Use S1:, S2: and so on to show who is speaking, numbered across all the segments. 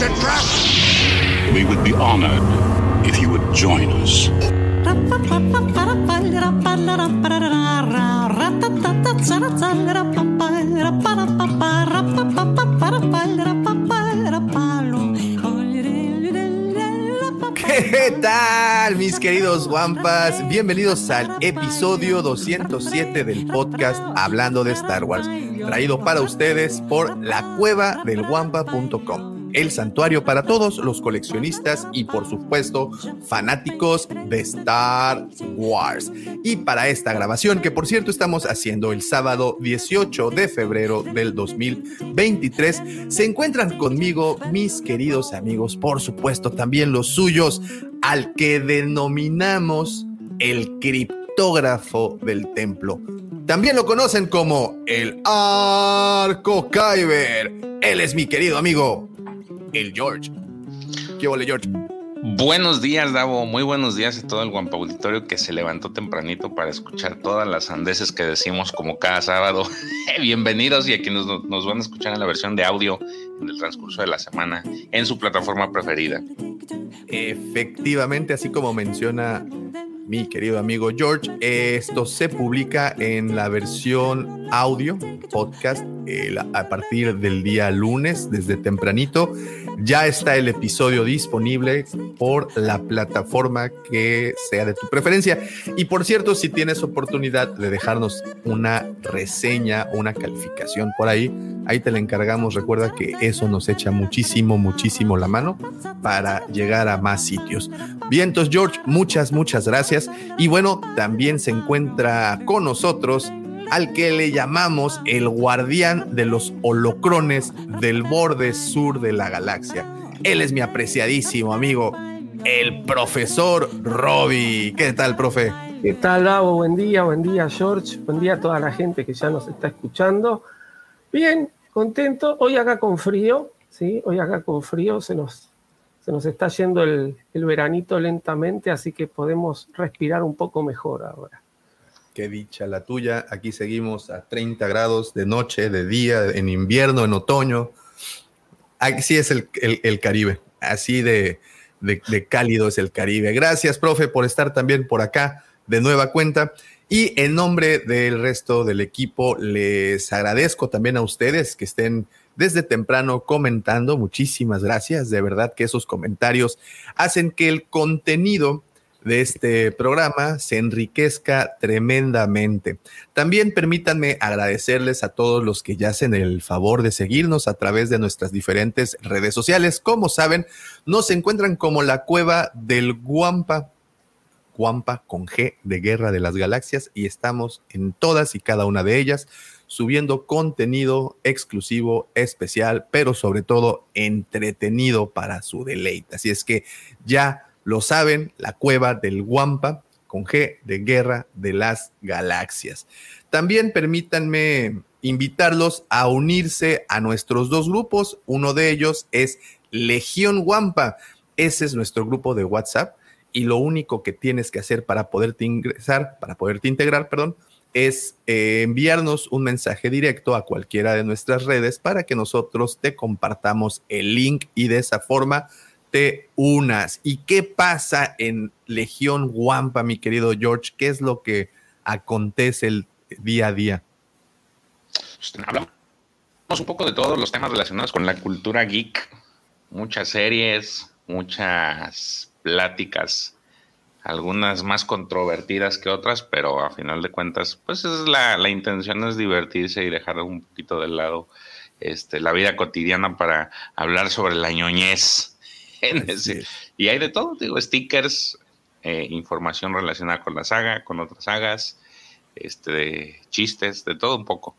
S1: It's a trap!
S2: We would be honored if you would join us.
S3: ¿Qué tal, mis queridos guampas? Bienvenidos al episodio 207 del podcast Hablando de Star Wars, traído para ustedes por la cueva del guampa.com, el santuario para todos los coleccionistas y, por supuesto, fanáticos de Star Wars. Y para esta grabación, que por cierto estamos haciendo el sábado 18 de febrero del 2023, se encuentran conmigo mis queridos amigos, por supuesto también los suyos, al que denominamos el criptógrafo del templo. También lo conocen como el Arco Kyber. Él es mi querido amigo, el George. ¿Qué ole, George?
S4: Buenos días, Davo. Muy buenos días a todo el Guampa Auditorio que se levantó tempranito para escuchar todas las sandeces que decimos como cada sábado. Bienvenidos y a quienes nos, nos van a escuchar en la versión de audio en el transcurso de la semana en su plataforma preferida.
S3: Efectivamente, así como menciona mi querido amigo George, esto se publica en la versión audio, podcast, a partir del día lunes, desde tempranito. Ya está el episodio disponible por la plataforma que sea de tu preferencia. Y por cierto, si tienes oportunidad de dejarnos una reseña, una calificación por ahí, ahí te la encargamos. Recuerda que eso nos echa muchísimo, muchísimo la mano para llegar a más sitios. Vientos, George, muchas, muchas gracias. Y bueno, también se encuentra con nosotros al que le llamamos el guardián de los holocrones del borde sur de la galaxia. Él es mi apreciadísimo amigo, el profesor Robbie. ¿Qué tal, profe?
S5: ¿Qué tal, Davo? Buen día, buen día, George. Buen día a toda la gente que ya nos está escuchando. Bien, contento. Hoy acá con frío, ¿sí? Hoy acá con frío se nos, se nos está yendo el, el veranito lentamente, así que podemos respirar un poco mejor ahora.
S3: Qué dicha la tuya. Aquí seguimos a 30 grados de noche, de día, en invierno, en otoño. Así es el, el, el Caribe. Así de, de, de, cálido es el Caribe. Gracias, profe, por estar también por acá de nueva cuenta. Y en nombre del resto del equipo, les agradezco también a ustedes que estén desde temprano comentando. Muchísimas gracias. De verdad que esos comentarios hacen que el contenido de este programa se enriquezca tremendamente. También permítanme agradecerles a todos los que ya hacen el favor de seguirnos a través de nuestras diferentes redes sociales. Como saben, nos encuentran como la cueva del Guampa, Guampa con G de Guerra de las Galaxias y estamos en todas y cada una de ellas subiendo contenido exclusivo, especial, pero sobre todo entretenido para su deleite. Así es que ya lo saben, la cueva del Guampa con G de Guerra de las Galaxias. También permítanme invitarlos a unirse a nuestros dos grupos. Uno de ellos es Legión Guampa. Ese es nuestro grupo de WhatsApp y lo único que tienes que hacer para poderte ingresar, para poderte integrar, perdón, es eh, enviarnos un mensaje directo a cualquiera de nuestras redes para que nosotros te compartamos el link y de esa forma te unas. ¿Y qué pasa en Legión Guampa, mi querido George? ¿Qué es lo que acontece el día a día?
S4: Hablamos un poco de todos los temas relacionados con la cultura geek, muchas series, muchas pláticas, algunas más controvertidas que otras, pero a final de cuentas, pues es la, la intención es divertirse y dejar un poquito de lado este, la vida cotidiana para hablar sobre la ñoñez. Y hay de todo, digo, stickers, eh, información relacionada con la saga, con otras sagas, este, chistes, de todo un poco.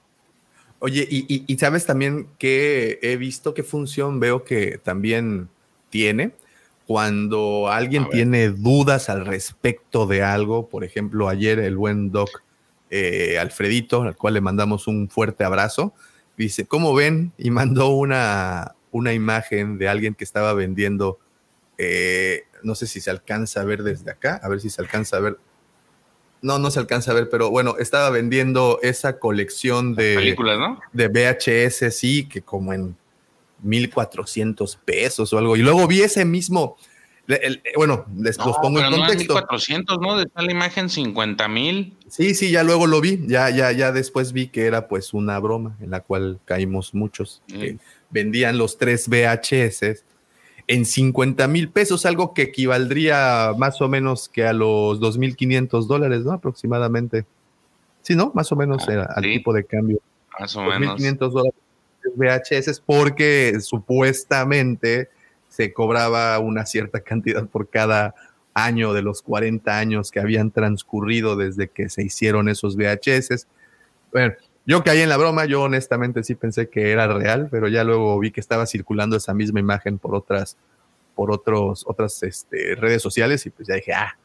S3: Oye, y, y- y sabes también que he visto qué función veo que también tiene cuando alguien tiene dudas al respecto de algo. Por ejemplo, ayer el buen doc eh, Alfredito, al cual le mandamos un fuerte abrazo, dice, ¿cómo ven? Y mandó una, una imagen de alguien que estaba vendiendo, eh, no sé si se alcanza a ver desde acá, a ver si se alcanza a ver. No, no se alcanza a ver, pero bueno, estaba vendiendo esa colección de,
S4: Películas, ¿no?
S3: de VHS, sí, que como en 1400 pesos o algo. Y luego vi ese mismo, el- bueno, les los pongo
S4: pero
S3: en
S4: no
S3: contexto.
S4: 1400, ¿no? De tal imagen 50 mil.
S3: Sí, sí, ya luego lo vi, ya, ya, ya después vi que era pues una broma en la cual caímos muchos. que vendían los tres VHS en 50 mil pesos, algo que equivaldría más o menos que a los 2.500 dólares, ¿no? Aproximadamente. Sí, ¿no? Más o menos
S4: Ah,
S3: era al tipo de cambio.
S4: Más o menos.
S3: 2.500 dólares VHS porque supuestamente se cobraba una cierta cantidad por cada año de los 40 años que habían transcurrido desde que se hicieron esos VHS. Bueno, yo caí en la broma, yo honestamente sí pensé que era real, pero ya luego vi que estaba circulando esa misma imagen por otras, por otros, otras este, redes sociales y pues ya dije, ah,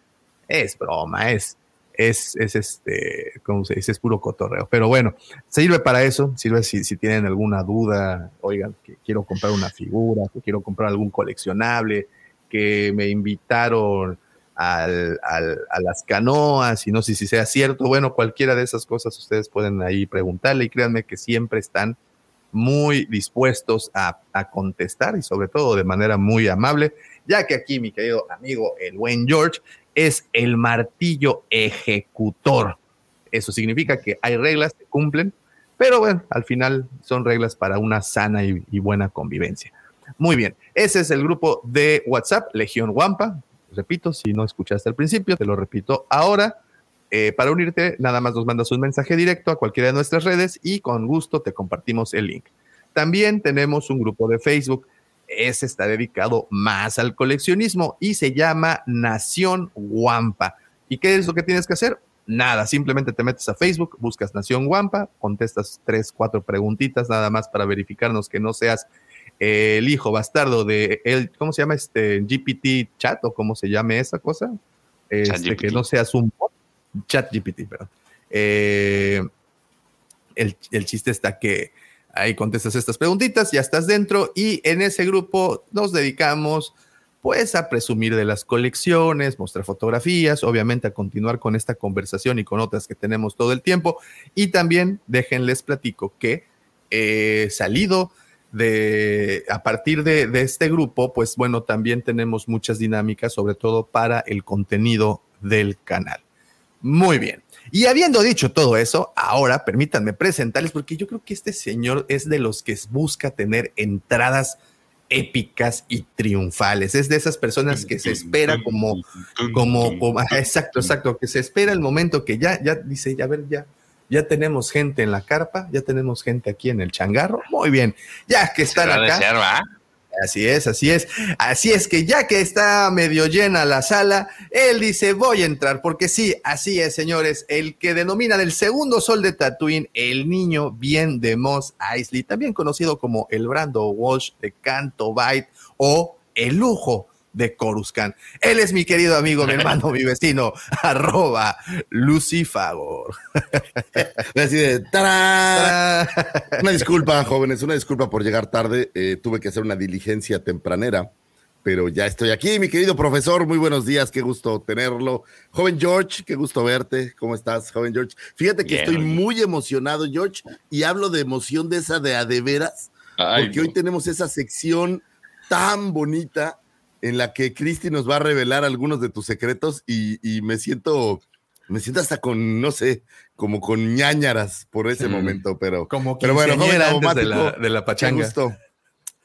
S3: es broma, es, es, es este, ¿cómo se dice? Es puro cotorreo. Pero bueno, sirve para eso, sirve si, si tienen alguna duda, oigan, que quiero comprar una figura, que quiero comprar algún coleccionable, que me invitaron al, al- a las canoas y no sé si sea cierto. Bueno, cualquiera de esas cosas ustedes pueden ahí preguntarle y créanme que siempre están muy dispuestos a, a contestar y sobre todo de manera muy amable, ya que aquí mi querido amigo el buen George es el martillo ejecutor. Eso significa que hay reglas que cumplen, pero bueno, al final son reglas para una sana y, buena convivencia. Muy bien, ese es el grupo de WhatsApp, Legión Wampa. Repito, si no escuchaste al principio, te lo repito ahora. Eh, para unirte, nada más nos mandas un mensaje directo a cualquiera de nuestras redes y con gusto te compartimos el link. También tenemos un grupo de Facebook. Ese está dedicado más al coleccionismo y se llama Nación Wampa. ¿Y qué es lo que tienes que hacer? Nada, simplemente te metes a Facebook, buscas Nación Wampa, contestas tres, cuatro preguntitas nada más para verificarnos que no seas eh, el hijo bastardo de el, ¿cómo se llama este GPT chat o cómo se llame esa cosa? Este, que no seas un chat GPT, perdón. Eh, el, el chiste está que ahí contestas estas preguntitas, ya estás dentro y en ese grupo nos dedicamos pues a presumir de las colecciones, mostrar fotografías, obviamente a continuar con esta conversación y con otras que tenemos todo el tiempo. Y también déjenles platico que he salido de, a partir de este grupo, pues bueno, también tenemos muchas dinámicas, sobre todo para el contenido del canal. Muy bien. Y habiendo dicho todo eso, ahora permítanme presentarles, porque yo creo que este señor es de los que busca tener entradas épicas y triunfales. Es de esas personas que se espera como, como, como- exacto, exacto, que se espera el momento que ya, ya dice, ya a ver, ya, ya tenemos gente en la carpa, ya tenemos gente aquí en el changarro. Muy bien, ya que están acá. Así es, así es. Así es que ya que está medio llena la sala, él dice, voy a entrar, porque sí, así es, señores, el que denominan el segundo sol de Tatooine, el niño bien de Moss Eisley, también conocido como el Brando Walsh de Canto Bight o el lujo de Coruscant. Él es mi querido amigo, mi hermano, mi vecino, arroba Lucifagor.
S1: Así de ¡tarán! Una disculpa, jóvenes, una disculpa por llegar tarde. Eh, tuve que hacer una diligencia tempranera, pero ya estoy aquí, mi querido profesor. Muy buenos días, qué gusto tenerlo. Joven George, qué gusto verte. ¿Cómo estás, joven George? Fíjate que
S4: Bien,
S1: estoy
S4: oye.
S1: muy emocionado, George, y hablo de emoción de esa de a de veras,
S4: Ay,
S1: porque hoy tenemos esa sección tan bonita en la que Cristi nos va a revelar algunos de tus secretos y, y me siento, me siento hasta con, no sé, como con ñañaras por ese
S3: Mm.
S1: momento, pero,
S3: Como
S1: pero bueno, joven
S3: de la, de la
S1: qué
S3: pachanga.
S1: gusto.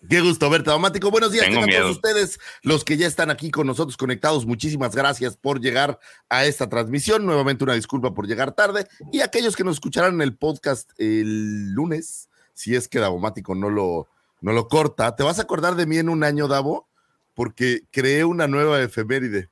S1: Qué gusto verte, Daumático. Buenos días
S4: Tengo
S1: tengan todos ustedes, los que ya están aquí con nosotros conectados. Muchísimas gracias por llegar a esta transmisión. Nuevamente una disculpa por llegar tarde. Y aquellos que nos escucharán en el podcast el lunes, si es que Davomático no lo, no lo corta, te vas a acordar de mí en un año, Davo, porque creé una nueva efeméride,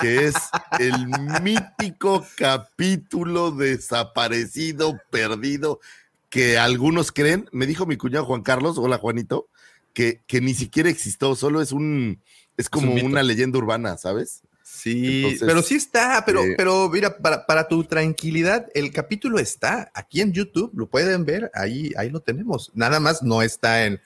S1: que es el mítico capítulo desaparecido, perdido, que algunos creen, me dijo mi cuñado Juan Carlos, hola Juanito, que, que ni siquiera existió, solo es un, es como una leyenda urbana, ¿sabes?
S3: Sí,
S1: Entonces,
S3: pero sí está, pero,
S1: eh,
S3: pero mira, para, para tu tranquilidad, el capítulo está aquí en YouTube, lo pueden ver, ahí, ahí lo tenemos. Nada más no está en,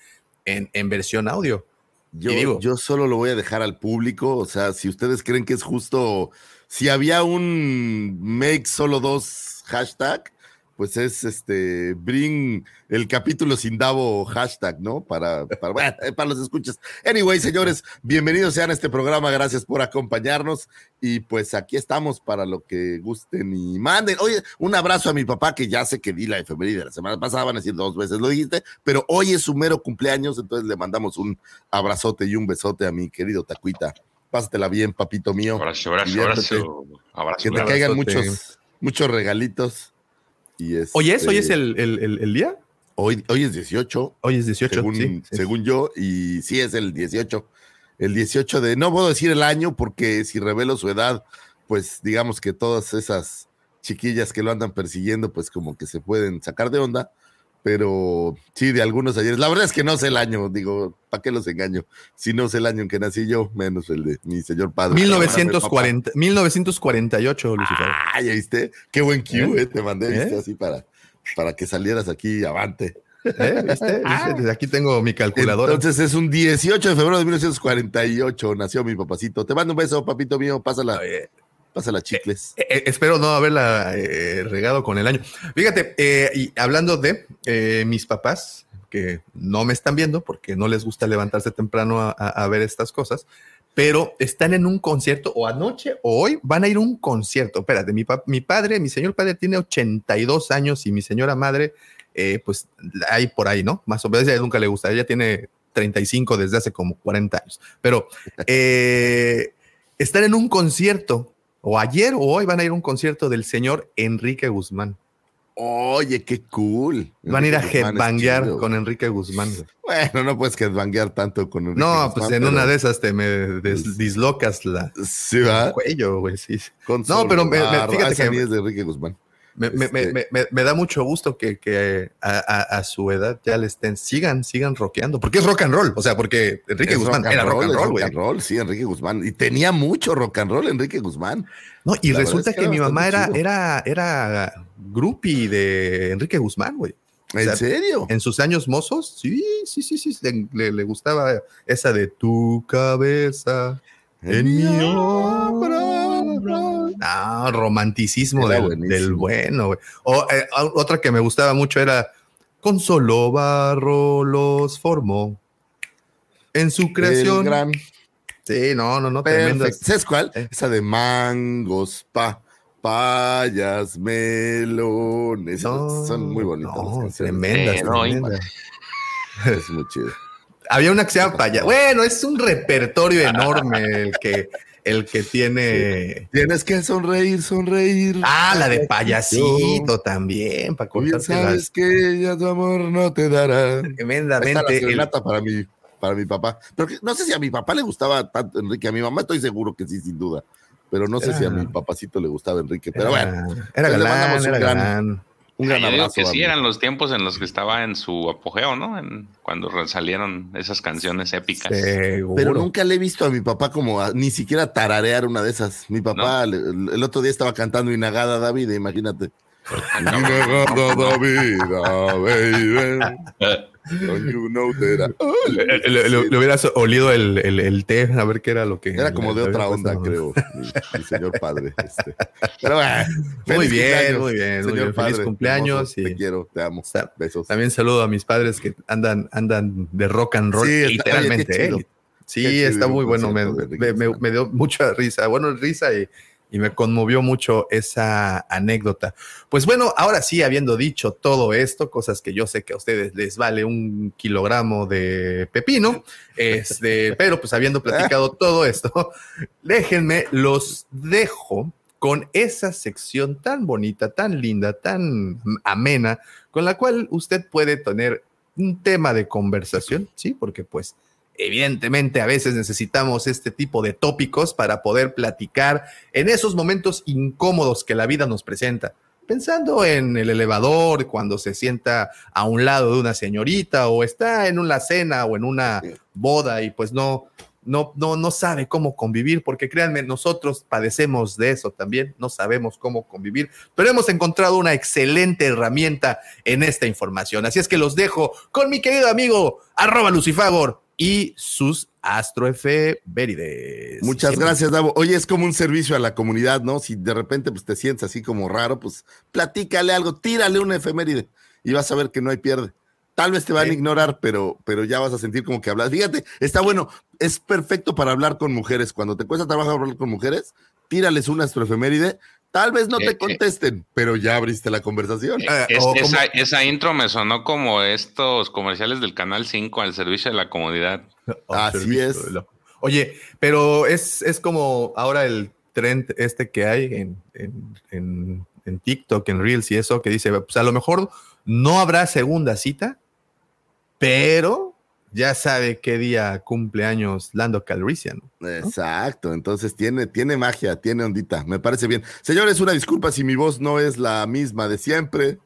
S3: en, en versión audio.
S1: Yo,
S3: digo-
S1: yo solo lo voy a dejar al público, o sea, si ustedes creen que es justo, si había un make solo dos hashtag, pues es este, bring el capítulo sin Davo hashtag, ¿no? Para, para, eh, para los escuchas. Anyway, señores, bienvenidos sean a este programa, gracias por acompañarnos y pues aquí estamos para lo que gusten y manden. Oye, un abrazo a mi papá que ya sé que di la efeméride la semana pasada, van a decir dos veces, lo dijiste, pero hoy es su mero cumpleaños, entonces le mandamos un abrazote y un besote a mi querido Tacuita. Pásatela bien, papito mío.
S4: Abrazo, abrazo, abrazo. abrazo
S1: Que te caigan muchos, muchos regalitos. Y
S3: Oye, ¿es, hoy es
S1: este,
S3: el, el, el- el día?
S1: Hoy, hoy es 18,
S3: Hoy es 18.
S1: según,
S3: sí, sí.
S1: según yo, y sí es el 18. El 18 de, no puedo decir el año porque si revelo su edad, pues digamos que todas esas chiquillas que lo andan persiguiendo, pues como que se pueden sacar de onda. Pero sí, de algunos ayeres. La verdad es que no sé el año, digo, ¿para qué los engaño? Si no sé el año en que nací yo, menos el de mi señor padre.
S3: 1940, 1948, Lucifer.
S1: Ah, ya viste, qué buen cue,
S3: ¿Eh?
S1: eh, te mandé, viste,
S3: ¿Eh?
S1: así para, para que salieras aquí avante.
S3: ¿Eh? ¿Viste? Desde aquí tengo mi calculadora.
S1: Entonces es un 18 de febrero de 1948, nació mi papacito. Te mando un beso, papito mío, pásala, pásala chicles.
S3: Eh, espero no haberla eh, regado con el año. Fíjate, eh, y hablando de eh, mis papás, que no me están viendo porque no les gusta levantarse temprano a, a- a ver estas cosas, pero están en un concierto o anoche o hoy van a ir a un concierto. Espérate, mi, pa- mi padre, mi señor padre tiene 82 años y mi señora madre, eh, pues hay por ahí, ¿no? Más o menos, ella nunca le gusta, ella tiene 35 desde hace como 40 años, pero eh, están en un concierto o ayer o hoy van a ir a un concierto del señor Enrique Guzmán.
S1: Oye, qué cool.
S3: Van a ir a headbanguear con Enrique Guzmán.
S1: Bueno, no puedes headbanguear tanto con Enrique
S3: No,
S1: Guzmán,
S3: pues en
S1: pero-
S3: una de esas te me des- dislocas la
S1: Sí,
S3: el cuello, güey. Sí.
S1: Con
S3: No, pero me- me- fíjate que-
S1: es de Enrique Guzmán.
S3: Me,
S1: Este-
S3: me- me- me da mucho gusto que, que a, a- a su edad ya le estén, sigan, sigan rockeando, porque es rock and roll, o sea, porque Enrique
S1: Es
S3: Guzmán era rock and roll,
S1: rock
S3: güey.
S1: and roll, sí, Enrique Guzmán. Y tenía mucho rock and roll Enrique Guzmán.
S3: No, y
S1: La
S3: resulta
S1: es que
S3: mi mamá era,
S1: chido.
S3: era, era groupie de Enrique Guzmán, güey.
S1: ¿En
S3: sea,
S1: serio?
S3: En sus años mozos, sí, sí, sí, sí, le, le- gustaba esa de tu cabeza en mi hombro. Ah, romanticismo del, bueno, güey. O eh, otra que me gustaba mucho era con solo barro los formó. En su creación.
S1: El gran
S3: Sí, no, no, no.
S1: ¿Sabes cuál?
S3: Eh.
S1: Esa de mangos, pa, payas, melones.
S3: No,
S1: Son muy bonitas.
S3: no, tremendas,
S4: Eh, no.
S1: Es muy chido.
S3: Había una que se llama Paya. Bueno, es un repertorio enorme el que, el que tiene.
S1: Tienes que sonreír, sonreír.
S3: Ah, la de payasito también, para
S1: bien sabes
S3: las
S1: que ella tu amor no te dará. Ahí está la
S3: tremendamente. el-
S1: para mi, para mi papá. Pero que- no sé si a mi papá le gustaba tanto Enrique. A mi mamá estoy seguro que sí, sin duda. Pero no sé si a mi papacito le gustaba Enrique. Pero bueno,
S3: era
S1: pues le
S3: galán,
S1: mandamos un
S3: era
S1: gran-
S3: galán.
S1: Un gran
S4: Yo digo
S1: abrazo.
S4: que sí eran los tiempos en los que estaba en su apogeo, ¿no? En- cuando salieron esas canciones épicas.
S3: Seguro.
S1: Pero nunca le he visto a mi papá como a- ni siquiera tararear una de esas. Mi papá le- el, otro día estaba cantando Inagada David, imagínate. Inagada David, ah, baby. Don't you know that I-
S3: Le, le- le- le hubieras olido el, el- el té, a ver qué era lo que.
S1: Era como de otra onda, creo, mi, mi señor padre. este. Pero bueno,
S3: Muy
S1: feliz
S3: bien,
S1: cumpleaños,
S3: muy bien, muy
S1: señor.
S3: Feliz
S1: padre,
S3: cumpleaños
S1: hermoso,
S3: y-
S1: Te quiero, te amo. Besos.
S3: También saludo a mis padres que andan, andan de rock and roll,
S1: Sí, está-
S3: literalmente.
S1: oye.
S3: ¿eh? Sí,
S1: Qué chido
S3: está muy bueno. Me, me- me dio mucha risa. Bueno, risa y, y me conmovió mucho esa anécdota. Pues bueno, ahora sí, habiendo dicho todo esto, cosas que yo sé que a ustedes les vale un kilogramo de pepino, este, pero pues habiendo platicado todo esto, déjenme, los dejo con esa sección tan bonita, tan linda, tan amena, con la cual usted puede tener un tema de conversación, ¿sí? Porque pues evidentemente a veces necesitamos este tipo de tópicos para poder platicar en esos momentos incómodos que la vida nos presenta. pensando en el elevador, cuando se sienta a un lado de una señorita o está en una cena o en una boda y pues no, no, no, no sabe cómo convivir, porque créanme, nosotros padecemos de eso también, no sabemos cómo convivir, pero hemos encontrado una excelente herramienta en esta información. Así es que los dejo con mi querido amigo arroba Lucifagor y sus astroefemérides.
S1: Muchas
S3: Siempre.
S1: gracias, Davo. Oye, es como un servicio a la comunidad, ¿no? Si de repente pues, te sientes así como raro, pues platícale algo, tírale una efeméride y vas a ver que no hay pierde. Tal vez te van a ignorar, pero, pero ya vas a sentir como que hablas. Fíjate, está bueno, es perfecto para hablar con mujeres. Cuando te cuesta trabajo hablar con mujeres, tírales una astroefeméride. Tal vez no
S4: Eh,
S1: te
S4: eh.
S1: contesten, pero ya abriste la conversación.
S3: Eh,
S4: Es-
S3: como-
S4: esa, esa intro me sonó como estos comerciales del Canal 5 al servicio de la comunidad.
S1: Así
S3: servicio
S1: es.
S3: Oye, pero es, es como ahora el trend este que hay en, en, en- en TikTok, en Reels y eso, que dice, pues a lo mejor no habrá segunda cita, pero ya sabe qué día cumple años Lando Calrissian.
S1: Exacto, entonces tiene, tiene magia, tiene ondita, me parece bien. Señores, una disculpa si mi voz no es la misma de siempre.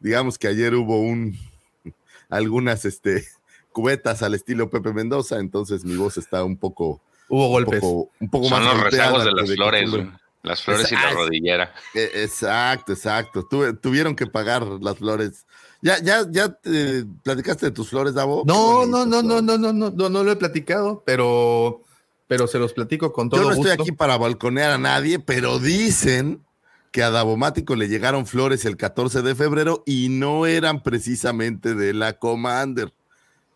S1: Digamos que ayer hubo un algunas este, cubetas al estilo Pepe Mendoza, entonces mi voz está un poco,
S3: Hubo
S1: un
S3: golpes.
S1: poco, un poco
S4: Son
S1: más
S4: los rezagos de las flores,
S1: costumbre.
S4: güey. las flores y la rodillera.
S1: Eh, Exacto, exacto. Tuve- tuvieron que pagar las flores. ¿Ya, ya, ya te platicaste de tus flores, Davo?
S3: No, no, no, no, no, no, no, no, no lo he platicado, pero, pero se los platico con todo
S1: Yo no
S3: gusto.
S1: estoy aquí para balconear a nadie, pero dicen que a Davomático le llegaron flores el 14 de febrero y no eran precisamente de la Commander.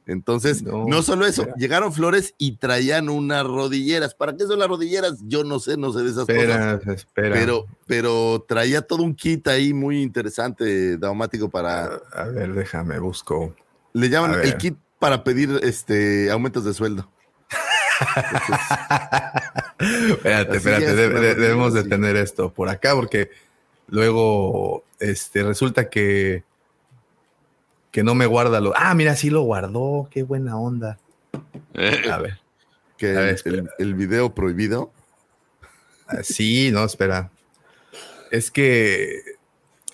S1: Entonces, no,
S3: No,
S1: solo eso,
S3: espera.
S1: llegaron flores y traían unas rodilleras. ¿Para qué son las rodilleras? Yo no sé, no sé de esas cosas.
S3: Espera.
S1: Pero, pero traía todo un kit ahí muy interesante, Davomático, para.
S3: a ver, déjame, busco.
S1: Le llaman el kit para pedir este aumentos de sueldo.
S3: Espérate, espérate,
S1: es,
S3: de- de- debemos de
S1: sí.
S3: tener esto por acá porque luego este, resulta que, que no me guarda lo. Ah, mira, sí lo guardó, qué buena onda. A ver,
S1: Que
S3: A ver,
S1: el- el, video prohibido.
S3: ah, sí, no, espera. Es que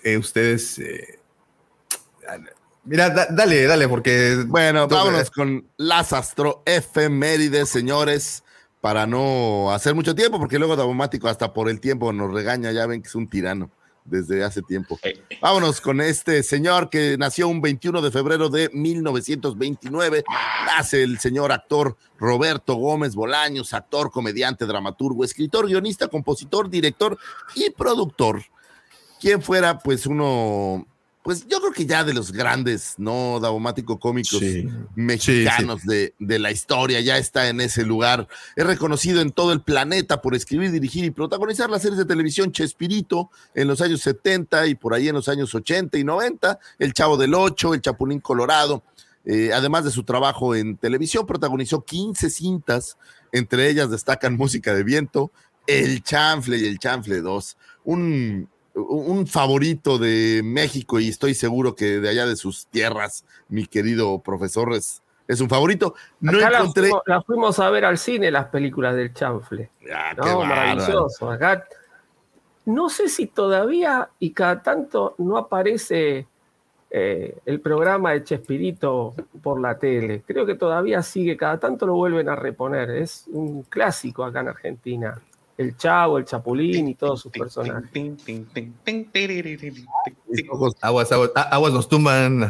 S3: eh, ustedes. eh, mira, da- dale, dale, porque.
S1: Bueno, vámonos con las astroefemérides, señores, para no hacer mucho tiempo, porque luego Davomático hasta por el tiempo nos regaña, ya ven que es un tirano desde hace tiempo. Vámonos con este señor que nació un 21 de febrero de 1929. Nace el señor actor Roberto Gómez Bolaños, actor, comediante, dramaturgo, escritor, guionista, compositor, director y productor. Quien fuera, pues, uno, pues yo creo que ya de los grandes, ¿no? Davomático cómicos
S3: Sí.
S1: mexicanos De, de la historia, ya está en ese lugar. Es reconocido en todo el planeta por escribir, dirigir y protagonizar las series de televisión Chespirito en los años 70 y por ahí en los años 80 y 90, El Chavo del Ocho, El Chapulín Colorado. Eh, además de su trabajo en televisión, protagonizó 15 cintas, entre ellas destacan Música de Viento, El Chanfle y El Chanfle 2. Un, un favorito de México y estoy seguro que de allá de sus tierras, mi querido profesor, es, es un favorito. No
S5: Acá
S1: encontré.
S5: fuimos, la fuimos a ver al cine, las películas del chanfle.
S1: Ah, qué
S5: No, maravilloso. Acá no sé si todavía y cada tanto no aparece eh, el programa de Chespirito por la tele. Creo que todavía sigue, cada tanto lo vuelven a reponer. Es un clásico acá en Argentina. El Chavo, el Chapulín y todos sus personajes.
S3: Aguas, aguas, aguas nos tumban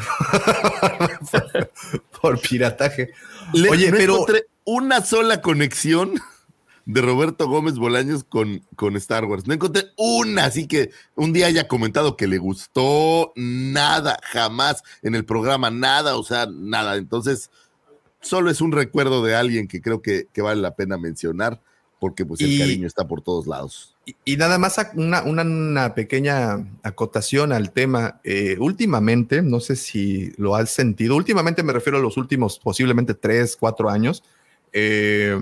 S3: por, por pirataje.
S1: Le-
S3: Oye,
S1: no
S3: pero-
S1: encontré una sola conexión de Roberto Gómez Bolaños con, con Star Wars. No encontré una, así que un día haya comentado que le gustó nada, jamás en el programa, nada, o sea, nada. Entonces, solo es un recuerdo de alguien que creo que, que vale la pena mencionar, porque pues el
S3: Y-
S1: cariño está por todos lados.
S3: Y, y nada más una, una- una pequeña acotación al tema. Eh, últimamente, no sé si lo has sentido, últimamente me refiero a los últimos posiblemente tres, cuatro años, eh,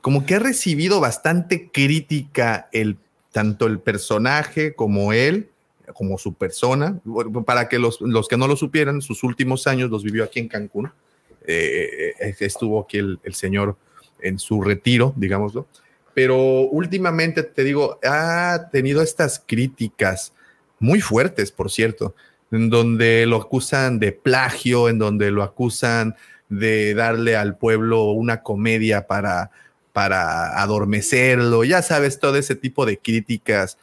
S3: como que ha recibido bastante crítica el, tanto el personaje como él, como su persona. Para que los, los que no lo supieran, sus últimos años los vivió aquí en Cancún. Eh, eh, estuvo aquí el, el señor en su retiro, digámoslo pero últimamente te digo, ha tenido estas críticas muy fuertes, por cierto, en donde lo acusan de plagio, en donde lo acusan de darle al pueblo una comedia para, para adormecerlo, ya sabes, todo ese tipo de críticas.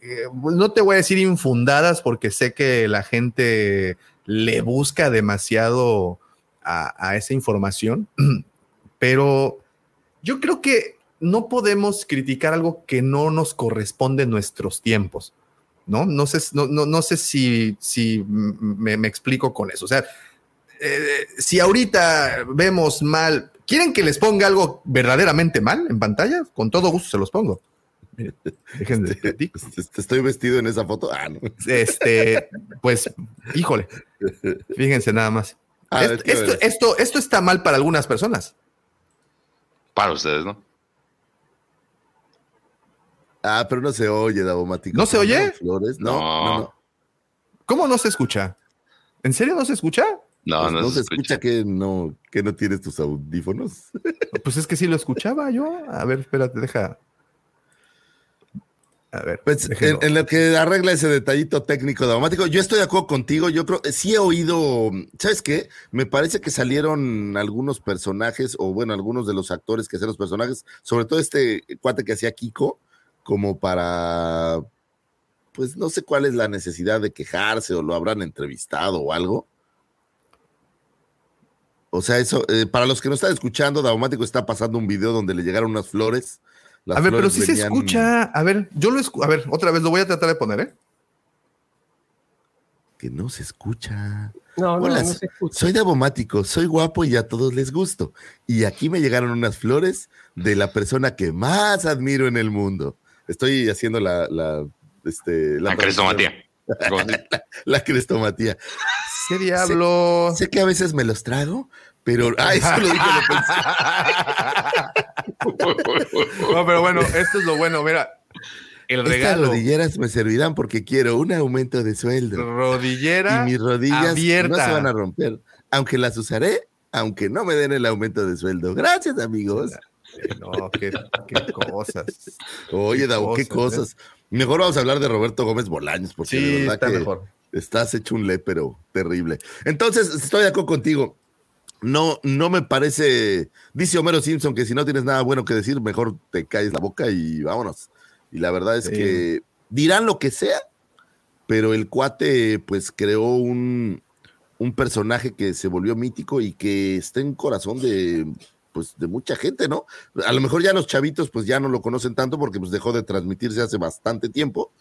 S3: eh, no te voy a decir infundadas porque sé que la gente le busca demasiado a, a esa información, pero yo creo que no podemos criticar algo que no nos corresponde en nuestros tiempos. ¿no? No sé, no, no, no sé si, si me, me, explico con eso. O sea, eh, si ahorita vemos mal, ¿quieren que les ponga algo verdaderamente mal en pantalla? Con todo gusto se los pongo. Dejen de
S1: Te estoy vestido en esa foto. Ah, no.
S3: Este, pues, híjole, fíjense nada más.
S1: Ah,
S3: esto, esto, esto, esto está mal para algunas personas.
S4: Para ustedes, ¿no?
S1: Ah, pero no se oye, Davomático.
S3: ¿No se oye?
S1: Flores. No,
S4: No.
S1: no, no.
S3: ¿Cómo no se escucha? ¿En serio no se escucha?
S4: No,
S1: Pues
S4: no,
S1: no
S4: se
S1: se
S4: escucha.
S1: escucha que no, que no tienes tus audífonos.
S3: Pues es que sí lo escuchaba yo. A ver, espérate, deja. A ver.
S1: Pues en, en lo que arregla ese detallito técnico dramático, yo estoy de acuerdo contigo. Yo creo, sí he oído, ¿sabes qué? Me parece que salieron algunos personajes, o bueno, algunos de los actores que hacían los personajes, sobre todo este cuate que hacía Kiko, como para, pues no sé cuál es la necesidad de quejarse o lo habrán entrevistado o algo. O sea, eso, eh, para los que no están escuchando, Daumático está pasando un video donde le llegaron unas flores. Las
S3: a ver, pero sí se escucha. A ver, yo lo escucho. A ver, otra vez lo voy a tratar de poner, ¿eh?
S1: Que no se escucha.
S5: No, no,
S1: Hola,
S5: no se escucha.
S1: Soy Davomático, soy guapo y a todos les gusto. Y aquí me llegaron unas flores de la persona que más admiro en el mundo. Estoy haciendo la, la, este,
S4: La crestomatía. Si-
S1: La crestomatía.
S3: ¿Qué diablo?
S1: Sé que a veces me los trago, pero. Ah, eso lo dije, lo pensé.
S3: No, pero bueno, esto es lo bueno. Mira, el
S1: Estas
S3: regalo.
S1: rodilleras me servirán porque quiero un aumento de sueldo.
S3: Rodillera
S1: Y mis rodillas
S3: abierta.
S1: no se van a romper. Aunque las usaré, aunque no me den el aumento de sueldo. Gracias, amigos.
S3: No, qué, qué cosas.
S1: Oye, Davo, qué
S3: cosas,
S1: cosas. Mejor vamos a hablar de Roberto Gómez Bolaños, porque de
S3: Sí,
S1: verdad
S3: está
S1: que
S3: mejor.
S1: estás hecho un pero terrible. Entonces, estoy de acuerdo contigo. No, no me parece. Dice Homero Simpson que si no tienes nada bueno que decir, mejor te caes la boca y vámonos. Y la verdad es
S3: Sí.
S1: que dirán lo que sea, pero el cuate, pues, creó un, un personaje que se volvió mítico y que está en corazón de, pues, de mucha gente, ¿no? A lo mejor ya los chavitos, pues, ya no lo conocen tanto porque, pues, dejó de transmitirse hace bastante tiempo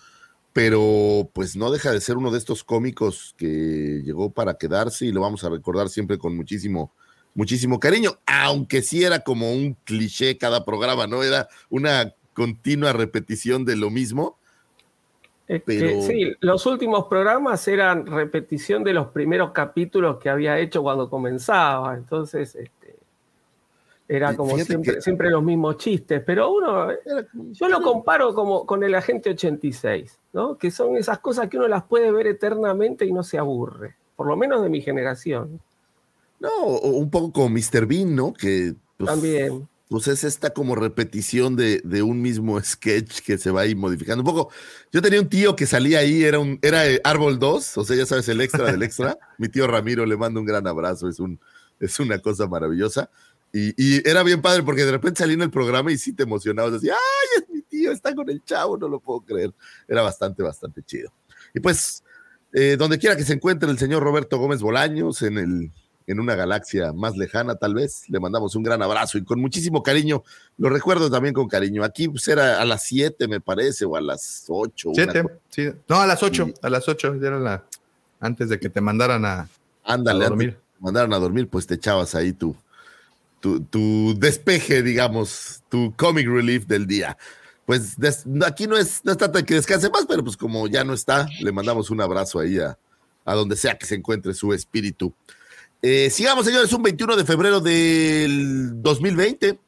S1: pero pues no deja de ser uno de estos cómicos que llegó para quedarse y lo vamos a recordar siempre con muchísimo, muchísimo cariño, aunque sí era como un cliché cada programa, ¿no? Era una continua repetición de lo mismo.
S5: Es que,
S1: pero-
S5: sí, los últimos programas eran repetición de los primeros capítulos que había hecho cuando comenzaba. Entonces, este, era como siempre,
S1: que-
S5: siempre los mismos chistes. Pero uno, yo lo comparo como con el Agente 86, ¿no? Que son esas cosas que uno las puede ver eternamente y no se aburre. Por lo menos de mi generación.
S1: No, un poco como Mr. Bean, ¿no? Que pues,
S5: También.
S1: pues es esta como repetición de, de un mismo sketch que se va ahí modificando. Un poco, yo tenía un tío que salía ahí, era un, era eh, Árbol 2, o sea, ya sabes, el extra del extra. Mi tío Ramiro le mando un gran abrazo, es, un, es una cosa maravillosa. Y, y era bien padre porque de repente salía en el programa y sí te emocionabas, decía, ¡ay, es mi tío, está con el chavo! No lo puedo creer. Era bastante, bastante chido. Y pues, eh, donde quiera que se encuentre el señor Roberto Gómez Bolaños, en, el, en una galaxia más lejana tal vez, le mandamos un gran abrazo y con muchísimo cariño. Lo recuerdo también con cariño. Aquí pues, era a las 7, me parece, o a las 8.
S3: Siete, sí. No, a las ocho. A las ocho. Ya era la. Antes de que te mandaran a,
S1: Ándale,
S3: a
S1: antes
S3: dormir.
S1: te mandaron a dormir, pues te echabas ahí tu, tu, despeje, digamos, tu comic relief del día. Pues aquí no es, no es tanto que descanse más, pero pues como ya no está, le mandamos un abrazo ahí a, a donde sea que se encuentre su espíritu. Eh, sigamos, señores, un 21 de febrero del 2020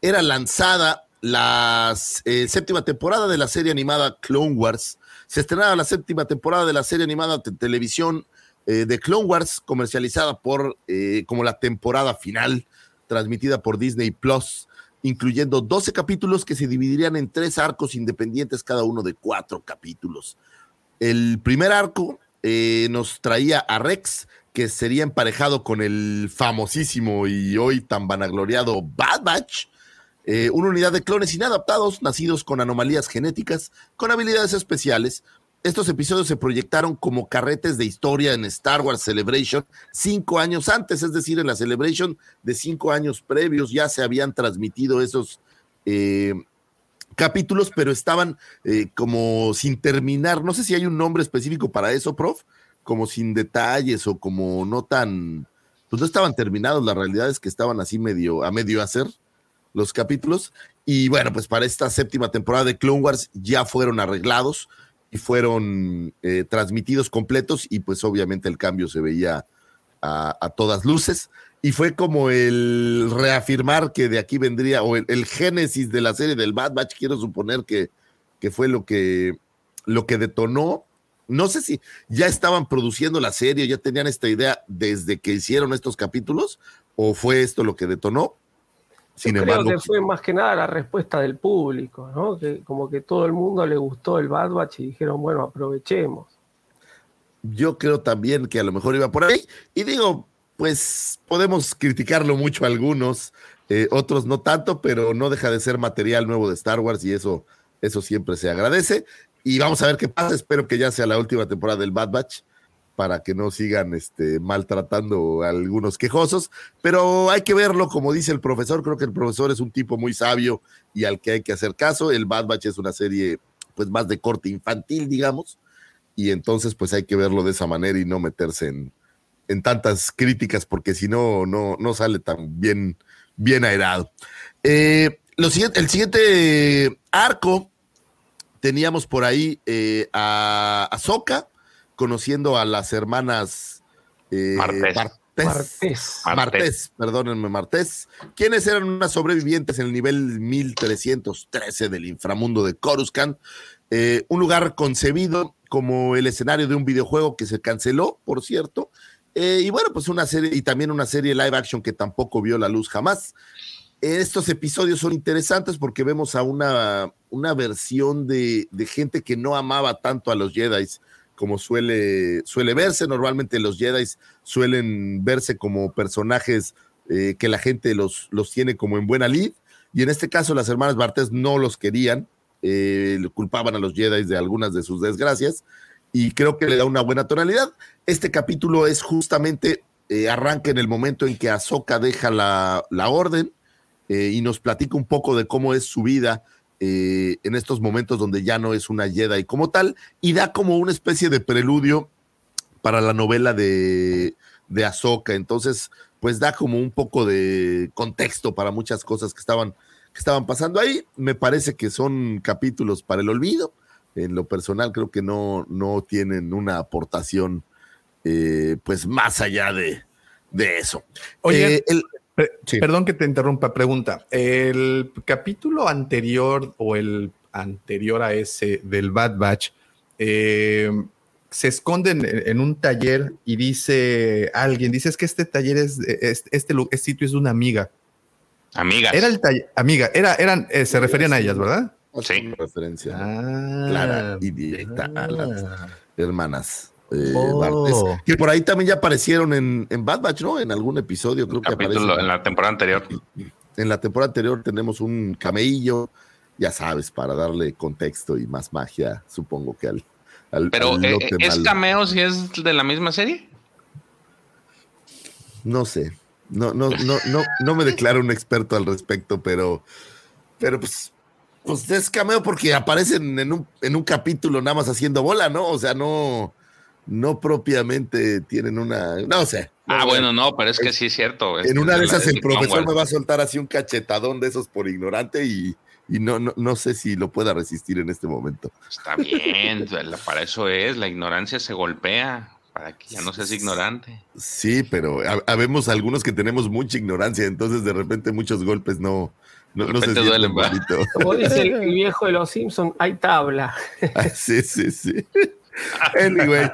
S1: era lanzada la eh, séptima temporada de la serie animada Clone Wars. Se estrenaba la séptima temporada de la serie animada de televisión eh, de Clone Wars, comercializada por como la temporada final, transmitida por Disney Plus, incluyendo 12 capítulos que se dividirían en tres arcos independientes, cada uno de cuatro capítulos. El primer arco eh, nos traía a Rex, que sería emparejado con el famosísimo y hoy tan vanagloriado Bad Batch, eh, una unidad de clones inadaptados, nacidos con anomalías genéticas, con habilidades especiales. Estos episodios se proyectaron como carretes de historia en Star Wars Celebration cinco años antes, es decir, en la Celebration de cinco años previos ya se habían transmitido esos eh, capítulos, pero estaban eh, como sin terminar. No sé si hay un nombre específico para eso, prof, como sin detalles o como no tan, pues no estaban terminados. La realidad es que estaban así medio a medio hacer los capítulos. Y bueno, pues para esta séptima temporada de Clone Wars ya fueron arreglados y fueron eh, transmitidos completos y pues obviamente el cambio se veía a, todas luces. Y fue como el reafirmar que de aquí vendría, o el, el, génesis de la serie del Bad Batch, quiero suponer que, que fue lo que, lo que detonó. No sé si ya estaban produciendo la serie, ya tenían esta idea desde que hicieron estos capítulos, o fue esto lo que detonó,
S5: sin Yo embargo, creo que fue más que nada la respuesta del público, ¿no? Que como que todo el mundo le gustó el Bad Batch y dijeron, bueno, aprovechemos.
S1: Yo creo también que a lo mejor iba por ahí. Y digo, pues podemos criticarlo mucho a algunos, eh, otros no tanto, pero no deja de ser material nuevo de Star Wars y eso, eso siempre se agradece. Y vamos a ver qué pasa. Espero que ya sea la última temporada del Bad Batch para que no sigan este, maltratando a algunos quejosos, pero hay que verlo, como dice el profesor, creo que el profesor es un tipo muy sabio y al que hay que hacer caso. El Bad Batch es una serie pues más de corte infantil, digamos, y entonces pues hay que verlo de esa manera y no meterse en, en tantas críticas porque si no, no, no sale tan bien, bien aerado. Eh, lo siguiente, el siguiente arco teníamos por ahí eh, a Ahsoka, conociendo a las hermanas eh,
S4: Martés.
S1: Martés,
S5: Martés.
S1: Perdónenme, Martés, quienes eran unas sobrevivientes en el nivel 1313 del inframundo de Coruscant, eh, un lugar concebido como el escenario de un videojuego que se canceló, por cierto, eh, y bueno, pues una serie, y también una serie live action que tampoco vio la luz jamás. Estos episodios son interesantes porque vemos a una, una versión de, de gente que no amaba tanto a los Jedi, como suele, suele verse. Normalmente los Jedi suelen verse como personajes eh, que la gente los, los tiene como en buena lid. Y en este caso las hermanas Bartés no los querían, eh, culpaban a los Jedi de algunas de sus desgracias y creo que le da una buena tonalidad. Este capítulo es justamente, eh, arranca en el momento en que Ahsoka deja la, la orden y nos platica un poco de cómo es su vida eh, en estos momentos donde ya no es una Jedi como tal, y da como una especie de preludio para la novela de, de Ahsoka. Entonces, pues da como un poco de contexto para muchas cosas que estaban, que estaban pasando ahí. Me parece que son capítulos para el olvido. En lo personal, creo que no, no tienen una aportación, eh, pues más allá de, de eso.
S3: Oye,
S1: Eh, el- Sí.
S3: Perdón que te interrumpa, pregunta. El capítulo anterior o el anterior a ese del Bad Batch eh, se esconde en, en un taller y dice alguien, dice es que este taller es, es- este, este sitio es de una amiga.
S4: Amigas.
S3: Era el taller, amiga, era, eran, eh, se referían a ellas, ¿verdad?
S4: Sí.
S1: referencia
S3: Ah,
S1: clara y directa a las hermanas eh,
S3: Oh.
S1: Que por ahí también ya aparecieron en, en Bad Batch, ¿no? En algún episodio, creo que aparecen.
S4: en la temporada anterior.
S1: En la temporada anterior tenemos un cameillo, ya sabes, para darle contexto y más magia, supongo que al. al
S4: Pero,
S1: al
S4: eh, ¿es
S1: malo.
S4: cameo si es de la misma serie?
S1: No sé. No, no, no, no, no me declaro un experto al respecto, pero, pero pues, pues es cameo porque aparecen en un, en un capítulo nada más haciendo bola, ¿no? O sea, no, no propiamente tienen una, no sé.
S4: Ah,
S1: No,
S4: bueno, no, pero es que sí es cierto. es
S1: En una de esas el profesor me va a soltar así un cachetadón de esos por ignorante y, y no, no, no sé si lo pueda resistir en este momento.
S4: Está bien, para eso es, la ignorancia se golpea, para que ya no seas ignorante.
S1: Sí, pero ha- habemos algunos que tenemos mucha ignorancia, entonces de repente muchos golpes no, no, se
S4: duelen.
S5: Como dice el, el viejo de los Simpsons, hay tabla.
S1: Ah, sí, sí, sí. Anyway,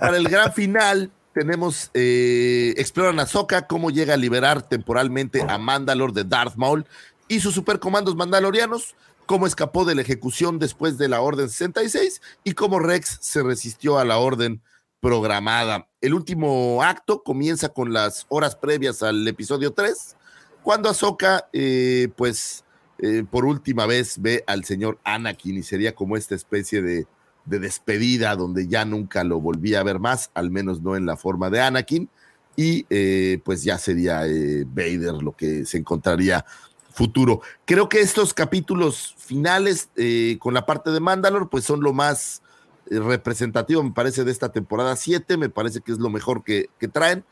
S1: para el gran final tenemos, eh, exploran a Soka, cómo llega a liberar temporalmente a Mandalore de Darth Maul y sus supercomandos mandalorianos, cómo escapó de la ejecución después de la Orden 66 y cómo Rex se resistió a la Orden programada. El último acto comienza con las horas previas al episodio 3, cuando Ahsoka, eh, pues, eh, por última vez ve al señor Anakin y sería como esta especie de, de despedida donde ya nunca lo volví a ver más, al menos no en la forma de Anakin, y eh, pues ya sería Vader lo que se encontraría futuro. Creo que estos capítulos finales con la parte de Mandalore, pues son lo más representativo, me parece, de esta temporada 7, me parece que es lo mejor que, que traen,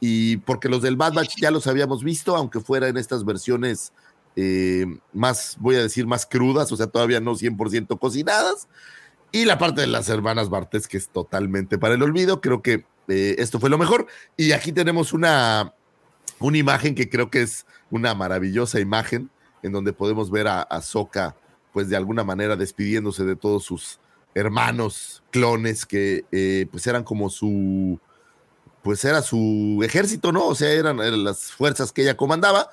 S1: y porque los del Bad Batch ya los habíamos visto, aunque fuera en estas versiones eh, más, voy a decir, más crudas, o sea, todavía no 100% cocinadas, y la parte de las hermanas Bartes, que es totalmente para el olvido, creo que eh, esto fue lo mejor, y aquí tenemos una, una imagen que creo que es una maravillosa imagen, en donde podemos ver a, a pues de alguna manera despidiéndose de todos sus hermanos clones que eh, pues eran como su pues era su ejército, ¿no? O sea, eran, las fuerzas que ella comandaba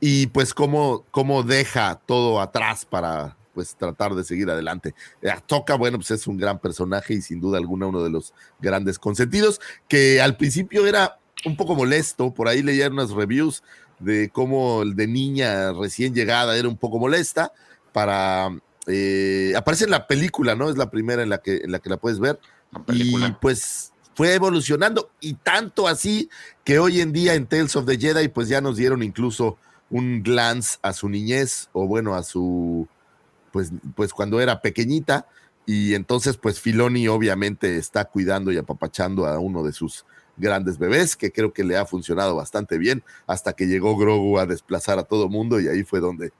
S1: y pues cómo, cómo deja todo atrás para pues tratar de seguir adelante. Eh, Toca, bueno, pues es un gran personaje y sin duda alguna uno de los grandes consentidos, que al principio era un poco molesto, por ahí leía unas reviews de cómo el de niña recién llegada era un poco molesta para eh, aparece en la película, ¿no? Es la primera en la que, en la, que la puedes ver. Y pues fue evolucionando y tanto así que hoy en día en Tales of the Jedi pues ya nos dieron incluso un glance a su niñez o bueno a su pues pues cuando era pequeñita y entonces pues Filoni obviamente está cuidando y apapachando a uno de sus grandes bebés que creo que le ha funcionado bastante bien hasta que llegó Grogu a desplazar a todo mundo y ahí fue donde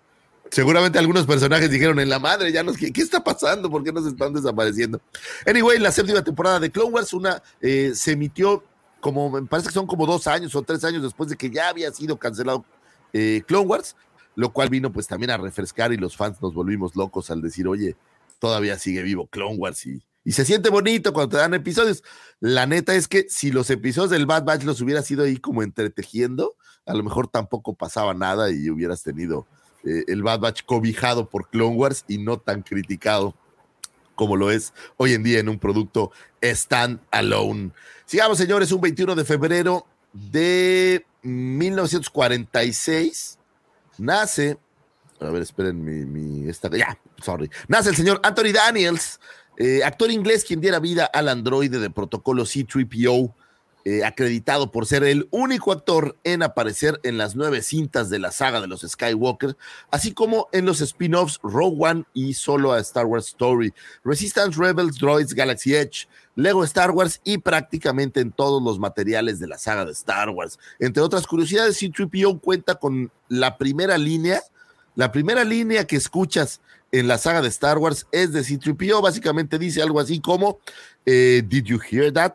S1: Seguramente algunos personajes dijeron en la madre, ya nos, ¿qué, está pasando? ¿Por qué nos están desapareciendo? Anyway, la séptima temporada de Clone Wars, una eh, se emitió como, me parece que son como dos años o tres años después de que ya había sido cancelado eh, Clone Wars, lo cual vino pues también a refrescar y los fans nos volvimos locos al decir, oye, todavía sigue vivo Clone Wars y, se siente bonito cuando te dan episodios. La neta es que si los episodios del Bad Batch los hubiera sido ahí como entretejiendo, a lo mejor tampoco pasaba nada y hubieras tenido eh, el Bad Batch cobijado por Clone Wars y no tan criticado como lo es hoy en día en un producto stand alone. Sigamos, señores, un 21 de febrero de 1946 nace, a ver, esperen mi, esta, ya, sorry, nace el señor Anthony Daniels, eh, actor inglés quien diera vida al androide de protocolo C-3PO eh, acreditado por ser el único actor en aparecer en las nueve cintas de la saga de los Skywalker, así como en los spin-offs Rogue One y solo a Star Wars Story, Resistance Rebels, Droids, Galaxy Edge, Lego Star Wars y prácticamente en todos los materiales de la saga de Star Wars. Entre otras curiosidades, C-3PO cuenta con la primera línea, la primera línea que escuchas en la saga de Star Wars es de C-3PO, básicamente dice algo así como, eh, Did you hear that?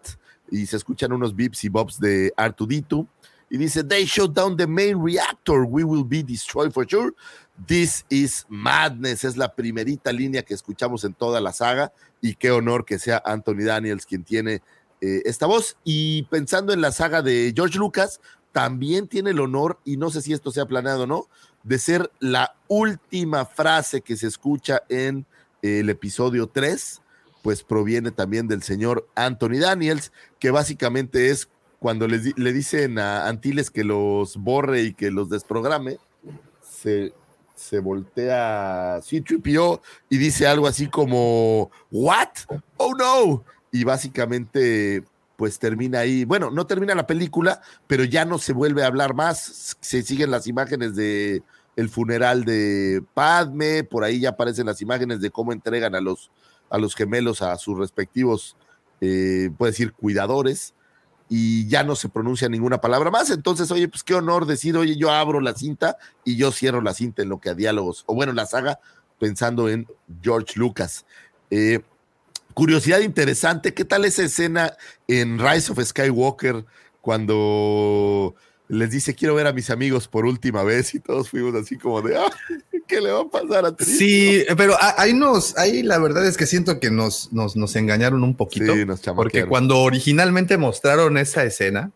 S1: Y se escuchan unos bips y bobs de R2D2 y dice, they shut down the main reactor, we will be destroyed for sure. This is madness, es la primerita línea que escuchamos en toda la saga y qué honor que sea Anthony Daniels quien tiene eh, esta voz. Y pensando en la saga de George Lucas, también tiene el honor, y no sé si esto se ha planeado o no, de ser la última frase que se escucha en el episodio 3 pues proviene también del señor Anthony Daniels, que básicamente es cuando le dicen a Antilles que los borre y que los desprograme, se, se voltea c y dice algo así como, ¿What? Oh no. Y básicamente, pues termina ahí. Bueno, no termina la película, pero ya no se vuelve a hablar más. Se siguen las imágenes de el funeral de Padme, por ahí ya aparecen las imágenes de cómo entregan a los a los gemelos a sus respectivos, eh, puede decir, cuidadores, y ya no se pronuncia ninguna palabra más. Entonces, oye, pues qué honor decir, oye, yo abro la cinta y yo cierro la cinta en lo que a diálogos, o bueno, la saga, pensando en George Lucas. Eh, curiosidad interesante, ¿qué tal esa escena en Rise of Skywalker cuando les dice quiero ver a mis amigos por última vez y todos fuimos así como de ah, ¿qué le va a pasar a Tris?
S3: Sí, pero ahí nos, ahí la verdad es que siento que nos, nos, nos engañaron un poquito. Sí, nos porque cuando originalmente mostraron esa escena,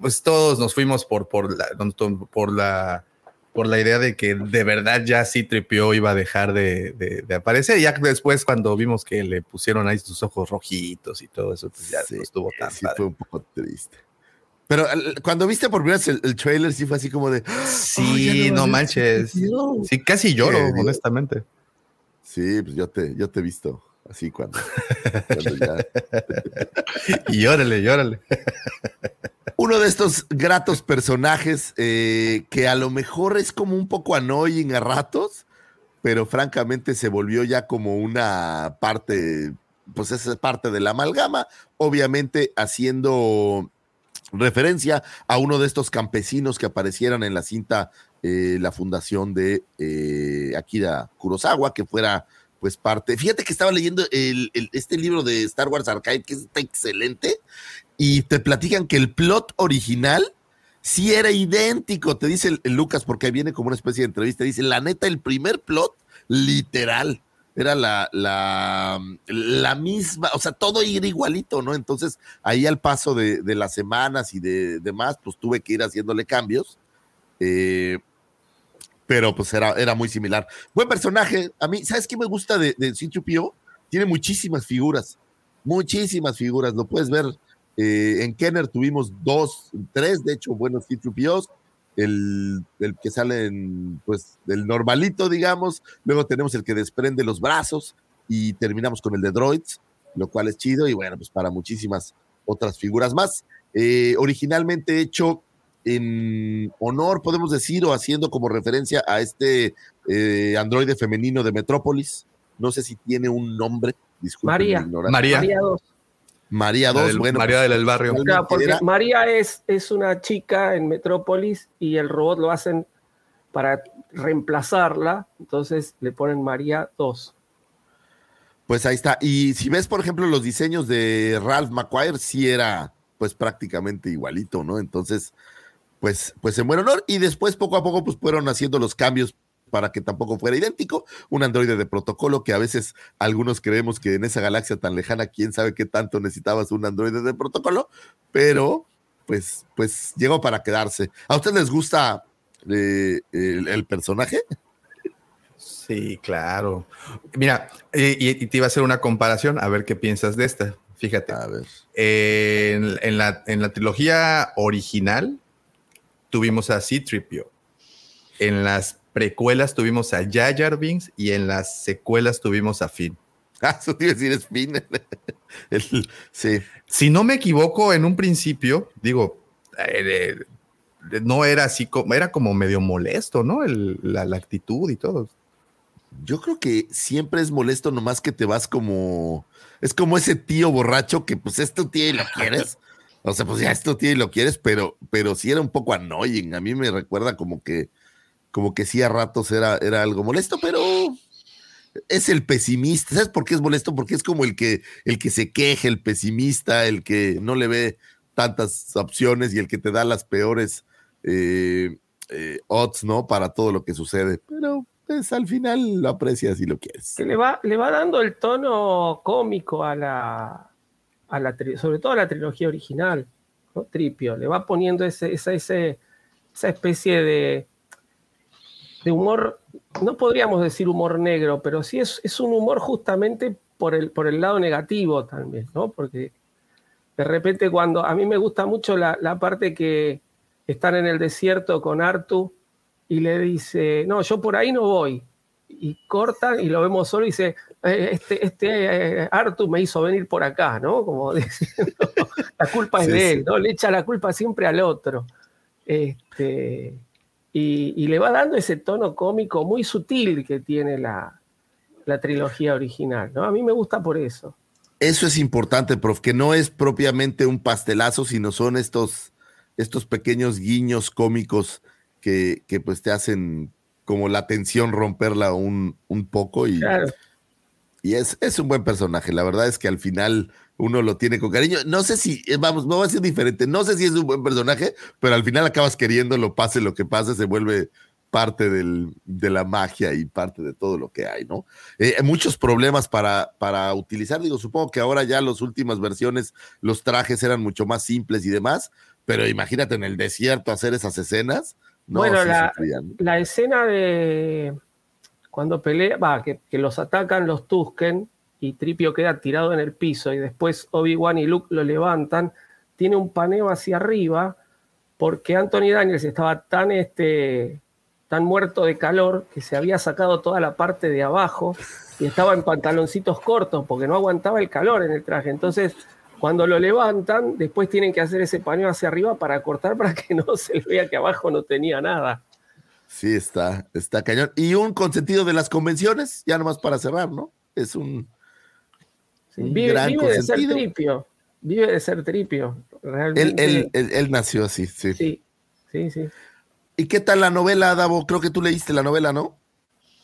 S3: pues todos nos fuimos por, por la, por la por la idea de que de verdad ya sí tripió iba a dejar de, de, de, aparecer. Ya después, cuando vimos que le pusieron ahí sus ojos rojitos y todo eso, pues ya
S1: Sí,
S3: no estuvo tan
S1: sí
S3: padre.
S1: fue un poco triste. Pero cuando viste por primera vez el, el trailer, sí fue así como de.
S3: Sí,
S1: "Oh,
S3: no manches.
S1: ser tío".
S3: Sí, casi lloro,
S1: bien.
S3: honestamente.
S1: Sí, pues yo te, yo te he visto así cuando, cuando ya.
S3: Y llórale, llórale.
S1: Uno de estos gratos personajes eh, que a lo mejor es como un poco annoying a ratos, pero francamente se volvió ya como una parte, pues esa es parte de la amalgama, obviamente haciendo referencia a uno de estos campesinos que aparecieran en la cinta eh, La Fundación de eh, Akira Kurosawa, que fuera pues parte. Fíjate que estaba leyendo el- este libro de Star Wars Archive, que está excelente, y te platican que el plot original sí era idéntico, te dice Lucas, porque ahí viene como una especie de entrevista, dice, la neta, el primer plot, literal, era la, la, la misma, o sea, todo era igualito, ¿no? Entonces, ahí al paso de, de las semanas y de demás, pues tuve que ir haciéndole cambios. eh, pero pues era, era muy similar. Buen personaje. A mí, ¿sabes qué me gusta de, de C-3PO? Tiene muchísimas figuras, muchísimas figuras. Lo puedes ver. eh, en Kenner tuvimos dos, tres, de hecho, buenos C-3POs. El, el que sale en, pues, del normalito, digamos. Luego tenemos el que desprende los brazos y terminamos con el de droids, lo cual es chido. Y bueno, pues para muchísimas otras figuras más. Eh, originalmente hecho en honor, podemos decir, o haciendo como referencia a este eh, androide femenino de Metrópolis. No sé si tiene un nombre. Disculpen
S5: María.
S3: María,
S5: María 2.
S1: María
S3: la
S1: 2,
S3: del-
S1: bueno.
S3: María
S1: pues,
S3: del barrio.
S1: realmente
S5: Claro, porque
S1: era-
S5: María es, es una chica en Metrópolis y el robot lo hacen para reemplazarla, entonces le ponen María 2.
S1: Pues ahí está. Y si ves, por ejemplo, los diseños de Ralph McQuire, sí era pues prácticamente igualito, ¿no? Entonces, pues, pues en buen honor. Y después, poco a poco, pues fueron haciendo los cambios para que tampoco fuera idéntico. Un androide de protocolo que a veces algunos creemos que en esa galaxia tan lejana, quién sabe qué tanto necesitabas un androide de protocolo, pero pues, pues llegó para quedarse. ¿A ustedes les gusta eh, el, el personaje?
S3: Sí, claro. Mira, eh, y, y te iba a hacer una comparación, a ver qué piensas de esta. Fíjate,
S1: A ver.
S3: en, en la, en la trilogía original tuvimos a C-Tripio. En las precuelas tuvimos a Jar Binks y en las secuelas tuvimos a Finn.
S1: Ah, eso te iba a decir, es Finn. El- sí.
S3: Si no me equivoco, en un principio, digo, eh, de- no era así como, era como medio molesto, ¿no? El- la, la actitud y todo.
S1: Yo creo que siempre es molesto nomás que te vas como... Es como ese tío borracho que pues es tu tío y lo quieres. O sea, pues ya es tu tío y lo quieres, pero, pero sí era un poco annoying. A mí me recuerda como que, como que sí a ratos era, era algo molesto, pero es el pesimista. ¿Sabes por qué es molesto? Porque es como el que, el que se queja, el pesimista, el que no le ve tantas opciones y el que te da las peores eh, eh, odds, ¿no? Para todo lo que sucede. Pero pues al final lo aprecias y lo quieres.
S5: Que le va, le va dando el tono cómico a la, a la sobre todo a la trilogía original, ¿no? Tripio, le va poniendo ese, esa, esa especie de, de humor, no podríamos decir humor negro, pero sí es, es un humor justamente por el, por el lado negativo también, ¿no? Porque de repente cuando a mí me gusta mucho la, la parte que están en el desierto con Artu y le dice, no, yo por ahí no voy. Y cortan y lo vemos solo y dice, "Eh, este, este eh, Artu me hizo venir por acá, ¿no? Como diciendo, la culpa es
S1: Sí,
S5: de él, ¿no? Le echa la culpa siempre al otro. Este, y, y le va dando ese tono cómico muy sutil que tiene la, la trilogía original, ¿no? A mí me gusta por eso.
S1: Eso es importante, prof, que no es propiamente un pastelazo, sino son estos, estos pequeños guiños cómicos que, que pues te hacen como la tensión romperla un, un poco y,
S5: Claro.
S1: y es, es un buen personaje. La verdad es que al final uno lo tiene con cariño. No sé si, eh, vamos, no va a ser diferente. No sé si es un buen personaje, pero al final acabas queriéndolo, pase lo que pase, se vuelve parte del- de la magia y parte de todo lo que hay, ¿no? Eh, muchos problemas para, para utilizar. Digo, supongo que ahora ya las últimas versiones, los trajes eran mucho más simples y demás, pero imagínate en el desierto hacer esas escenas, No,
S5: Bueno, la-. La escena de cuando pelea, va, que, que los atacan los Tusken y Tripio queda tirado en el piso y después Obi-Wan y Luke lo levantan, tiene un paneo hacia arriba porque Anthony Daniels estaba tan, este, tan muerto de calor que se había sacado toda la parte de abajo y estaba en pantaloncitos cortos porque no aguantaba el calor en el traje. Entonces, cuando lo levantan, después tienen que hacer ese paneo hacia arriba para cortar para que no se vea que abajo no tenía nada.
S1: Sí, está, está cañón. Y un consentido de las convenciones, ya nomás para cerrar, ¿no? Es un,
S5: Sí, vive,
S1: gran
S5: vive de ser tripio. Vive de ser tripio.
S1: Él,
S5: Realmente.
S1: él- él- él nació así, sí.
S5: sí, sí, sí.
S1: ¿Y qué tal la novela, Davo? Creo que tú leíste la novela, ¿no?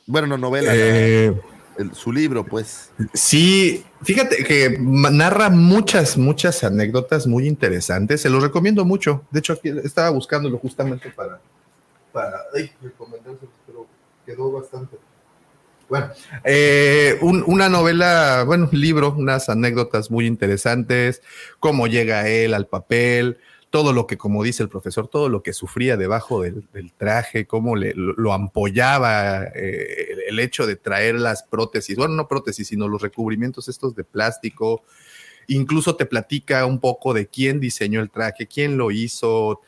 S1: Bueno, no novela,
S3: Eh,
S1: el- su libro, pues.
S3: Sí, fíjate que narra muchas, muchas anécdotas muy interesantes. Se los recomiendo mucho. De hecho, aquí estaba buscándolo justamente para, para ay, recomendárselos, pero quedó bastante. Bueno, eh, un- una novela, bueno, un libro, unas anécdotas muy interesantes, cómo llega él al papel, todo lo que, como dice el profesor, todo lo que sufría debajo del, traje, cómo le, lo, lo ampollaba eh, el, el hecho de traer las prótesis, bueno, no prótesis, sino los recubrimientos estos de plástico. Incluso te platica un poco de quién diseñó el traje, quién lo hizo.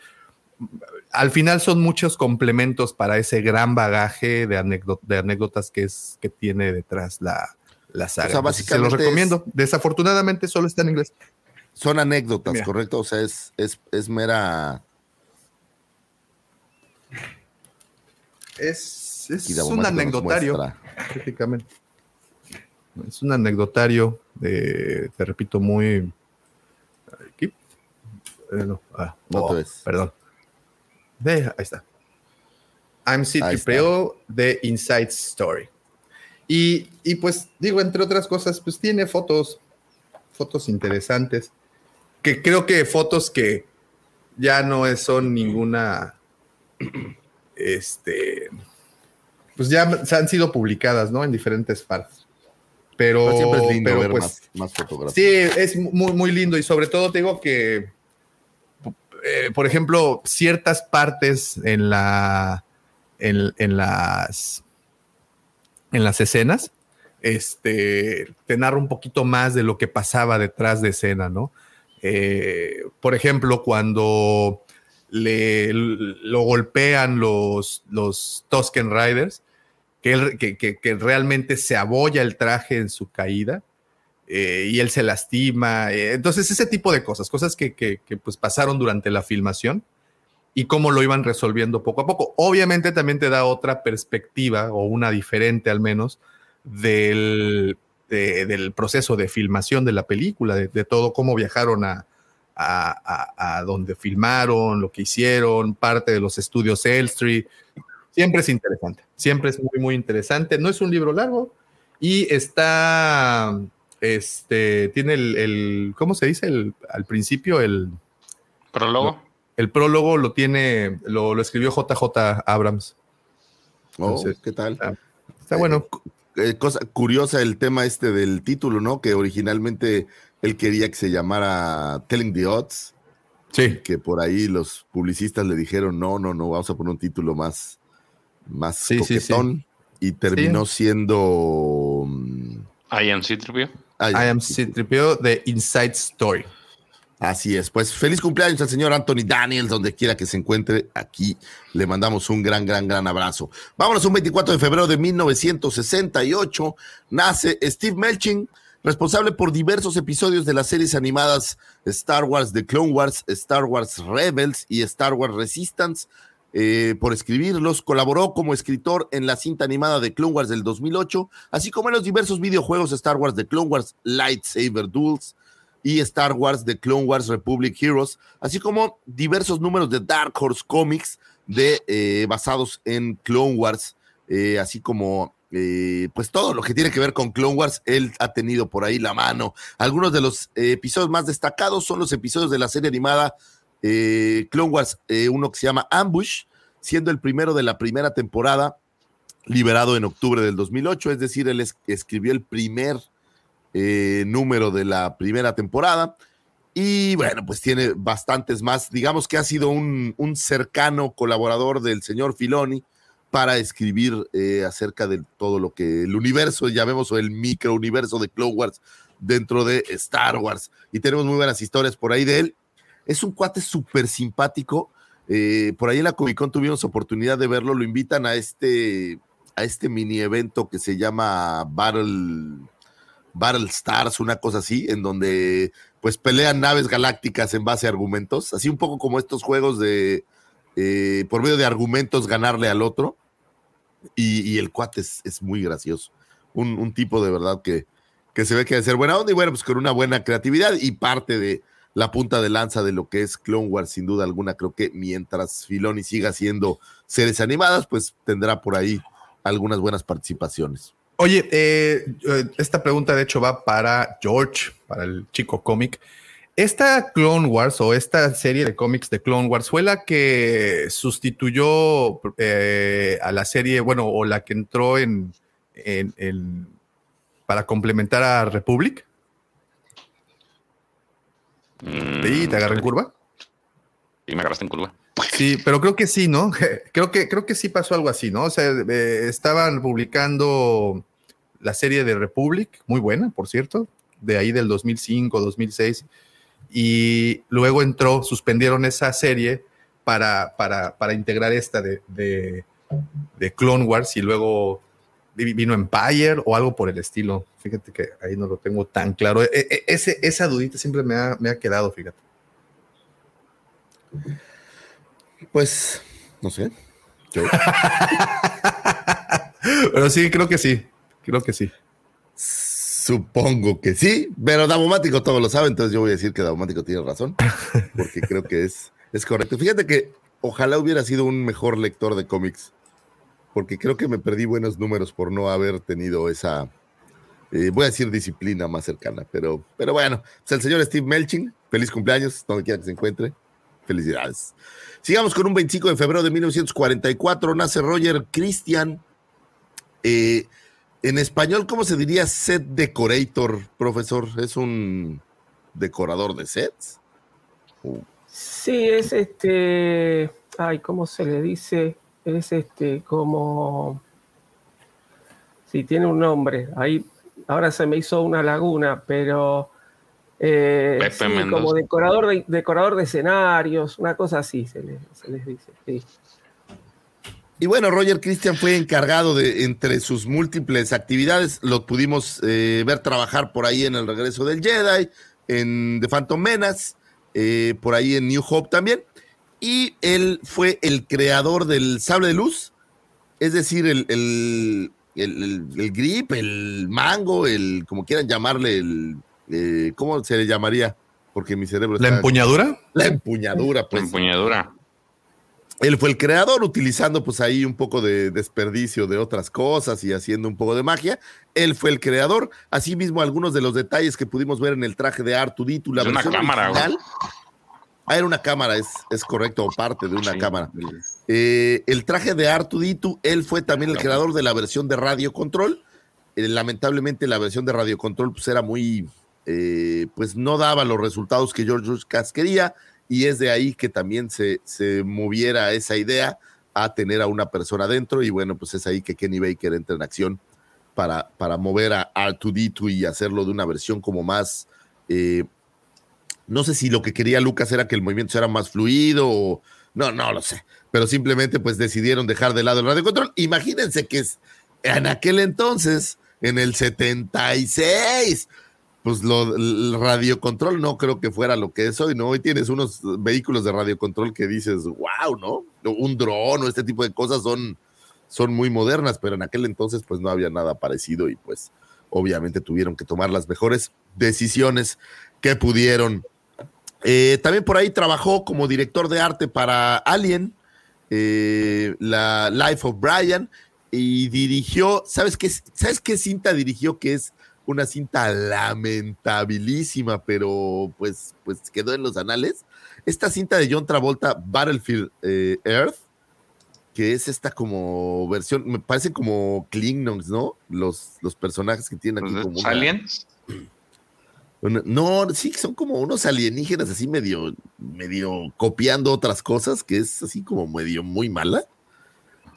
S3: Al final son muchos complementos para ese gran bagaje de, anécdo- de anécdotas que, es, que tiene detrás la, la saga.
S1: sea,
S3: Entonces, se los
S1: básicamente
S3: recomiendo. Desafortunadamente solo está en inglés.
S1: Son anécdotas,
S3: Mira.
S1: ¿correcto? O sea, es, es, es mera.
S3: Es, es un anecdotario, prácticamente. Es un anecdotario, de, te repito, muy... Aquí. Eh, no, ah,
S1: No
S3: oh. Perdón. Ve, ahí está. I'm
S1: Ahí está.
S3: C-3PO de Inside Story. Y, y pues digo, entre otras cosas, pues tiene fotos, fotos interesantes, que creo que fotos que ya no son ninguna, este, pues ya se han sido publicadas, ¿no? En diferentes partes. Pero,
S1: Pero siempre es lindo
S3: pero,
S1: ver
S3: pues,
S1: más, más fotografías.
S3: Sí, es muy, muy lindo y sobre todo te digo que, eh, por ejemplo, ciertas partes en en, las, en las escenas, este, te narra un poquito más de lo que pasaba detrás de escena, ¿no? Eh, por ejemplo, cuando le, lo golpean los, los Tusken Riders, que, que- que- que realmente se abolla el traje en su caída eh, y él se lastima. eh, entonces, ese tipo de cosas, cosas que, que- que, pues pasaron durante la filmación y cómo lo iban resolviendo poco a poco. Obviamente también te da otra perspectiva o una diferente al menos del, de- del proceso de filmación de la película, de, de todo cómo viajaron a, a, a- a donde filmaron, lo que hicieron, parte de los estudios Elstree. Siempre es interesante, siempre es muy, muy interesante. No es un libro largo y está, este, tiene el, el- ¿cómo se dice? El, al principio el,
S4: Prólogo.
S3: el prólogo lo tiene, lo, lo escribió JJ Abrams.
S1: Oh, ¿Qué tal?
S3: está- Está bueno.
S1: Eh, cosa curiosa el tema este del título, ¿no? Que originalmente él quería que se llamara Telling the Odds,
S3: Sí.
S1: que por ahí los publicistas le dijeron, no, no, no, vamos a poner un título más, más
S3: Sí, sí, sí.
S1: coquetón. Y terminó siendo... mm,
S4: I am C-3PO.
S1: ay,
S3: I am C-3PO de Inside Story.
S1: Así es, pues feliz cumpleaños al señor Anthony Daniels, donde quiera que se encuentre aquí. Le mandamos un gran, gran, gran abrazo. Vámonos, un 24 de febrero de 1968, nace Steve Melching, responsable por diversos episodios de las series animadas Star Wars The Clone Wars, Star Wars Rebels y Star Wars Resistance. Eh, por escribirlos, colaboró como escritor en la cinta animada de Clone Wars del 2008, así como en los diversos videojuegos Star Wars The Clone Wars Lightsaber Duels, y Star Wars The Clone Wars Republic Heroes, así como diversos números de Dark Horse Comics de, eh, basados en Clone Wars, eh, así como pues todo lo que tiene que ver con Clone Wars, él ha tenido por ahí la mano. Algunos de los episodios más destacados son los episodios de la serie animada eh, Clone Wars, eh, uno que se llama Ambush, siendo el primero de la primera temporada, liberado en octubre del 2008, es decir, él es- escribió el primer eh, número de la primera temporada. Y bueno, pues tiene bastantes más. Digamos que ha sido un, un cercano colaborador del señor Filoni para escribir eh, acerca de todo lo que el universo, llamemos o el microuniverso de Clone Wars dentro de Star Wars. Y tenemos muy buenas historias por ahí de él. Es un cuate súper simpático. Eh, por ahí en la Comic Con tuvimos oportunidad de verlo. Lo invitan a este, a este mini evento que se llama Battle, Stars, una cosa así, en donde pues pelean naves galácticas en base a argumentos, así un poco como estos juegos de eh, por medio de argumentos ganarle al otro. Y, el cuate es, muy gracioso. Un, un, tipo de verdad que, que se ve que debe ser buena onda y bueno, pues con una buena creatividad y parte de la punta de lanza de lo que es Clone Wars, sin duda alguna. Creo que mientras Filoni siga haciendo series animadas, pues tendrá por ahí algunas buenas participaciones.
S3: Oye, eh, esta pregunta de hecho va para George, para el chico cómic. Esta Clone Wars o esta serie de cómics de Clone Wars fue la que sustituyó eh, a la serie, bueno, o la que entró en, en, en para complementar a Republic. Sí, te agarré en curva.
S4: Y me agarraste en curva.
S3: Sí, pero creo que sí, ¿no? Creo que, creo que sí pasó algo así, ¿no? O sea, eh, estaban publicando la serie de Republic, muy buena, por cierto, de ahí del 2005, 2006, y luego entró, suspendieron esa serie para, para, para integrar esta de, de, de, Clone Wars y luego vino Empire o algo por el estilo. Fíjate que ahí no lo tengo tan claro. E, e, ese, esa dudita siempre me ha, me ha quedado, fíjate.
S1: Pues, no sé. Yo.
S3: pero sí, creo que sí. Creo que sí.
S1: Supongo que sí, pero Davomático todo lo sabe, entonces yo voy a decir que Davomático tiene razón, porque creo que es, es correcto. Fíjate que ojalá hubiera sido un mejor lector de cómics, porque creo que me perdí buenos números por no haber tenido esa, eh, voy a decir disciplina más cercana, pero, pero bueno, pues el señor Steve Melching, feliz cumpleaños, donde quiera que se encuentre. Felicidades. Sigamos con un 25 de febrero de 1944. Nace Roger Christian. Eh, en español, ¿cómo se diría set decorator, profesor? ¿Es un decorador de sets?
S5: Sí, es este. Ay, ¿cómo se le dice? Es este, como. Sí, tiene un nombre. Ahí, ahora se me hizo una laguna, pero. Eh, sí, como decorador de, decorador de escenarios, una cosa así se les, se les dice. Sí.
S1: Y bueno, Roger Christian fue encargado de, entre sus múltiples actividades, lo pudimos eh, ver trabajar por ahí en el regreso del Jedi, en The Phantom Menace, eh, por ahí en New Hope también. Y él fue el creador del sable de luz, es decir, el, el, el, el grip, el mango, el, como quieran llamarle, el, eh, ¿cómo se le llamaría? Porque mi cerebro
S3: ¿La
S1: está...
S3: empuñadura?
S1: La empuñadura, pues.
S4: La empuñadura.
S1: Él fue el creador, utilizando pues ahí un poco de desperdicio de otras cosas y haciendo un poco de magia. Él fue el creador. Asimismo, algunos de los detalles que pudimos ver en el traje de Artuditu, la
S4: es versión una cámara,
S1: original. Ah, era una cámara, es, es correcto, parte de una sí. cámara. Eh, el traje de Artuditu, él fue también el creador de la versión de Radio Control. Eh, lamentablemente la versión de Radio Control pues era muy, eh, pues no daba los resultados que George Lucas quería y es de ahí que también se, se moviera esa idea a tener a una persona dentro y bueno, pues es ahí que Kenny Baker entra en acción para, para mover a R2D2 y hacerlo de una versión como más, eh, no sé si lo que quería Lucas era que el movimiento era más fluido o no, no lo sé, pero simplemente pues decidieron dejar de lado el radio control. Imagínense que es en aquel entonces, en el 76, pues lo, el radiocontrol no creo que fuera lo que es hoy, ¿no? Hoy tienes unos vehículos de radiocontrol que dices, wow, ¿no? Un dron o este tipo de cosas son, son muy modernas, pero en aquel entonces pues no había nada parecido y pues obviamente tuvieron que tomar las mejores decisiones que pudieron. Eh, también por ahí trabajó como director de arte para Alien, eh, la Life of Brian, y dirigió, ¿sabes qué, ¿sabes qué cinta dirigió que es una cinta lamentabilísima, pero pues, pues quedó en los anales. Esta cinta de John Travolta, Battlefield eh, Earth, que es esta como versión, me parece como Klingons, ¿no? Los, los personajes que tienen aquí como.
S4: ¿Aliens?
S1: Una... No, sí, son como unos alienígenas así medio, medio copiando otras cosas, que es así como medio muy mala.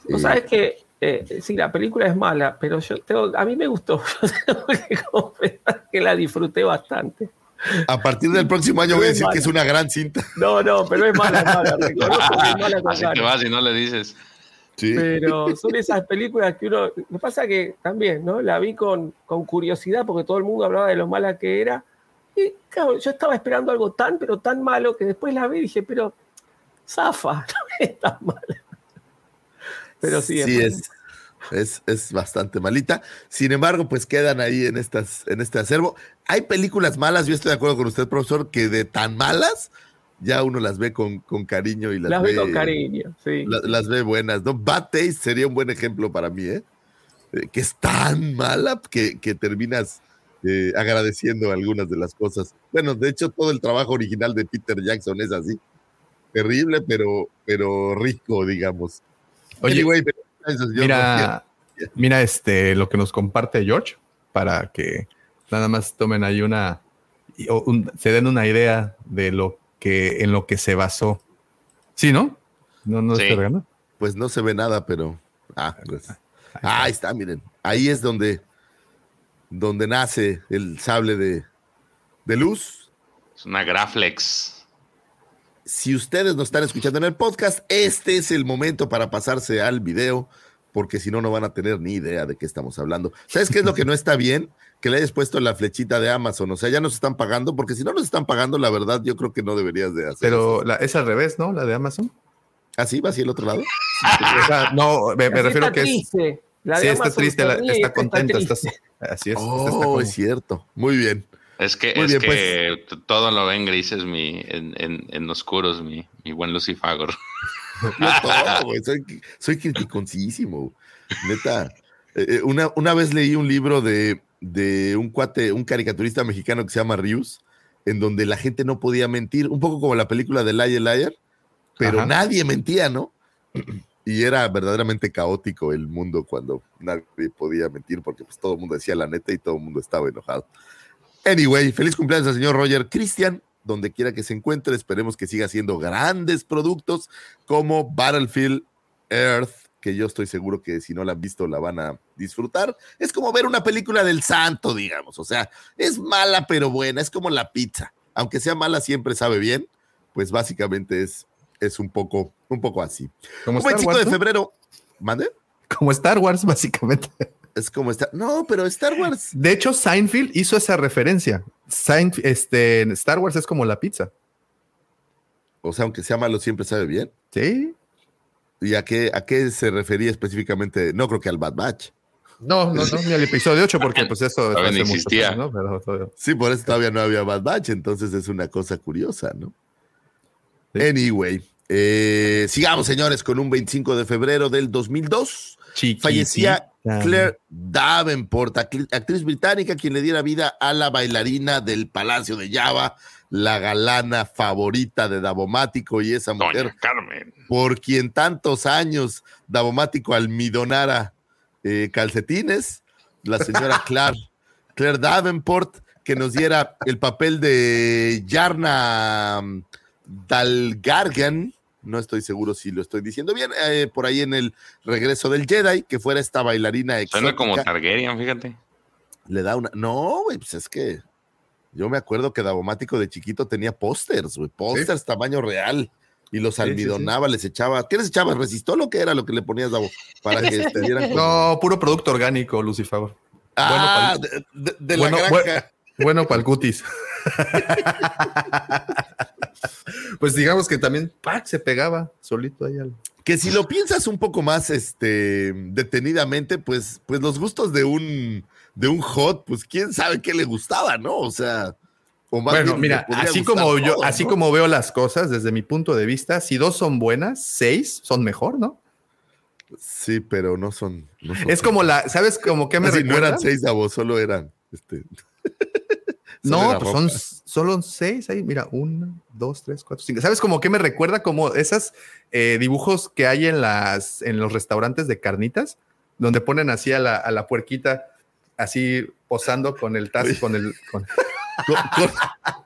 S5: Tú
S1: Eh,
S5: sabes que eh, sí, la película es mala, pero yo tengo, a mí me gustó. Tengo que confesar que la disfruté bastante.
S1: a partir del próximo año
S5: Pero
S1: voy a decir que
S5: mala.
S1: es una gran cinta.
S5: No, no, pero es mala, es mala. Reconozco que es mala con
S4: Así te vas y no le dices.
S1: Sí.
S5: Pero son esas películas que uno. Lo que pasa que también, ¿no? La vi con, con curiosidad porque todo el mundo hablaba de lo mala que era. Y claro, yo estaba esperando algo tan, pero tan malo que después la vi y dije, pero zafa, no es tan mala. Pero sí,
S1: sí es, es, es bastante malita. Sin embargo, pues quedan ahí en, estas, en este acervo. Hay películas malas, yo estoy de acuerdo con usted, profesor, que de tan malas ya uno las ve con, con cariño y las,
S5: Las
S1: ve,
S5: con cariño, sí.
S1: la- las ve buenas. ¿no? Bad Taste sería un buen ejemplo para mí, ¿eh? Eh, que es tan mala que, que terminas eh, agradeciendo algunas de las cosas. Bueno, de hecho, todo el trabajo original de Peter Jackson es así. Terrible, pero, pero rico, digamos.
S3: Oye,
S1: Anyway, no
S3: Mira, mira este, lo que nos comparte George para que nada más tomen ahí una, un- se den una idea de lo que, en lo que se basó. Sí, ¿no? No, no
S4: Sí.
S1: Pues no se ve nada, pero. Ah, pues. Ah, ahí está, miren. Ahí es donde, donde nace el sable de, de luz.
S4: Es una Graflex.
S1: Si ustedes nos están escuchando en el podcast, este es el momento para pasarse al video, porque si no, no van a tener ni idea de qué estamos hablando. ¿Sabes qué es lo que no está bien? Que le hayas puesto la flechita de Amazon. O sea, ya nos están pagando, porque si no nos están pagando, la verdad, yo creo que no deberías de hacer.
S3: Pero la- es al revés, ¿no? La de Amazon.
S1: ¿Ah, sí? ¿Va hacia el otro lado?
S3: O sea, no, me, me refiero
S5: está
S3: que es.
S5: La
S3: Sí, está triste, la- está contenta.
S5: triste.
S3: así es. está
S1: Oh,
S3: como-
S1: es cierto. Muy bien.
S4: Es que, es
S1: bien, pues.
S4: que t- todo lo ven grises mi, en, en, en oscuros, mi, mi buen Lucifagor.
S1: Yo todo, güey. Soy, soy criticoncísimo. Neta. Eh, eh, una, una vez leí un libro de, de un cuate, un caricaturista mexicano que se llama Rius, en donde la gente no podía mentir, un poco como la película de Liar Liar, pero
S3: Ajá.
S1: nadie mentía, ¿no? Y era verdaderamente caótico el mundo cuando nadie podía mentir, porque pues todo el mundo decía la neta y todo el mundo estaba enojado. Anyway, feliz cumpleaños al señor Roger Christian, donde quiera que se encuentre. Esperemos que siga haciendo grandes productos como Battlefield Earth, que yo estoy seguro que si no la han visto la van a disfrutar. Es como ver una película del santo, digamos. O sea, es mala pero buena, es como la pizza. Aunque sea mala, siempre sabe bien. Pues básicamente es, es un, poco, un poco así.
S3: Como
S1: Un buen
S3: Star
S1: 5
S3: Wars,
S1: de
S3: ¿no?
S1: febrero. ¿Mande?
S3: Como Star Wars, básicamente.
S1: Es como está. No, pero Star Wars.
S3: De hecho, Seinfeld hizo esa referencia. Seinf- este, Star Wars es como la pizza.
S1: O sea, aunque sea malo, siempre sabe bien.
S3: Sí.
S1: ¿Y a qué, a qué se refería específicamente? No creo que al Bad Batch.
S3: No, no, no, ni al episodio 8, porque pues eso
S4: Todavía
S3: hace
S4: no existía.
S3: años, ¿no? Pero todavía-
S1: Sí, por eso todavía no había Bad Batch, entonces es una cosa curiosa, ¿no?
S3: Sí.
S1: Anyway, eh, sigamos, señores, con un 25 de febrero del 2002. Fallecía
S3: Chiquitita.
S1: Claire Davenport, actriz británica, quien le diera vida a la bailarina del Palacio de Java, la galana favorita de Davomático y esa mujer
S4: Carmen.
S1: por quien tantos años Davomático almidonara eh, calcetines, la señora Claire, Claire Davenport, que nos diera el papel de Yarna mm, Dalgargan, no estoy seguro si lo estoy diciendo bien, eh, por ahí en el regreso del Jedi, que fuera esta bailarina
S4: Suena como
S1: exótica.
S4: Targaryen, fíjate.
S1: Le da una... No, güey, pues es que yo me acuerdo que Davomático de chiquito tenía pósters, güey, pósters tamaño real. Y los
S3: sí, sí.
S1: almidonaba, les echaba. ¿Qué les echaba? ¿Resistol o qué era lo que le ponías, Davo? Para que te dieran.
S3: No, puro producto orgánico, Lucifer.
S1: ah,
S3: bueno,
S1: de, de- de
S3: bueno,
S1: la granja.
S3: Bueno, para el cutis. pues digamos que también ¡pac! se pegaba solito ahí al.
S1: Que si lo piensas un poco más este, detenidamente, pues, pues los gustos de un, de un hot, pues quién sabe qué le gustaba, ¿no? O sea, o más
S3: Bueno,
S1: bien
S3: mira, así como yo, así
S1: ¿no?
S3: como veo las cosas desde mi punto de vista, si dos son buenas, seis son mejor, ¿no?
S1: Sí, pero no son. no son
S3: Es como la, ¿sabes como qué me
S1: Así, no
S3: recuerda?
S1: eran seis Davo, solo eran. Este,
S3: No, pues son solo seis ahí. Mira, uno, dos, tres, cuatro, cinco. ¿Sabes como qué me recuerda? Como esos dibujos que hay en las en los restaurantes de carnitas, donde ponen así a la, a la puerquita, así posando con el tazo, con el. con-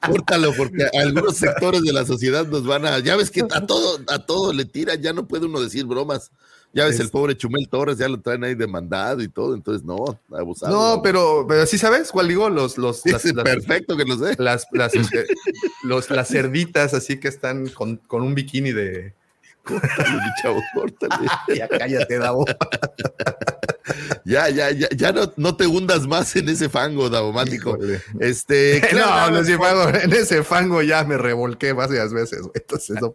S1: Córtalo, porque algunos sectores de la sociedad nos van a. Ya ves que a todo, a todo le tiran, ya no puede uno decir bromas. Ya ves, el pobre Chumel Torres ya lo traen ahí demandado y todo, entonces no, abusado.
S3: No, pero, pero sí sabes cuál digo, los, los
S1: perfecto que lo sé.
S3: Las, las, este, los, las cerditas así que están con, con un bikini de,
S1: Córtale, chavo, córtale.
S3: ya cállate, Davo.
S1: ya, ya, ya, ya no, no, te hundas más en ese fango, Davomático. Este,
S3: claro, no, fango, en ese fango ya me revolqué varias veces, Entonces, no.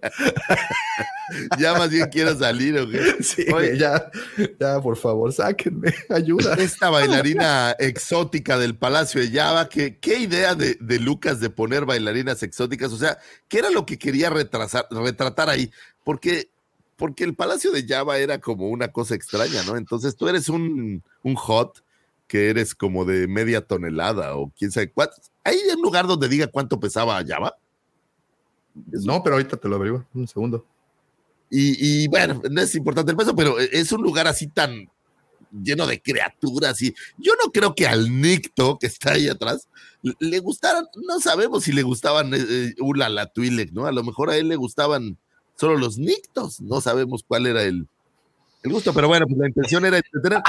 S1: ya más bien quiero salir, ¿o
S3: Sí, ya, ya, por favor, sáquenme, ayuda.
S1: Esta bailarina exótica del Palacio de Java, que, qué idea de, de Lucas de poner bailarinas exóticas, o sea, ¿qué era lo que quería retrasar, retratar ahí? Porque, porque el Palacio de Java era como una cosa extraña, ¿no? Entonces tú eres un, un hot que eres como de media tonelada o quién sabe cuánto. ¿Hay un lugar donde diga cuánto pesaba Java?
S3: No, pero ahorita te lo averiguo, un segundo.
S1: Y, y, bueno, no es importante el peso, pero es un lugar así tan lleno de criaturas y yo no creo que al Nicto que está ahí atrás le gustaran, no sabemos si le gustaban eh, eh, Ula la Twi'lek, ¿no? A lo mejor a él le gustaban solo los nictos. No sabemos cuál era el, el gusto, pero bueno, pues la intención era entretener.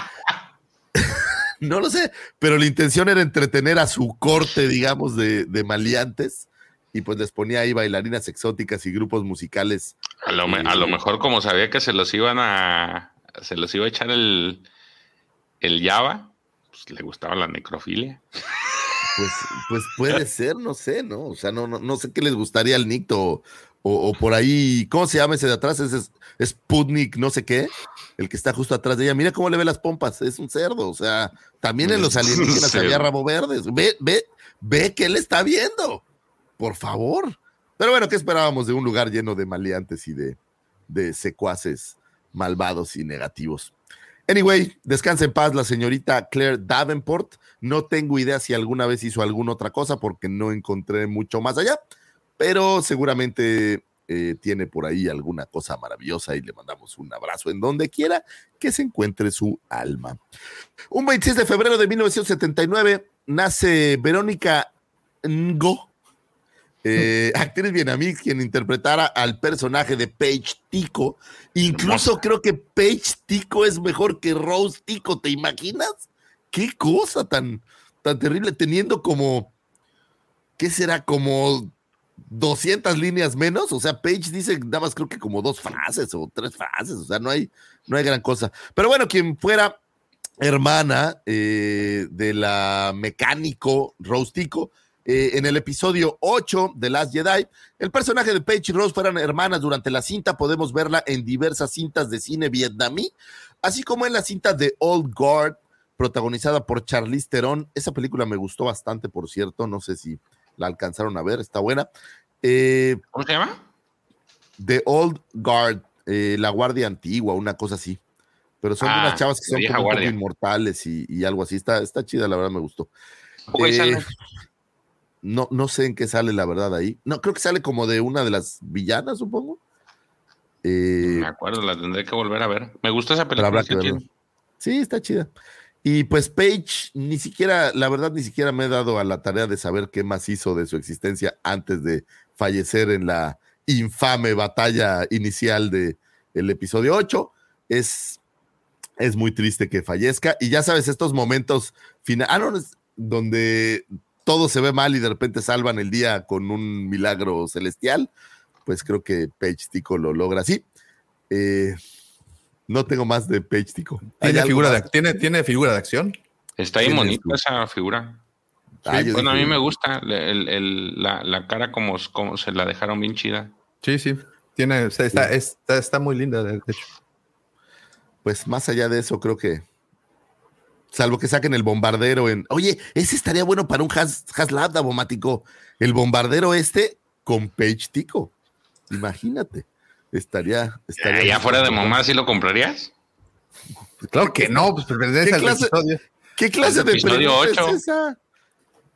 S1: no lo sé, pero la intención era entretener a su corte, digamos, de, de maleantes. Y pues les ponía ahí bailarinas exóticas y grupos musicales.
S4: A lo, a lo mejor, como sabía que se los iban a. Se los iba a echar el, el Java, pues le gustaba la necrofilia.
S1: Pues, pues puede ser, no sé, ¿no? O sea, no, no, no sé qué les gustaría al Nicto o, por ahí, ¿cómo se llama ese de atrás? Es, Sputnik, no sé qué, el que está justo atrás de ella. Mira cómo le ve las pompas, es un cerdo, o sea, también en los alienígenas había rabo verdes. Ve, ve, ve que él está viendo, por favor. Pero bueno, ¿qué esperábamos de un lugar lleno de maleantes y de, de secuaces malvados y negativos? Anyway, descansa en paz la señorita Claire Davenport. No tengo idea si alguna vez hizo alguna otra cosa porque no encontré mucho más allá pero seguramente eh, tiene por ahí alguna cosa maravillosa y le mandamos un abrazo en donde quiera que se encuentre su alma. Un 26 de febrero de 1979 nace Verónica Ngo, eh, actriz vietnamita quien interpretara al personaje de Paige Tico. Incluso creo que Paige Tico es mejor que Rose Tico, ¿te imaginas? Qué cosa tan, tan terrible, teniendo como, ¿qué será? Como 200 líneas menos, o sea, Page dice nada más creo que como dos frases o tres frases, o sea, no hay, no hay gran cosa. Pero bueno, quien fuera hermana eh, de la mecánico Rostico, eh, en el episodio 8 de Last Jedi, el personaje de Paige y Rose fueran hermanas durante la cinta, podemos verla en diversas cintas de cine vietnamí, así como en la cinta de Old Guard, protagonizada por Charlize Theron. Esa película me gustó bastante, por cierto, no sé si la alcanzaron a ver, está buena.
S4: Eh, ¿Cómo se llama?
S1: The Old Guard, eh, la guardia antigua, una cosa así. Pero son unas ah, chavas que son como inmortales y, algo así. Está, está chida, la verdad me gustó. Eh, no, no sé en qué sale la verdad ahí. No, creo que sale como de una de las villanas, supongo.
S4: me acuerdo, la tendré que volver a ver. Me gustó esa película.
S1: Sí, está chida. Y pues Page, ni siquiera, la verdad, ni siquiera me he dado a la tarea de saber qué más hizo de su existencia antes de fallecer en la infame batalla inicial de el episodio 8. Es, es muy triste que fallezca. Y ya sabes, estos momentos finales, ah, donde todo se ve mal y de repente salvan el día con un milagro celestial, pues creo que Page Tico lo logra así. Eh, no tengo más de Page Tico.
S3: ¿Tiene figura, de, ¿tiene, ¿Tiene figura de acción?
S4: Está ahí bonita esa figura. Ah, bueno, a mí me gusta la, cara como, como se la dejaron bien chida.
S3: Sí, sí. Tiene, está, está, muy linda, de hecho.
S1: Pues más allá de eso, creo que. Salvo que saquen el bombardero en. Oye, ese estaría bueno para un Has, Haslab. El bombardero este con Page Tico. Imagínate. Estaría. estaría
S4: ¿Ya fuera de mamá sí lo comprarías?
S3: Claro que no, pues pertenece
S1: al episodio. ¿Qué clase de
S4: episodio 8? es esa?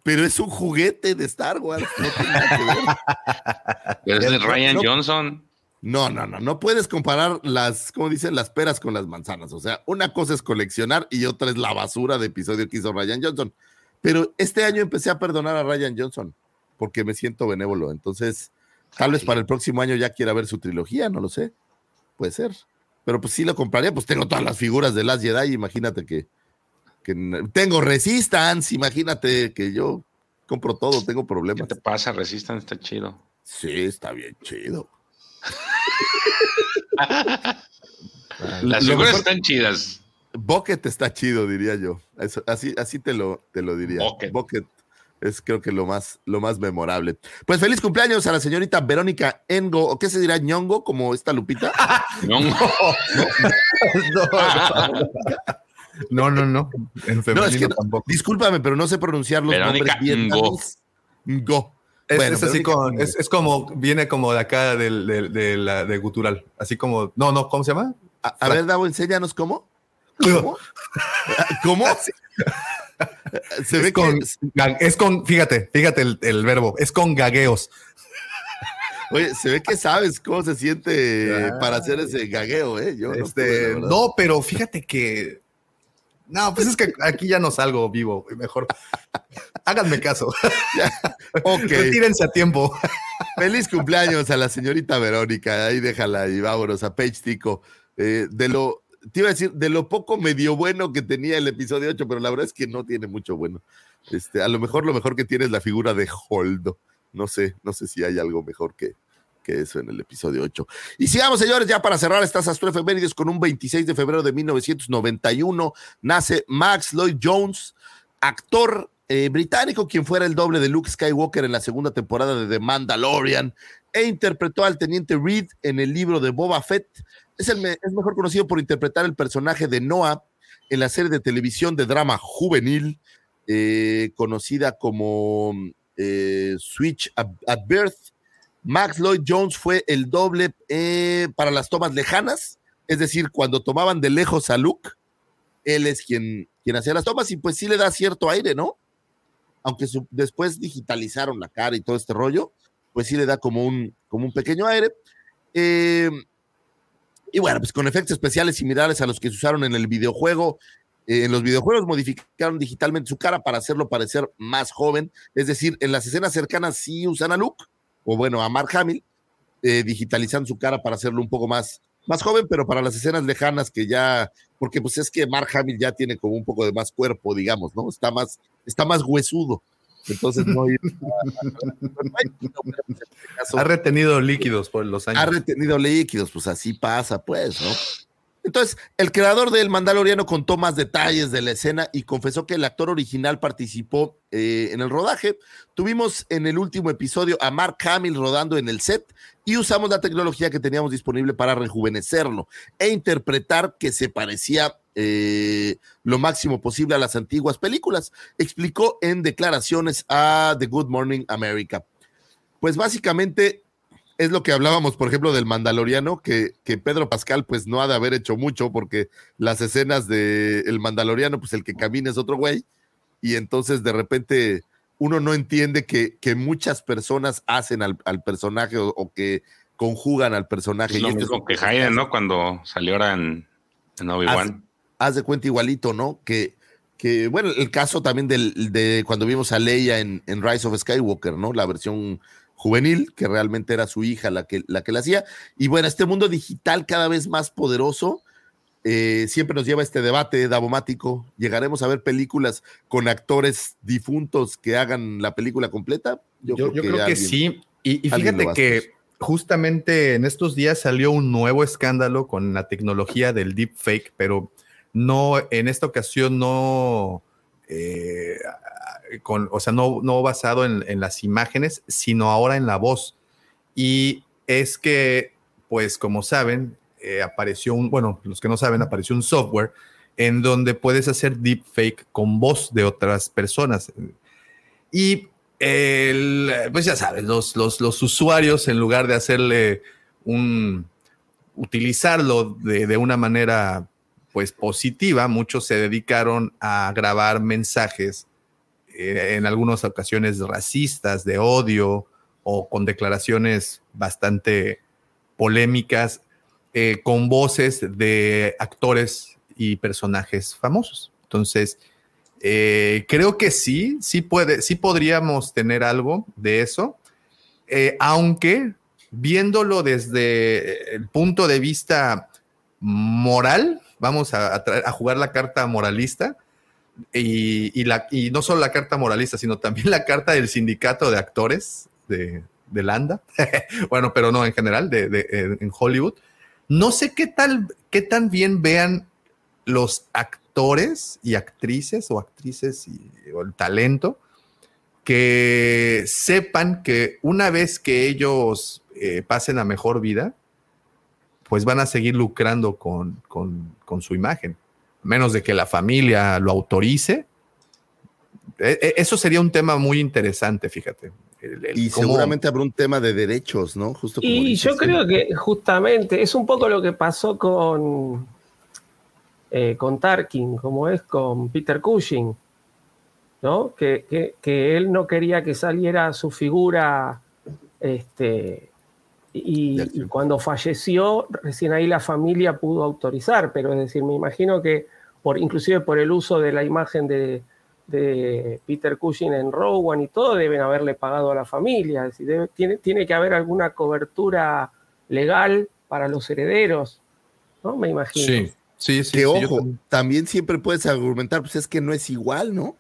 S1: Pero es un juguete de Star Wars. No tiene nada que ver.
S4: Pero es de Ryan Johnson.
S1: No, no, no, no puedes comparar las, como dicen, las peras con las manzanas. O sea, una cosa es coleccionar y otra es la basura de episodio que hizo Ryan Johnson. pero este año empecé a perdonar a Ryan Johnson porque me siento benévolo. Entonces, tal vez para el próximo año ya quiera ver su trilogía, no lo sé. Puede ser. Pero pues sí lo compraría, pues tengo todas las figuras de Last Jedi, imagínate que, que tengo Resistance, imagínate que yo compro todo, tengo
S4: ¿Qué
S1: problemas.
S4: te pasa? Resistan, está chido.
S1: Sí, está bien chido.
S4: Las figuras están chidas.
S1: Bucket está chido, diría yo. Eso- así, así te lo, te lo diría.
S4: Bucket.
S1: Bucket es creo que lo más, lo más memorable. Pues feliz cumpleaños a la señorita Verónica Engo, o qué se dirá ñongo, como esta Lupita.
S4: No,
S3: No, no, no. En femenino
S1: No, es que no-
S3: tampoco.
S1: discúlpame, pero no sé pronunciar los
S4: Verónica
S1: nombres bien.
S4: Ngo.
S1: Ngo.
S3: Es,
S1: Bueno,
S3: es así
S1: Ngo.
S3: es, es como, viene como de acá del, del- de, la, de gutural. Así como, no, no, ¿cómo se llama?
S1: A, a ver, Davo, enséñanos cómo. ¿Cómo? ¿Cómo? Se ve
S3: Es con,
S1: que,
S3: ga- es con, fíjate, fíjate el, el verbo, es con gagueos.
S1: oye, se ve que sabes cómo se siente
S3: Ah.
S1: para hacer ese gagueo, ¿eh? Yo
S3: Este, no, pero fíjate que. No, pues es que aquí ya no salgo vivo. Mejor háganme caso.
S1: Ok.
S3: Retírense a tiempo.
S1: Feliz cumpleaños a la señorita Verónica. Ahí déjala y vámonos a Page Tico. Eh, de lo, te iba a decir, de lo poco medio bueno que tenía el episodio 8, pero la verdad es que no tiene mucho bueno. Este, a lo mejor lo mejor que tiene es la figura de Holdo. No sé, no sé si hay algo mejor que, que eso en el episodio 8. Y sigamos, señores, ya para cerrar estas astroefemérides con un 26 de febrero de 1991 nace Max Lloyd Jones, actor eh, británico, quien fuera el doble de Luke Skywalker en la segunda temporada de The Mandalorian e interpretó al teniente Reed en el libro de Boba Fett. Es, el es mejor conocido por interpretar el personaje de Noah en la serie de televisión de drama juvenil eh, conocida como eh, Switch at, Birth. Max Lloyd Jones fue el doble eh, para las tomas lejanas, es decir, cuando tomaban de lejos a Luke, él es quien, quien hacía las tomas y pues sí le da cierto aire, ¿no? Aunque después digitalizaron la cara y todo este rollo, pues sí le da como un, como un pequeño aire. Eh, y bueno, pues con efectos especiales similares a los que se usaron en el videojuego. eh, en los videojuegos modificaron digitalmente su cara para hacerlo parecer más joven. Es decir, en las escenas cercanas sí usan a Luke, o bueno, a Mark Hamill, eh, digitalizando su cara para hacerlo un poco más, más joven, pero para las escenas lejanas que ya, porque pues es que Mark Hamill ya tiene como un poco de más cuerpo, digamos, ¿no? Está más, está más huesudo. Entonces no
S3: Ha retenido líquidos por los años.
S1: ha retenido líquidos, pues así pasa, pues, ¿no? Entonces, el creador del Mandaloriano contó más detalles de la escena y confesó que el actor original participó eh, en el rodaje. Tuvimos en el último episodio a Mark Hamill rodando en el set y usamos la tecnología que teníamos disponible para rejuvenecerlo e interpretar que se parecía eh, lo máximo posible a las antiguas películas, explicó en declaraciones a The Good Morning America. Pues básicamente es lo que hablábamos, por ejemplo, del Mandaloriano, que, que Pedro Pascal pues no ha de haber hecho mucho porque las escenas de el Mandaloriano, pues el que camina es otro güey, y entonces de repente uno no entiende que, que muchas personas hacen al, al personaje o, o que conjugan al personaje.
S4: Es lo
S1: y este es
S4: mismo que Hayden, ¿no? Cuando salió ahora en, en Obi-Wan.
S1: Haz de cuenta igualito, ¿no? Que, que bueno, el caso también del, de cuando vimos a Leia en, en Rise of Skywalker, ¿no? La versión juvenil, que realmente era su hija la que la, que la hacía. Y bueno, este mundo digital cada vez más poderoso eh, siempre nos lleva a este debate davomático. ¿Llegaremos a ver películas con actores difuntos que hagan la película completa?
S3: Yo, yo creo que,
S1: alguien-
S3: sí. Y, y fíjate que justamente en estos días salió un nuevo escándalo con la tecnología del deepfake, pero no, en esta ocasión no, eh, con, o sea, no, no basado en, en las imágenes, sino ahora en la voz. Y es que, pues como saben, eh, apareció un, bueno, los que no saben, apareció un software en donde puedes hacer deepfake con voz de otras personas. Y el, pues ya sabes, los, los, los usuarios, en lugar de hacerle un, utilizarlo de, de una manera pues positiva, muchos se dedicaron a grabar mensajes eh, en algunas ocasiones racistas, de odio o con declaraciones bastante polémicas, eh, con voces de actores y personajes famosos. Entonces, Eh, creo que sí, sí puede, sí podríamos tener algo de eso, aunque viéndolo desde el punto de vista moral, vamos a, a traer- a jugar la carta moralista, y, y la, y no solo la carta moralista, sino también la carta del sindicato de actores de, de Landa, bueno, pero no en general, de, de- en Hollywood. No sé qué tal, qué tan bien vean los actores y actrices o actrices y o el talento que sepan que una vez que ellos eh, pasen a mejor vida, pues van a seguir lucrando con, con- con su imagen, menos de que la familia lo autorice. E- e- Eso sería un tema muy interesante, fíjate. El- el
S1: Y
S3: cómo-
S1: seguramente habrá un tema de derechos, ¿no? Justo como
S5: Y
S1: dices,
S5: yo
S1: ¿sí?
S5: creo que justamente es un poco lo que pasó con, eh, con Tarkin, como es con Peter Cushing, ¿no? Que, que- que él no quería que saliera su figura, este, y, cuando falleció, recién ahí la familia pudo autorizar, pero es decir, me imagino que por, inclusive por el uso de la imagen de, de Peter Cushing en Rowan y todo, deben haberle pagado a la familia. Es decir, debe- tiene, tiene que haber alguna cobertura legal para los herederos, ¿no? Me imagino.
S3: Sí, sí, sí.
S1: que
S3: sí,
S1: ojo,
S3: también.
S1: también siempre puedes argumentar, pues es que no es igual, ¿no?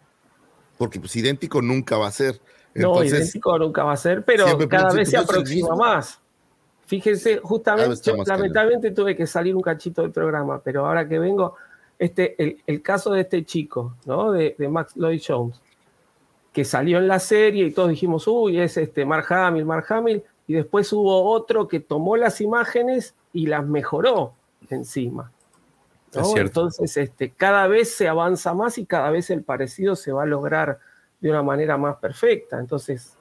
S1: Porque pues idéntico nunca va a ser.
S5: No, idéntico nunca va a ser, pero cada vez se
S1: "Pues,
S5: aproxima
S1: mismo".
S5: más. Fíjense, justamente, lamentablemente tuve que salir un cachito del programa, pero ahora que vengo, este, el, el caso de este chico, ¿no? De, de Max Lloyd Jones, que salió en la serie y todos dijimos, uy, es este Mark Hamill, Mark Hamill, y después hubo otro que tomó las imágenes y las mejoró encima. ¿no?
S3: Es cierto.
S5: Entonces, este, cada vez se avanza más y cada vez el parecido se va a lograr de una manera más perfecta. Entonces,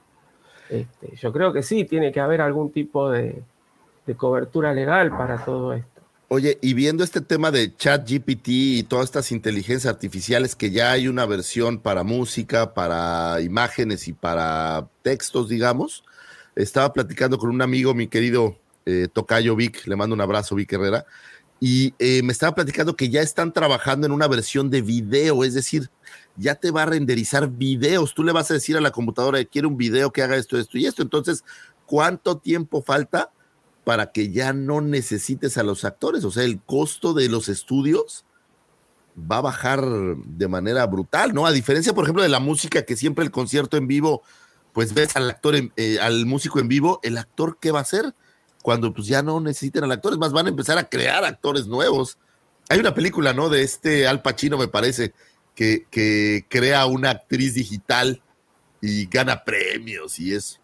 S5: este, yo creo que sí, tiene que haber algún tipo de, de cobertura legal para todo esto.
S1: Oye, y viendo este tema de chat GPT y todas estas inteligencias artificiales que ya hay una versión para música, para imágenes y para textos, digamos, estaba platicando con un amigo, mi querido eh, Tocayo Vic, le mando un abrazo, Vic Herrera, y eh, me estaba platicando que ya están trabajando en una versión de video, es decir, ya te va a renderizar videos. Tú le vas a decir a la computadora, quiero un video que haga esto, esto y esto. Entonces, ¿cuánto tiempo falta para que ya no necesites a los actores? O sea, el costo de los estudios va a bajar de manera brutal, ¿no? A diferencia, por ejemplo, de la música, que siempre el concierto en vivo, pues ves al actor, en- eh, al músico en vivo, el actor, ¿qué va a hacer? Cuando pues ya no necesiten al actor, es más, van a empezar a crear actores nuevos. Hay una película, ¿no? De este Al Pacino, me parece, que, que crea una actriz digital y gana premios y es,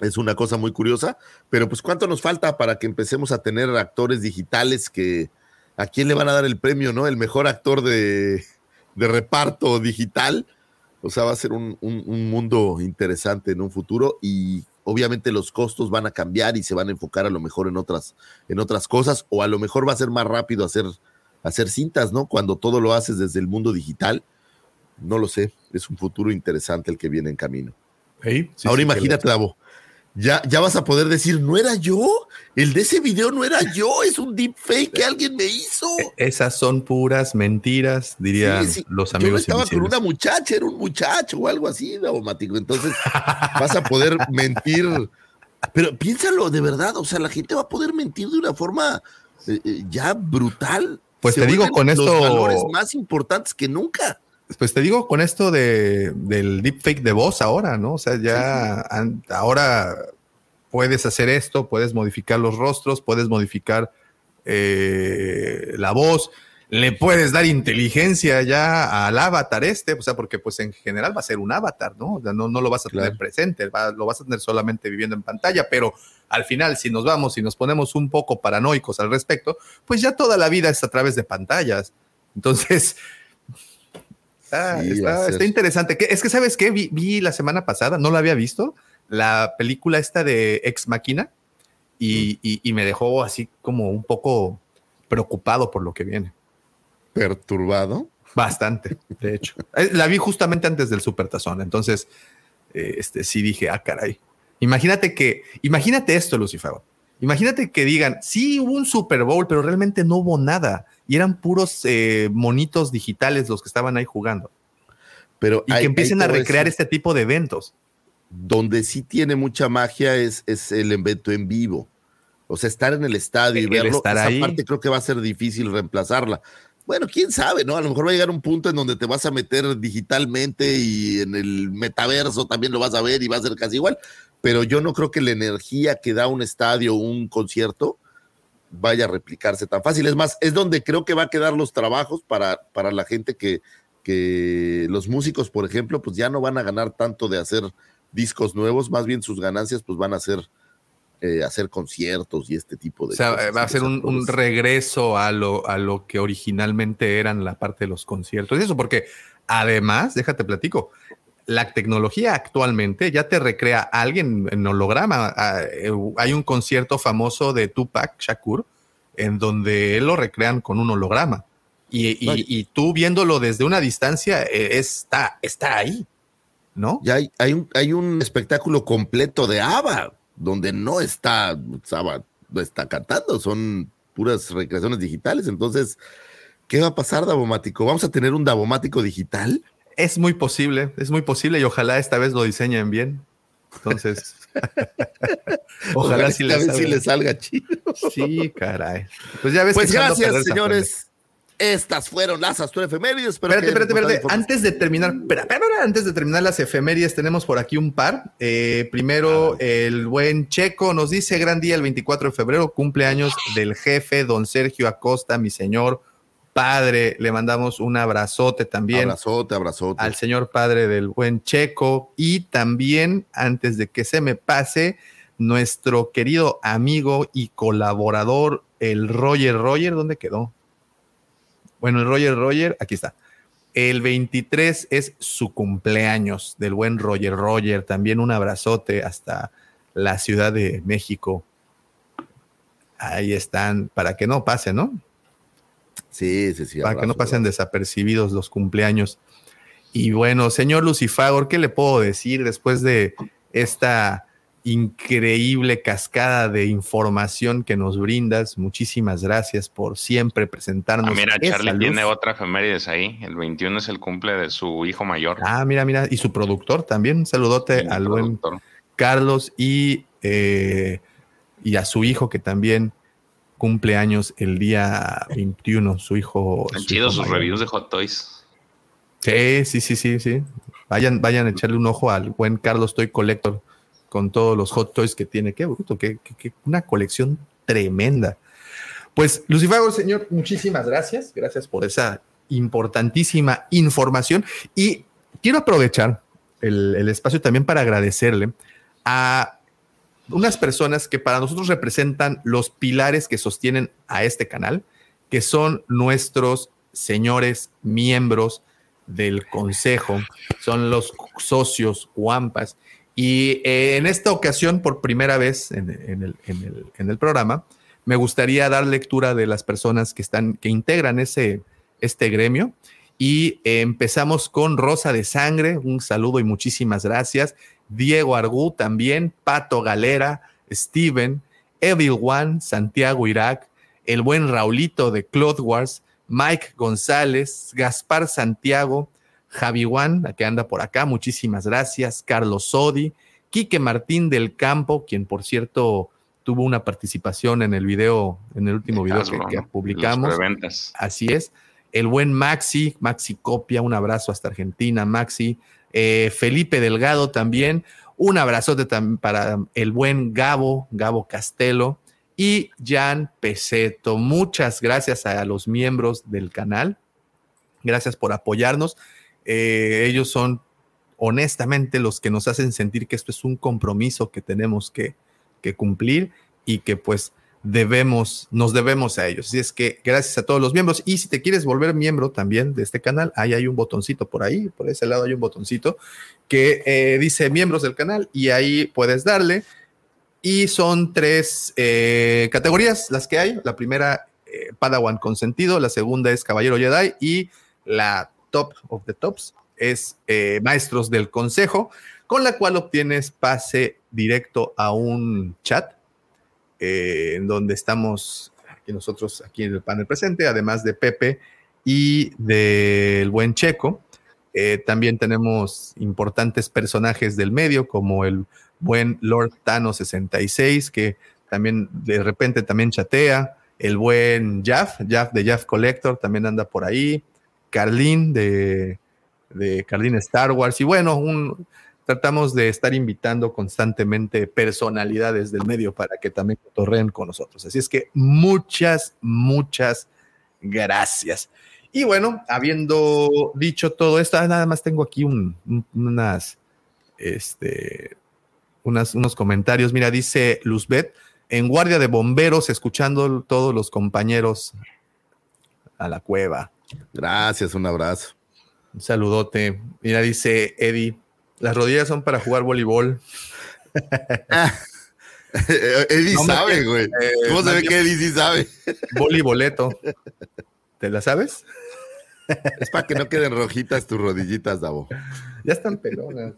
S1: es una cosa muy curiosa. Pero pues, ¿cuánto nos falta para que empecemos a tener actores digitales que a quién le van a dar el premio, ¿no? El mejor actor de, de reparto digital. O sea, va a ser un, un- un mundo interesante en un futuro y obviamente los costos van a cambiar y se van a enfocar a lo mejor en otras, en otras cosas o a lo mejor va a ser más rápido hacer, hacer cintas, ¿no? Cuando todo lo haces desde el mundo digital. No lo sé, es un futuro interesante el que viene en camino.
S3: Sí, sí,
S1: Ahora
S3: sí,
S1: imagínate, Davo. Ya, ya vas a poder decir, no era yo, el de ese video no era yo, es un deepfake que alguien me hizo.
S3: le- Esas son puras mentiras, dirían
S1: Sí, sí.
S3: los
S1: Yo no
S3: amigos
S1: estaba con una muchacha, era un muchacho o algo así, Davomático. Entonces vas a poder mentir. Pero piénsalo de verdad, o sea, la gente va a poder mentir de una forma eh, eh, ya brutal.
S3: Pues
S1: Se
S3: te digo, con
S1: los
S3: esto-
S1: valores más importantes que nunca.
S3: Pues te digo con esto de, del deepfake de voz ahora, ¿no? O sea, ya an- ahora puedes hacer esto, puedes modificar los rostros, puedes modificar eh, la voz, le puedes dar inteligencia ya al avatar este, o sea, porque pues en general va a ser un avatar, ¿no? O sea, no, no lo vas a tener presente, va- lo vas a tener solamente viviendo en pantalla, pero al final, si nos vamos y nos ponemos un poco paranoicos al respecto, pues ya toda la vida es a través de pantallas. Entonces, está,
S1: Sí,
S3: está- interesante. Es que, ¿sabes qué? Vi, vi la semana pasada, no la había visto, la película esta de Ex Máquina y, y- y me dejó así como un poco preocupado por lo que viene.
S1: Perturbado.
S3: Bastante, de hecho. Eh, La vi justamente antes del Supertazón, entonces eh, este, sí dije, ah, caray. Imagínate que, imagínate esto, Lucifer. Imagínate que digan, sí hubo un Super Bowl, pero realmente no hubo nada y eran puros eh, monitos digitales los que estaban ahí jugando.
S1: Pero
S3: y que empiecen a recrear este tipo de eventos.
S1: Donde sí tiene mucha magia es, es el evento en vivo. O sea, estar en el estadio y
S3: El
S1: verlo,
S3: estar
S1: esa
S3: ahí.
S1: parte creo que va a ser difícil reemplazarla. Bueno, quién sabe, ¿no? A lo mejor va a llegar un punto en donde te vas a meter digitalmente y en el metaverso también lo vas a ver y va a ser casi igual. Pero yo no creo que la energía que da un estadio o un concierto vaya a replicarse tan fácil. Es más, es donde creo que va a quedar los trabajos para, para la gente que, que los músicos, por ejemplo, pues ya no van a ganar tanto de hacer discos nuevos, más bien sus ganancias pues van a ser eh, hacer conciertos y este tipo de
S3: O sea,
S1: cosas.
S3: va a ser un, regreso a lo, a lo que originalmente eran la parte de los conciertos. Y eso porque además, déjate platico, la tecnología actualmente ya te recrea a alguien en holograma. Eh, Hay un concierto famoso de Tupac Shakur en donde él lo recrean con un holograma. Y, y-
S1: Vaya.
S3: y tú viéndolo desde una distancia, eh, está, está ahí, ¿no?
S1: ya hay, hay, un, hay un espectáculo completo de ABBA, donde no está ABBA, no está cantando, son puras recreaciones digitales. Entonces, ¿qué va a pasar, Davomático? ¿Vamos a tener un Davomático digital?
S3: Es muy posible, es muy posible y ojalá esta vez lo diseñen bien. Entonces, ojalá, sí,
S1: esta
S3: les
S1: vez sí
S3: salga.
S1: le salga chido.
S3: Sí, caray. Pues ya ves
S1: Pues
S3: que
S1: gracias, señores. Estas fueron las astroefemérides.
S3: Espérate, espérate, espérate. Antes de terminar, espera, espera, espera, antes de terminar las efemérides, tenemos por aquí un par. Eh, primero, el buen Checo nos dice: Gran día el 24 de febrero, cumpleaños del jefe, don Sergio Acosta, mi señor padre. Le mandamos un abrazote también
S1: Abrazote, abrazote.
S3: al señor padre del buen Checo. Y también, antes de que se me pase, nuestro querido amigo y colaborador, el Roger Roger, ¿dónde quedó? Bueno, el Roger Roger, aquí está. El 23 es su cumpleaños del buen Roger Roger. También un abrazote hasta la Ciudad de México. Ahí están, para que no pasen, ¿no?
S1: Sí, sí, sí.
S3: para que no pasen desapercibidos los cumpleaños. Y bueno, señor Lucifagor, ¿qué le puedo decir después de esta increíble cascada de información que nos brindas? Muchísimas gracias por siempre presentarnos.
S4: Ah, mira, Charlie
S3: luz.
S4: tiene otra efemérides ahí. El 21 es el cumple de su hijo mayor.
S3: Ah, mira, mira, y su productor también. Un saludote al buen. Carlos y, eh, y a su hijo que también cumple años el día 21, su hijo. Su
S4: chidos
S3: hijo
S4: sus
S3: mayor.
S4: reviews de Hot Toys.
S3: Sí, sí, sí, sí, sí. Vayan, vayan a echarle un ojo al buen Carlos Toy Collector con todos los hot toys que tiene. Qué bruto, qué, una colección tremenda. Pues, Lucifago, señor, muchísimas gracias. Gracias por esa importantísima información. Y quiero aprovechar el, el espacio también para agradecerle a unas personas que para nosotros representan los pilares que sostienen a este canal, que son nuestros señores miembros del consejo, son los socios Wampas. Y eh, en esta ocasión, por primera vez en, el programa, me gustaría dar lectura de las personas que están, que integran ese, este gremio. Y eh, empezamos con Rosa de Sangre, un saludo y muchísimas gracias. Diego Argú también, Pato Galera, Steven, Evil One, Santiago Irak, el buen Raulito de Cloth Wars, Mike González, Gaspar Santiago, Javi Juan, que anda por acá, muchísimas gracias, Carlos Sodi, Quique Martín del Campo, quien por cierto tuvo una participación en el video, en el último video que, publicamos. Así es. El buen Maxi, Maxi Copia, un abrazo hasta Argentina, Maxi. Eh, Felipe Delgado también, un abrazote también para el buen Gabo, Gabo Castelo y Jan Peseto. Muchas gracias a los miembros del canal. Gracias por apoyarnos. Eh, ellos son honestamente los que nos hacen sentir que esto es un compromiso que tenemos que, que cumplir y que pues debemos, nos debemos a ellos. Así es que gracias a todos los miembros. Y si te quieres volver miembro también de este canal, ahí hay un botoncito por ahí, por ese lado hay un botoncito que eh, dice miembros del canal y ahí puedes darle. Y son tres eh, categorías las que hay. La primera, eh, Padawan consentido. La segunda es Caballero Jedi. Y la top of the tops es eh, Maestros del Consejo, con la cual obtienes pase directo a un chat eh, en donde estamos aquí nosotros, aquí en el panel presente, además de Pepe y del buen Checo, Eh, también tenemos importantes personajes del medio, como el buen Lord Thanos 66, que también de repente también chatea. El buen Jaff, Jaff de Jaff Collector, también anda por ahí. Carlin de, de Carlin Star Wars. Y bueno, tratamos de estar invitando constantemente personalidades del medio para que también torren con nosotros. Así es que muchas, muchas gracias. Y bueno, habiendo dicho todo esto, nada más tengo aquí un, unas, este, unas, unos comentarios. Mira, dice Luzbet, en guardia de bomberos, escuchando todos los compañeros a la cueva.
S1: Gracias, un abrazo.
S3: Un saludote. Mira, dice Eddie, las rodillas son para jugar voleibol.
S1: Eddie sabe, güey. Eh, ¿Cómo se ve que Eddie sí sabe?
S3: Voleiboleto. ¿Te la sabes?
S1: Es para que no queden rojitas tus rodillitas, Davo.
S3: Ya están pelonas.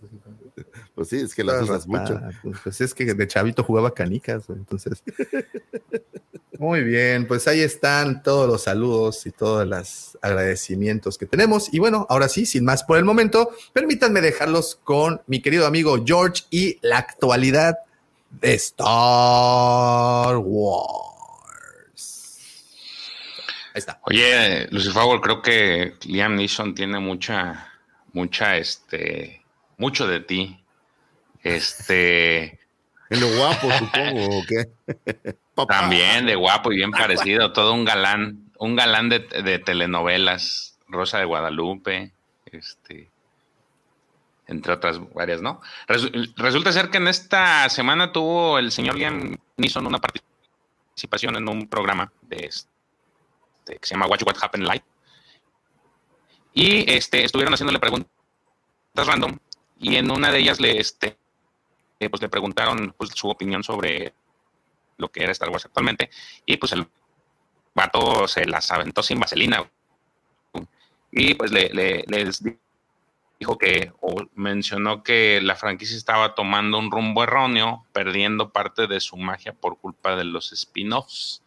S1: Pues sí, es que las usas mucho.
S3: Pues es que de chavito jugaba canicas, entonces. Muy bien, pues ahí están todos los saludos y todos los agradecimientos que tenemos. Y bueno, ahora sí, sin más por el momento, permítanme dejarlos con mi querido amigo George y la actualidad de Star Wars.
S4: Ahí está. Oye, Lucifer, creo que Liam Neeson tiene mucha, mucha, este, mucho de ti. Este.
S1: En lo guapo, supongo, ¿o qué?
S4: También de guapo y bien parecido, todo un galán, un galán de, telenovelas, Rosa de Guadalupe, este, entre otras varias, ¿no? resulta ser que en esta semana tuvo el señor Liam Neeson una participación en un programa de este, que se llama Watch What Happened Live. Y este, estuvieron haciéndole preguntas random y en una de ellas le, este, pues le preguntaron pues, su opinión sobre lo que era Star Wars actualmente, y pues el vato se las aventó sin vaselina. Y pues le, les dijo que, o mencionó que la franquicia estaba tomando un rumbo erróneo, perdiendo parte de su magia por culpa de los spin-offs.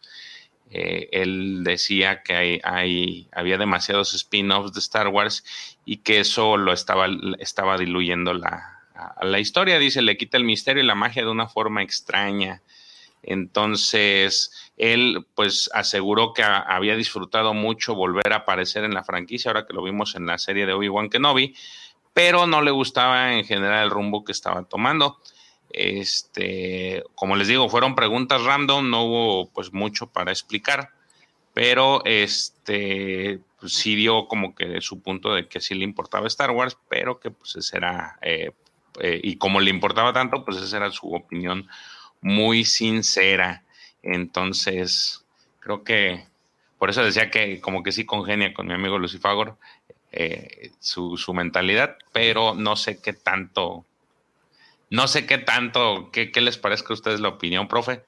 S4: Eh, él decía que hay, había demasiados spin-offs de Star Wars y que eso lo estaba, estaba diluyendo la, la historia. Dice, le quita el misterio y la magia de una forma extraña. Entonces, él pues aseguró que había disfrutado mucho volver a aparecer en la franquicia, ahora que lo vimos en la serie de Obi-Wan Kenobi, pero no le gustaba en general el rumbo que estaba tomando. Este, como les digo, fueron preguntas random, no hubo pues mucho para explicar, pero este pues, sí dio como que su punto de que sí le importaba Star Wars, pero que pues ese era, eh, eh, y como le importaba tanto, pues esa era su opinión muy sincera. Entonces, creo que por eso decía que como que sí congenia con mi amigo Lucifagor eh, su, mentalidad, pero no sé qué tanto, no sé qué tanto, qué, les parezca a ustedes la opinión, profe.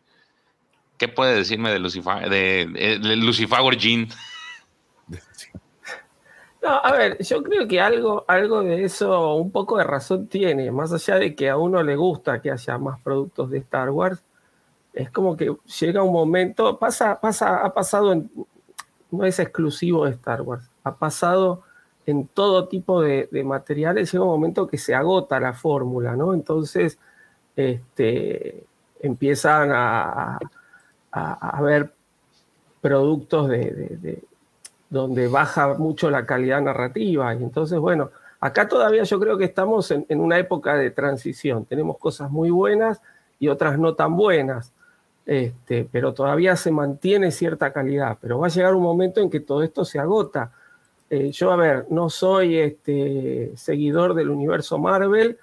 S4: ¿Qué puede decirme de, Lucifer, de, de Lucifagor Jean?
S5: No, a ver, yo creo que algo, algo de eso, un poco de razón tiene, más allá de que a uno le gusta que haya más productos de Star Wars, es como que llega un momento, pasa, pasa, ha pasado en, no es exclusivo de Star Wars, ha pasado en todo tipo de, materiales, llega un momento que se agota la fórmula, ¿no? Entonces, este, empiezan a, a, ver productos de donde baja mucho la calidad narrativa. Y entonces, bueno, acá todavía yo creo que estamos en, una época de transición. Tenemos cosas muy buenas y otras no tan buenas, este, pero todavía se mantiene cierta calidad. Pero va a llegar un momento en que todo esto se agota. Eh, yo, a ver, no soy este, seguidor del universo Marvel,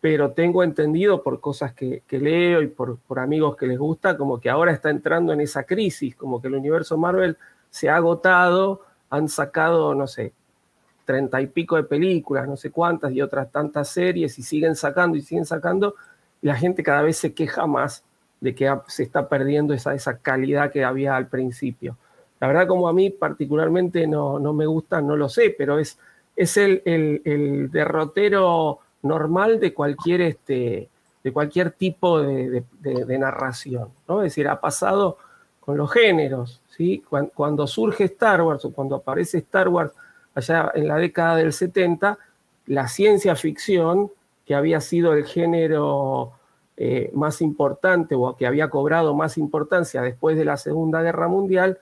S5: pero tengo entendido por cosas que, leo y por, amigos que les gusta, como que ahora está entrando en esa crisis, como que el universo Marvel se ha agotado, han sacado, no sé, treinta y pico de películas, no sé cuántas, y otras tantas series, y siguen sacando y siguen sacando, y la gente cada vez se queja más de que se está perdiendo esa calidad que había al principio. La verdad, como a mí particularmente no, no me gusta, no lo sé, pero es, es el, el, derrotero normal de cualquier, este, de cualquier tipo de, de, narración. ¿no? Es decir, ha pasado con los géneros. ¿sí? Cuando, surge Star Wars o cuando aparece Star Wars allá en la década del 70, la ciencia ficción, que había sido el género eh, más importante o que había cobrado más importancia después de la Segunda Guerra Mundial,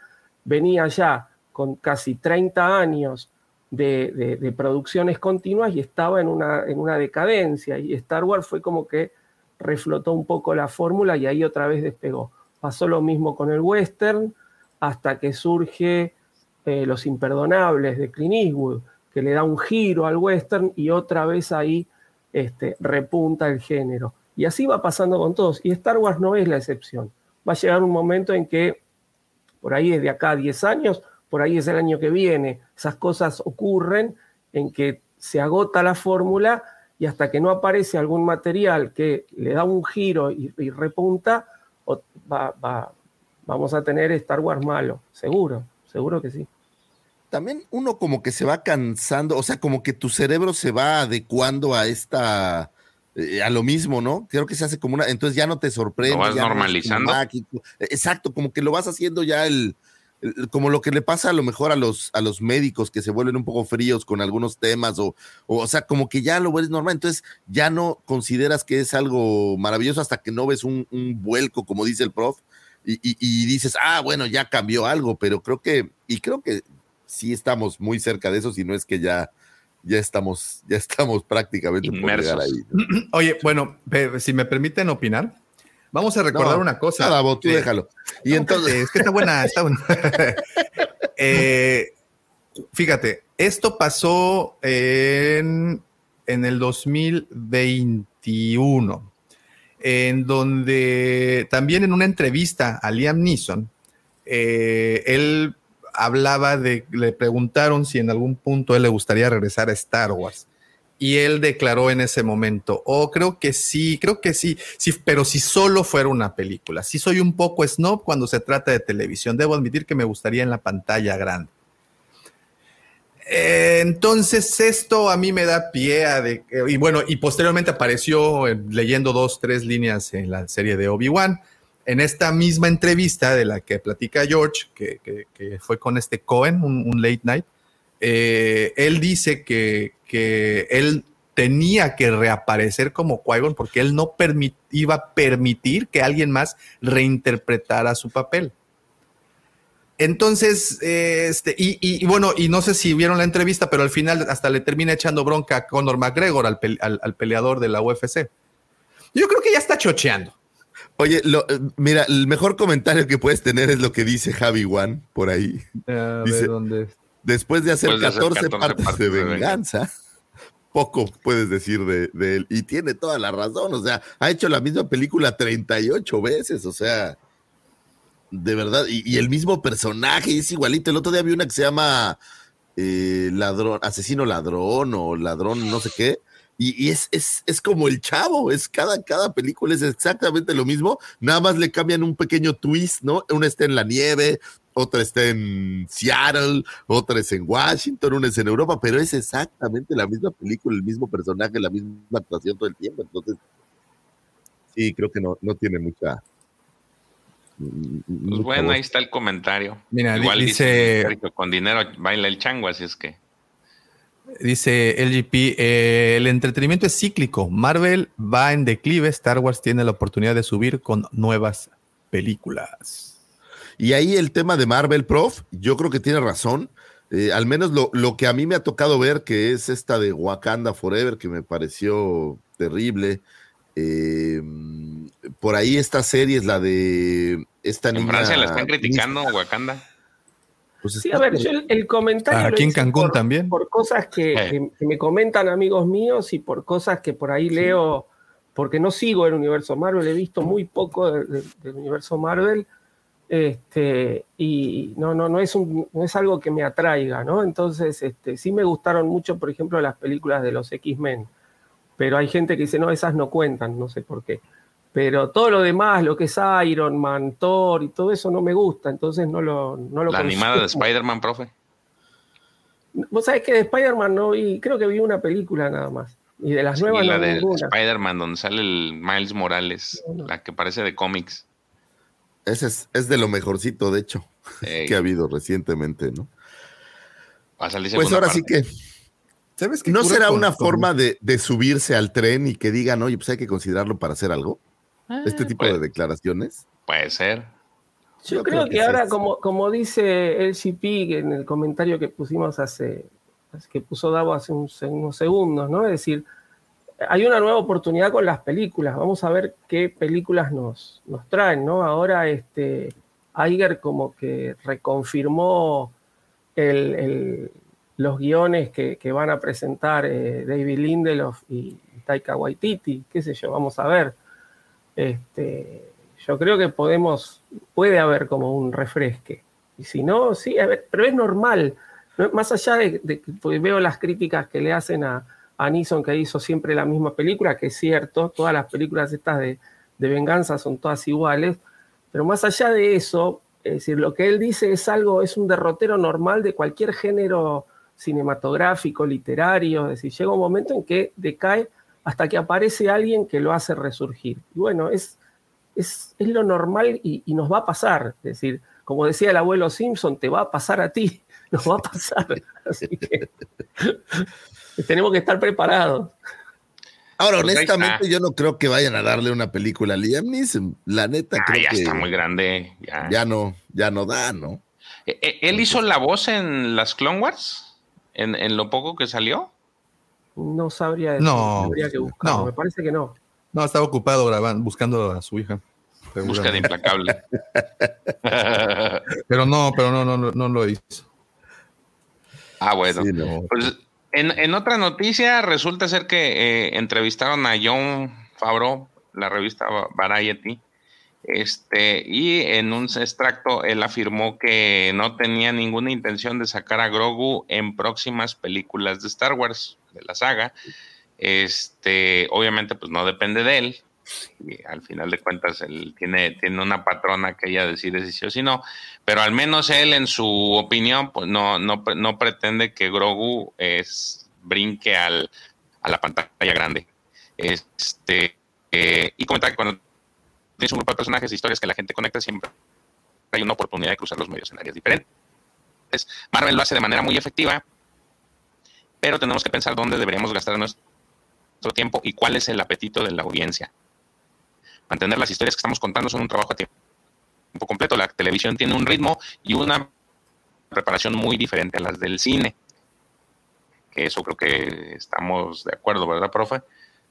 S5: venía ya con casi 30 años de, producciones continuas y estaba en una, en una decadencia. Y Star Wars fue como que reflotó un poco la fórmula y ahí otra vez despegó. Pasó lo mismo con el western hasta que surge eh, Los Imperdonables de Clint Eastwood, que le da un giro al western y otra vez ahí este, repunta el género. Y así va pasando con todos. Y Star Wars no es la excepción. Va a llegar un momento en que, por ahí desde acá a 10 años, por ahí es el año que viene, esas cosas ocurren en que se agota la fórmula y hasta que no aparece algún material que le da un giro y, repunta, vamos a tener Star Wars malo, seguro, seguro que sí.
S1: También uno como que se va cansando, o sea, como que tu cerebro se va adecuando a esta, eh, a lo mismo, ¿no? Creo que se hace como una, entonces ya no te sorprende. Lo
S4: vas normalizando.
S1: Exacto, como que lo vas haciendo ya el, como lo que le pasa a lo mejor a los, a los médicos que se vuelven un poco fríos con algunos temas o, o, sea, como que ya lo ves normal, entonces ya no consideras que es algo maravilloso hasta que no ves un, vuelco, como dice el prof, y, dices, ah, bueno, ya cambió algo, pero creo que, y creo que sí estamos muy cerca de eso, si no es que ya, ya estamos, ya estamos prácticamente
S4: por llegar ahí.
S3: Oye, bueno, si me permiten opinar, Vamos a recordar una cosa.
S1: Nada, vos, tú déjalo.
S3: Y entonces. Es que está buena, está buena. Eh, fíjate, esto pasó en, en el 2021, en donde también en una entrevista a Liam Neeson, eh, él hablaba de, le preguntaron si en algún punto él le gustaría regresar a Star Wars. Y él declaró en ese momento, oh, creo que sí, creo que sí, sí, pero si solo fuera una película. Sí soy un poco snob cuando se trata de televisión. Debo admitir que me gustaría en la pantalla grande. Eh, entonces esto a mí me da pie a de, y bueno, y posteriormente apareció leyendo dos, tres líneas en la serie de Obi-Wan. En esta misma entrevista de la que platica George, que, fue con este Cohen, un late night, eh, él dice que, él tenía que reaparecer como qui porque él no iba a permitir que alguien más reinterpretara su papel. Entonces, este, y, bueno, y no sé si vieron la entrevista, pero al final hasta le termina echando bronca a Conor McGregor, al, peleador de la UFC. Yo creo que ya está chocheando.
S1: Oye, eh, mira, el mejor comentario que puedes tener es lo que dice Javi One por ahí.
S3: A ver, ¿dónde
S1: después de hacer, 14, partes, de venganza, poco puedes decir de, él. Y tiene toda la razón, o sea, ha hecho la misma película 38 veces, o sea, de verdad, y, el mismo personaje es igualito. El otro día vi una que se llama eh, ladrón, asesino ladrón o ladrón no sé qué. Y, es, es, es, como el chavo, es cada, cada película es exactamente lo mismo, nada más le cambian un pequeño twist, ¿no? Una está en la nieve, otra está en Seattle, otra es en Washington, una es en Europa, pero es exactamente la misma película, el mismo personaje, la misma actuación todo el tiempo. Entonces, sí, creo que no, no tiene mucha.
S4: Pues bueno, ahí está el comentario.
S3: Mira, Igual dice,
S4: con dinero baila el chango, así es que.
S3: Dice LGP, eh, el entretenimiento es cíclico. Marvel va en declive, Star Wars tiene la oportunidad de subir con nuevas películas.
S1: Y ahí el tema de Marvel, prof, yo creo que tiene razón. Eh, al menos lo, lo, que a mí me ha tocado ver, que es esta de Wakanda Forever, que me pareció terrible. Eh, por ahí esta serie es la de esta
S4: en Francia la están criticando, Wakanda.
S5: Pues sí, a ver, yo el, comentario.
S3: Aquí en Cancún también.
S5: Por cosas que, me comentan amigos míos y por cosas que por ahí leo, porque no sigo el universo Marvel, he visto muy poco del universo Marvel este, y no, no, no, es un, no es algo que me atraiga, ¿no? Entonces, este, sí me gustaron mucho, por ejemplo, las películas de los X-Men, pero hay gente que dice, no, esas no cuentan, no sé por qué. Pero todo lo demás, lo que es Iron Man, Thor y todo eso no me gusta, entonces no lo... No lo
S4: ¿La animada de Spider-Man, profe?
S5: Vos sabés que de Spider-Man no vi, creo que vi una película nada más. Y de las nuevas
S4: la de Spider-Man, donde sale el Miles Morales, la que parece de cómics.
S1: Ese es, de lo mejorcito, de hecho, que ha habido recientemente, ¿no?
S4: Va a salir
S1: Pues ahora sí que
S3: ¿Sabes qué
S1: no será
S3: con-
S1: una
S3: con-
S1: forma de, de subirse al tren y que digan, oye, pues hay que considerarlo para hacer algo. Este tipo
S4: pues.
S1: de declaraciones.
S4: Puede ser.
S5: Yo,
S1: Yo
S5: creo,
S1: creo
S5: que,
S1: que
S5: ahora, como, como dice el GP en el comentario que pusimos hace, que puso Davo hace un- unos segundos, ¿no? Es decir, hay una nueva oportunidad con las películas. Vamos a ver qué películas nos, nos traen, ¿no? Ahora este Iger como que reconfirmó el- el- los guiones que, que van a presentar eh, David Lindelof y Taika Waititi, qué sé yo, vamos a ver. Este, yo creo que podemos, puede haber como un refresque. Y si no, sí, pero es normal. No- Más allá de, de que pues, veo las críticas que le hacen a, a Neeson, que hizo siempre la misma película, que es cierto, todas las películas estas de, de venganza son todas iguales, pero más allá de eso, es decir, lo que él dice es algo, es un derrotero normal de cualquier género cinematográfico, literario, es decir, llega un momento en que decae hasta que aparece alguien que lo hace resurgir. Y bueno, es, es, es lo normal y, y nos va a pasar. Es decir, como decía el abuelo Simpson, te va a pasar a ti, nos va a pasar. Así que tenemos que estar preparados.
S1: Ahora,
S4: Pues
S1: honestamente, yo no creo que vayan a darle una película a Liam Neeson. La neta,
S4: Ah,
S1: creo
S4: ya
S1: que
S4: está muy grande. Ya.
S1: ya no, ya no da, ¿no?
S4: Eh, eh, ¿Él hizo la voz en las Clone Wars? ¿En, en lo poco que salió?
S5: No sabría decir,
S3: No,
S5: habría que buscar.
S3: no.
S5: Me parece que no.
S3: No, estaba ocupado grabando, buscando a su hija.
S4: Busca de implacable.
S3: Pero no, pero no, no, no, no lo hizo.
S4: ah, bueno.
S1: Sí, no.
S4: Pues en, en otra noticia, resulta ser que eh, entrevistaron a John Favreau, la revista Variety, este, y en un extracto él afirmó que no tenía ninguna intención de sacar a Grogu en próximas películas de Star Wars, de la saga. Este, obviamente, pues no depende de él. Al final de cuentas, él tiene, tiene una patrona que ella decide si sí o si no pero al menos él en su opinión pues no, no, no pretende que Grogu es, brinque al, a la pantalla grande. Este, eh, y comentar que cuando tienes un grupo de personajes e historias que la gente conecta, siempre hay una oportunidad de cruzar los medios en áreas diferentes. Marvel lo hace de manera muy efectiva, pero tenemos que pensar dónde deberíamos gastar nuestro tiempo y cuál es el apetito de la audiencia. Mantener las historias que estamos contando son un trabajo a tiempo completo. La televisión tiene un ritmo y una preparación muy diferente a las del cine. Eso creo que estamos de acuerdo, ¿verdad, profe?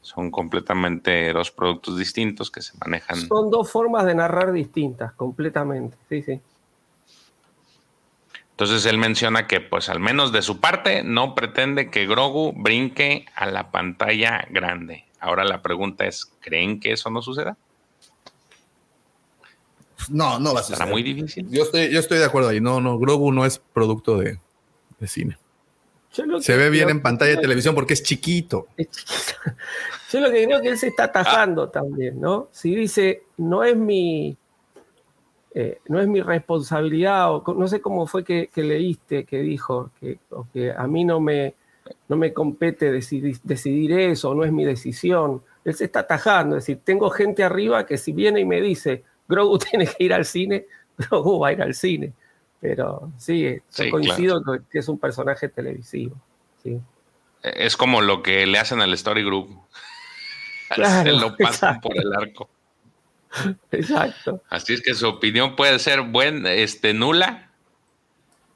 S4: Son completamente dos productos distintos que se manejan.
S5: Son dos formas de narrar distintas, completamente. Sí, sí.
S4: Entonces él menciona que, pues al menos de su parte, no pretende que Grogu brinque a la pantalla grande. Ahora la pregunta es, ¿creen que eso no suceda?
S3: No, no va a
S4: Será
S3: suceder.
S4: muy difícil.
S3: Yo estoy, yo estoy de acuerdo ahí. No, no, Grogu no es producto de, de cine.
S5: Yo
S3: Se ve bien en pantalla de televisión porque es chiquito.
S5: es chiquito. Yo lo que creo que él se está atajando también, ¿no? Si dice, no es mi, eh, no es mi responsabilidad, o no sé cómo fue que, que leíste, que dijo, que, o que a mí no me, no me compete decidir, decidir eso, no es mi decisión. Él se está atajando, es decir, tengo gente arriba que si viene y me dice, Grogu tiene que ir al cine, Grogu va a ir al cine. Pero sí,
S4: Sí,
S5: coincido que- que es un personaje televisivo. Sí.
S4: Es como lo que le hacen al Story Group.
S5: Claro,
S4: Se lo pasan
S5: exacto.
S4: por el arco.
S5: Exacto.
S4: Así es que su opinión puede ser buen, este, nula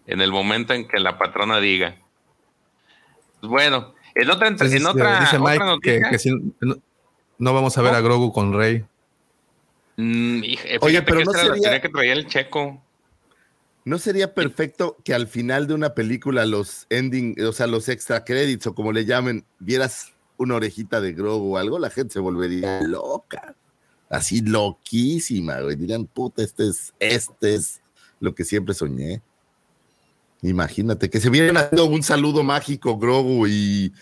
S4: en el momento en que la patrona diga. Bueno, en otra,
S3: Entonces,
S4: en otra,
S3: dice
S4: otra
S3: Mike que,
S4: noticia,
S3: que si- no, no vamos a ver a Grogu con Rey.
S4: mm,
S1: Oye, pero
S4: que
S1: no
S4: la
S1: sería-
S4: teoría que traía el checo.
S1: ¿No sería perfecto que al final de una película los ending, o sea, los extra credits o como le llamen, vieras una orejita de Grogu o algo? La gente se volvería loca. Así loquísima, güey. Dirían, puta, este es, este es lo que siempre soñé. Imagínate que se vieran haciendo un saludo mágico, Grogu y,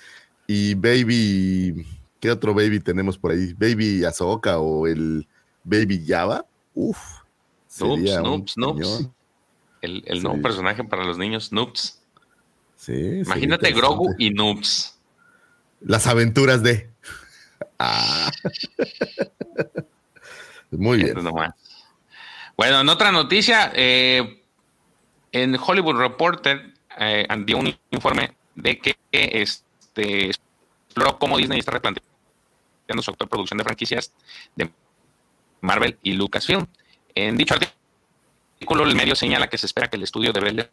S1: y Baby. ¿Qué otro Baby tenemos por ahí? Baby Ahsoka o el Baby Java. Uf. Sería un
S4: noobs, El,
S1: Sí.
S4: nuevo personaje para los niños, Noobs.
S1: Sí,
S4: Imagínate. Grogu y Noobs.
S1: Las aventuras de. Ah. Muy bien.
S4: Bueno, en otra noticia, eh, en Hollywood Reporter eh, dio un informe de que este, exploró cómo Disney está replanteando su actual producción de franquicias de Marvel y Lucasfilm. En dicho artículo, el medio señala que se espera que el estudio revele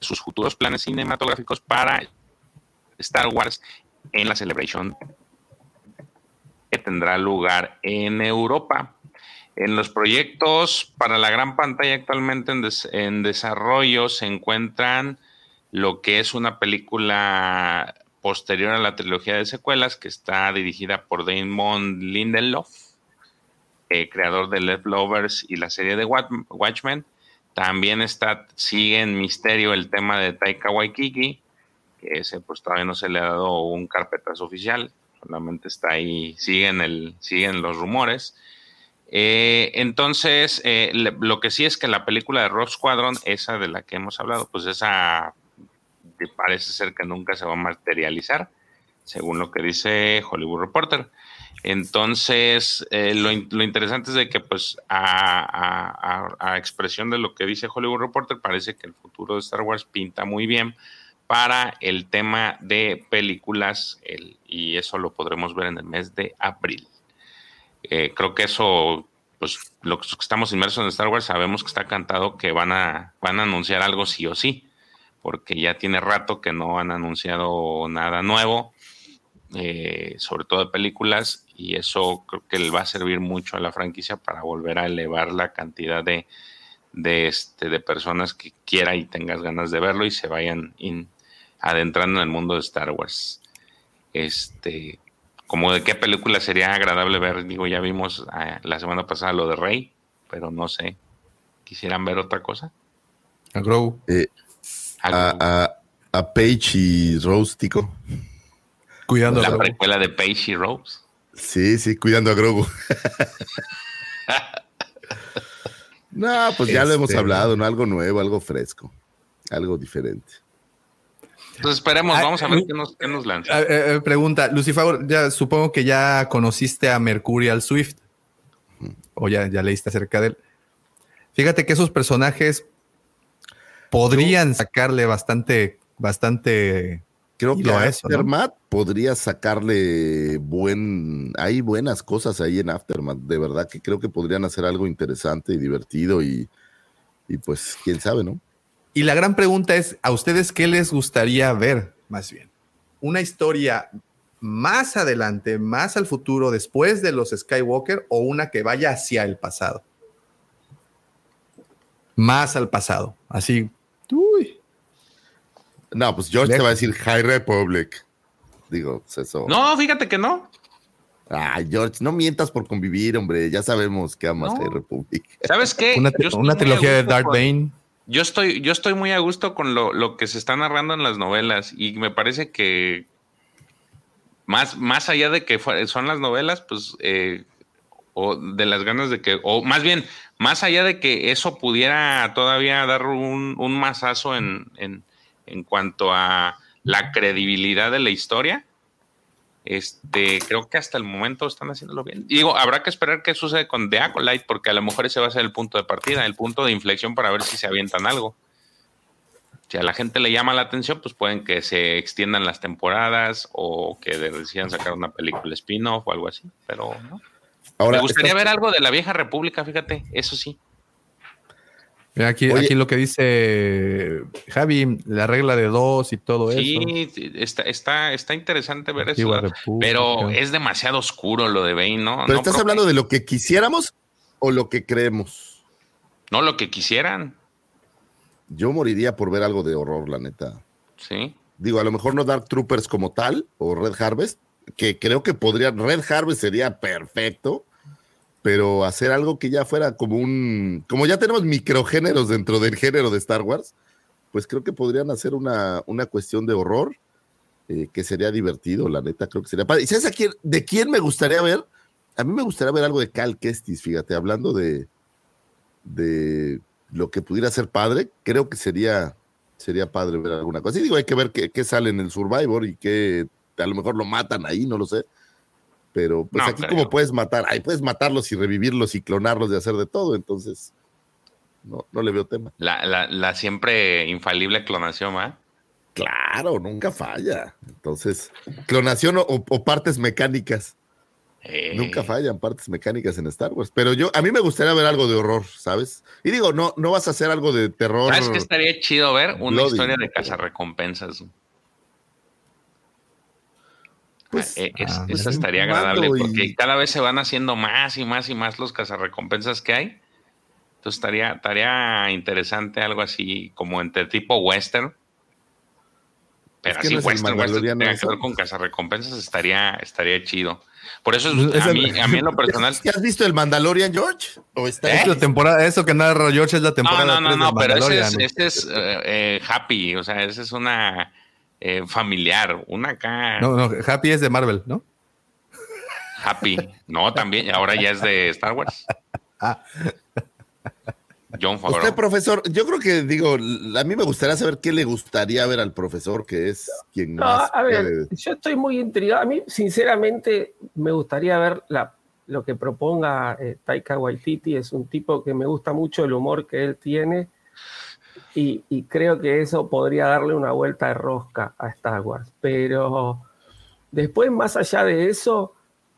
S4: sus futuros planes cinematográficos para Star Wars en la Celebration que tendrá lugar en Europa. En los proyectos para la gran pantalla actualmente en, desarrollo se encuentran lo que es una película posterior a la trilogía de secuelas que está dirigida por Damon Lindelof, eh, creador de Left Lovers y la serie de Watchmen. También está, sigue en misterio el tema de Taika Waikiki, que ese pues todavía no se le ha dado un carpetazo oficial, solamente está ahí, siguen, el, siguen los rumores. Eh, entonces, eh, lo que sí es que la película de Rock Squadron, esa de la que hemos hablado, pues esa parece ser que nunca se va a materializar, según lo que dice Hollywood Reporter. Entonces, eh, lo, interesante es de que, pues, a, expresión de lo que dice Hollywood Reporter, parece que el futuro de Star Wars pinta muy bien para el tema de películas, y eso lo podremos ver en el mes de abril. Eh, creo que eso, pues, los que estamos inmersos en Star Wars sabemos que está cantado que van a, van a anunciar algo sí o sí porque ya tiene rato que no han anunciado nada nuevo, eh, sobre todo de películas, y eso creo que le va a servir mucho a la franquicia para volver a elevar la cantidad de, de, este, de personas que quiera y tengas ganas de verlo y se vayan adentrando en el mundo de Star Wars. Este, como de qué película sería agradable ver, digo, ya vimos eh, la semana pasada lo de Rey, pero no sé, ¿quisieran ver otra cosa?
S3: A Grow.
S1: Eh, a, a, Paige y Rose, Tico.
S4: Cuidando la precuela de Paige y Rose.
S1: Sí, sí, cuidando a Grogu. no, pues ya lo hemos este, hablado, ¿no? Algo nuevo, algo fresco, algo diferente.
S4: Entonces esperemos, ah, vamos a ver qué nos, qué nos lanza.
S3: Eh, eh, pregunta, Lucifer, ya supongo que ya conociste a Mercurial Swift. O ya, ya leíste acerca de él. Fíjate que esos personajes podrían sacarle bastante, bastante.
S1: Creo que a Aftermath podría sacarle buen. Hay buenas cosas ahí en Aftermath. De verdad que creo que podrían hacer algo interesante y divertido y, y pues quién sabe, ¿no?
S3: Y la gran pregunta es: ¿a ustedes qué les gustaría ver más bien? ¿Una historia más adelante, más al futuro, después de los Skywalker o una que vaya hacia el pasado? Más al pasado, así Uy.
S1: No, pues George te va a decir High Republic. Digo, pues eso.
S4: No, fíjate que no.
S1: Ay, George, no mientas por convivir, hombre. Ya sabemos que amas High Republic.
S4: ¿Sabes qué?
S3: Una, trilogía de Darth Bane.
S4: Yo estoy, yo estoy muy a gusto con lo, que se está narrando en las novelas y me parece que más, más allá de que son las novelas, pues, eh, o de las ganas de que, o más bien, más allá de que eso pudiera todavía dar un, un masazo en, en, cuanto a la credibilidad de la historia, este, creo que hasta el momento están haciéndolo bien. digo, habrá que esperar qué sucede con The Acolyte, porque a lo mejor ese va a ser el punto de partida, el punto de inflexión para ver si se avientan algo. Si a la gente le llama la atención, pues pueden que se extiendan las temporadas o que decidan sacar una película spin-off o algo así, pero no. Me gustaría ver algo de la vieja república, fíjate, eso sí.
S3: Aquí, aquí lo que dice Javi, la regla de dos y todo eso.
S4: Sí, está, está, está interesante ver eso. Pero es demasiado oscuro lo de Bane, ¿no?
S1: Pero estás hablando de lo que quisiéramos o lo que creemos.
S4: No, lo que quisieran.
S1: Yo moriría por ver algo de horror, la neta.
S4: Sí.
S1: Digo, a lo mejor no Dark Troopers como tal o Red Harvest, que creo que podría, Red Harvest sería perfecto pero hacer algo que ya fuera como un, como ya tenemos microgéneros dentro del género de Star Wars, pues creo que podrían hacer una, una cuestión de horror eh, que sería divertido, la neta, creo que sería padre. ¿Y sabes de quién me gustaría ver? A mí me gustaría ver algo de Cal Kestis, fíjate, hablando de, de lo que pudiera ser padre, creo que sería, sería padre ver alguna cosa. Y digo, hay que ver qué, qué sale en el Survivor y que a lo mejor lo matan ahí, no lo sé pero pues aquí como puedes matar, ahí puedes matarlos y revivirlos y clonarlos y hacer de todo, entonces. No, no le veo tema.
S4: La, la, la siempre infalible clonación, ¿va?
S1: Claro, nunca falla. Entonces, clonación o, o partes mecánicas.
S4: Eh,
S1: Nunca fallan partes mecánicas en Star Wars. Pero yo, a mí me gustaría ver algo de horror, ¿sabes? Y digo, no, no vas a hacer algo de terror.
S4: ¿Sabes qué estaría chido ver? Una
S1: Bloody.
S4: historia de cazarrecompensas.
S1: Pues,
S4: Eh, es-
S3: ah,
S4: esa
S1: pues,
S4: estaría agradable
S1: y-
S4: porque cada vez se van haciendo más y más y más los cazarrecompensas que hay. Entonces estaría, estaría interesante algo así como entre tipo western. Pero
S1: Es que
S4: así
S1: no es el
S4: western, western que tenga que ver con cazarrecompensas estaría, estaría chido. Por eso es-
S3: Es
S4: a
S3: el-
S4: mí, a mí en lo personal.
S1: ¿Ya has visto el Mandalorian, George? ¿O está
S3: Es la temporada, eso que narra George es la
S4: No,
S3: temporada.
S4: no, no,
S3: de
S4: no, pero ese es, ese es eh, eh, happy, o sea, ese es una eh, familiar, una acá
S3: No, no, Happy es de Marvel, ¿no?
S4: happy. No, también, ahora ya es de Star Wars.
S3: Ah.
S4: John
S1: Usted,
S4: Favreau.
S1: profesor, yo creo que, digo, a mí me gustaría saber qué le gustaría ver al profesor, que es quien
S5: No,
S1: más.
S5: a ver,
S1: puede-
S5: yo estoy muy intrigado. A mí, sinceramente, me gustaría ver la, lo que proponga eh, Taika Waititi. Es un tipo que me gusta mucho el humor que él tiene y, creo que eso podría darle una vuelta de rosca a Star Wars. Pero después, más allá de eso,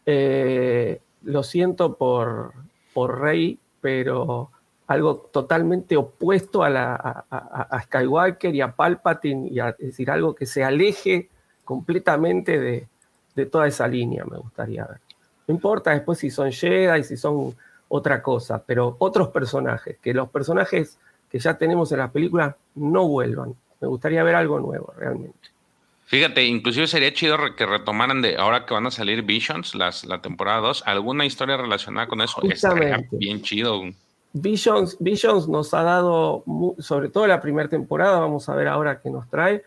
S5: eh, lo siento por, por Rey, pero algo totalmente opuesto a, la, a, Skywalker y a Palpatine, y es decir, algo que se aleje completamente de, de toda esa línea, me gustaría ver. No importa después si son Jedi, si son otra cosa, pero otros personajes, que los personajes que ya tenemos en las películas no vuelvan. Me gustaría ver algo nuevo, realmente.
S4: Fíjate, inclusive sería chido que retomaran de ahora que van a salir Visions, las, la temporada 2, alguna historia relacionada con eso. Estaría bien chido.
S5: Visions, Visions nos ha dado, sobre todo la primera temporada, vamos a ver ahora qué nos trae,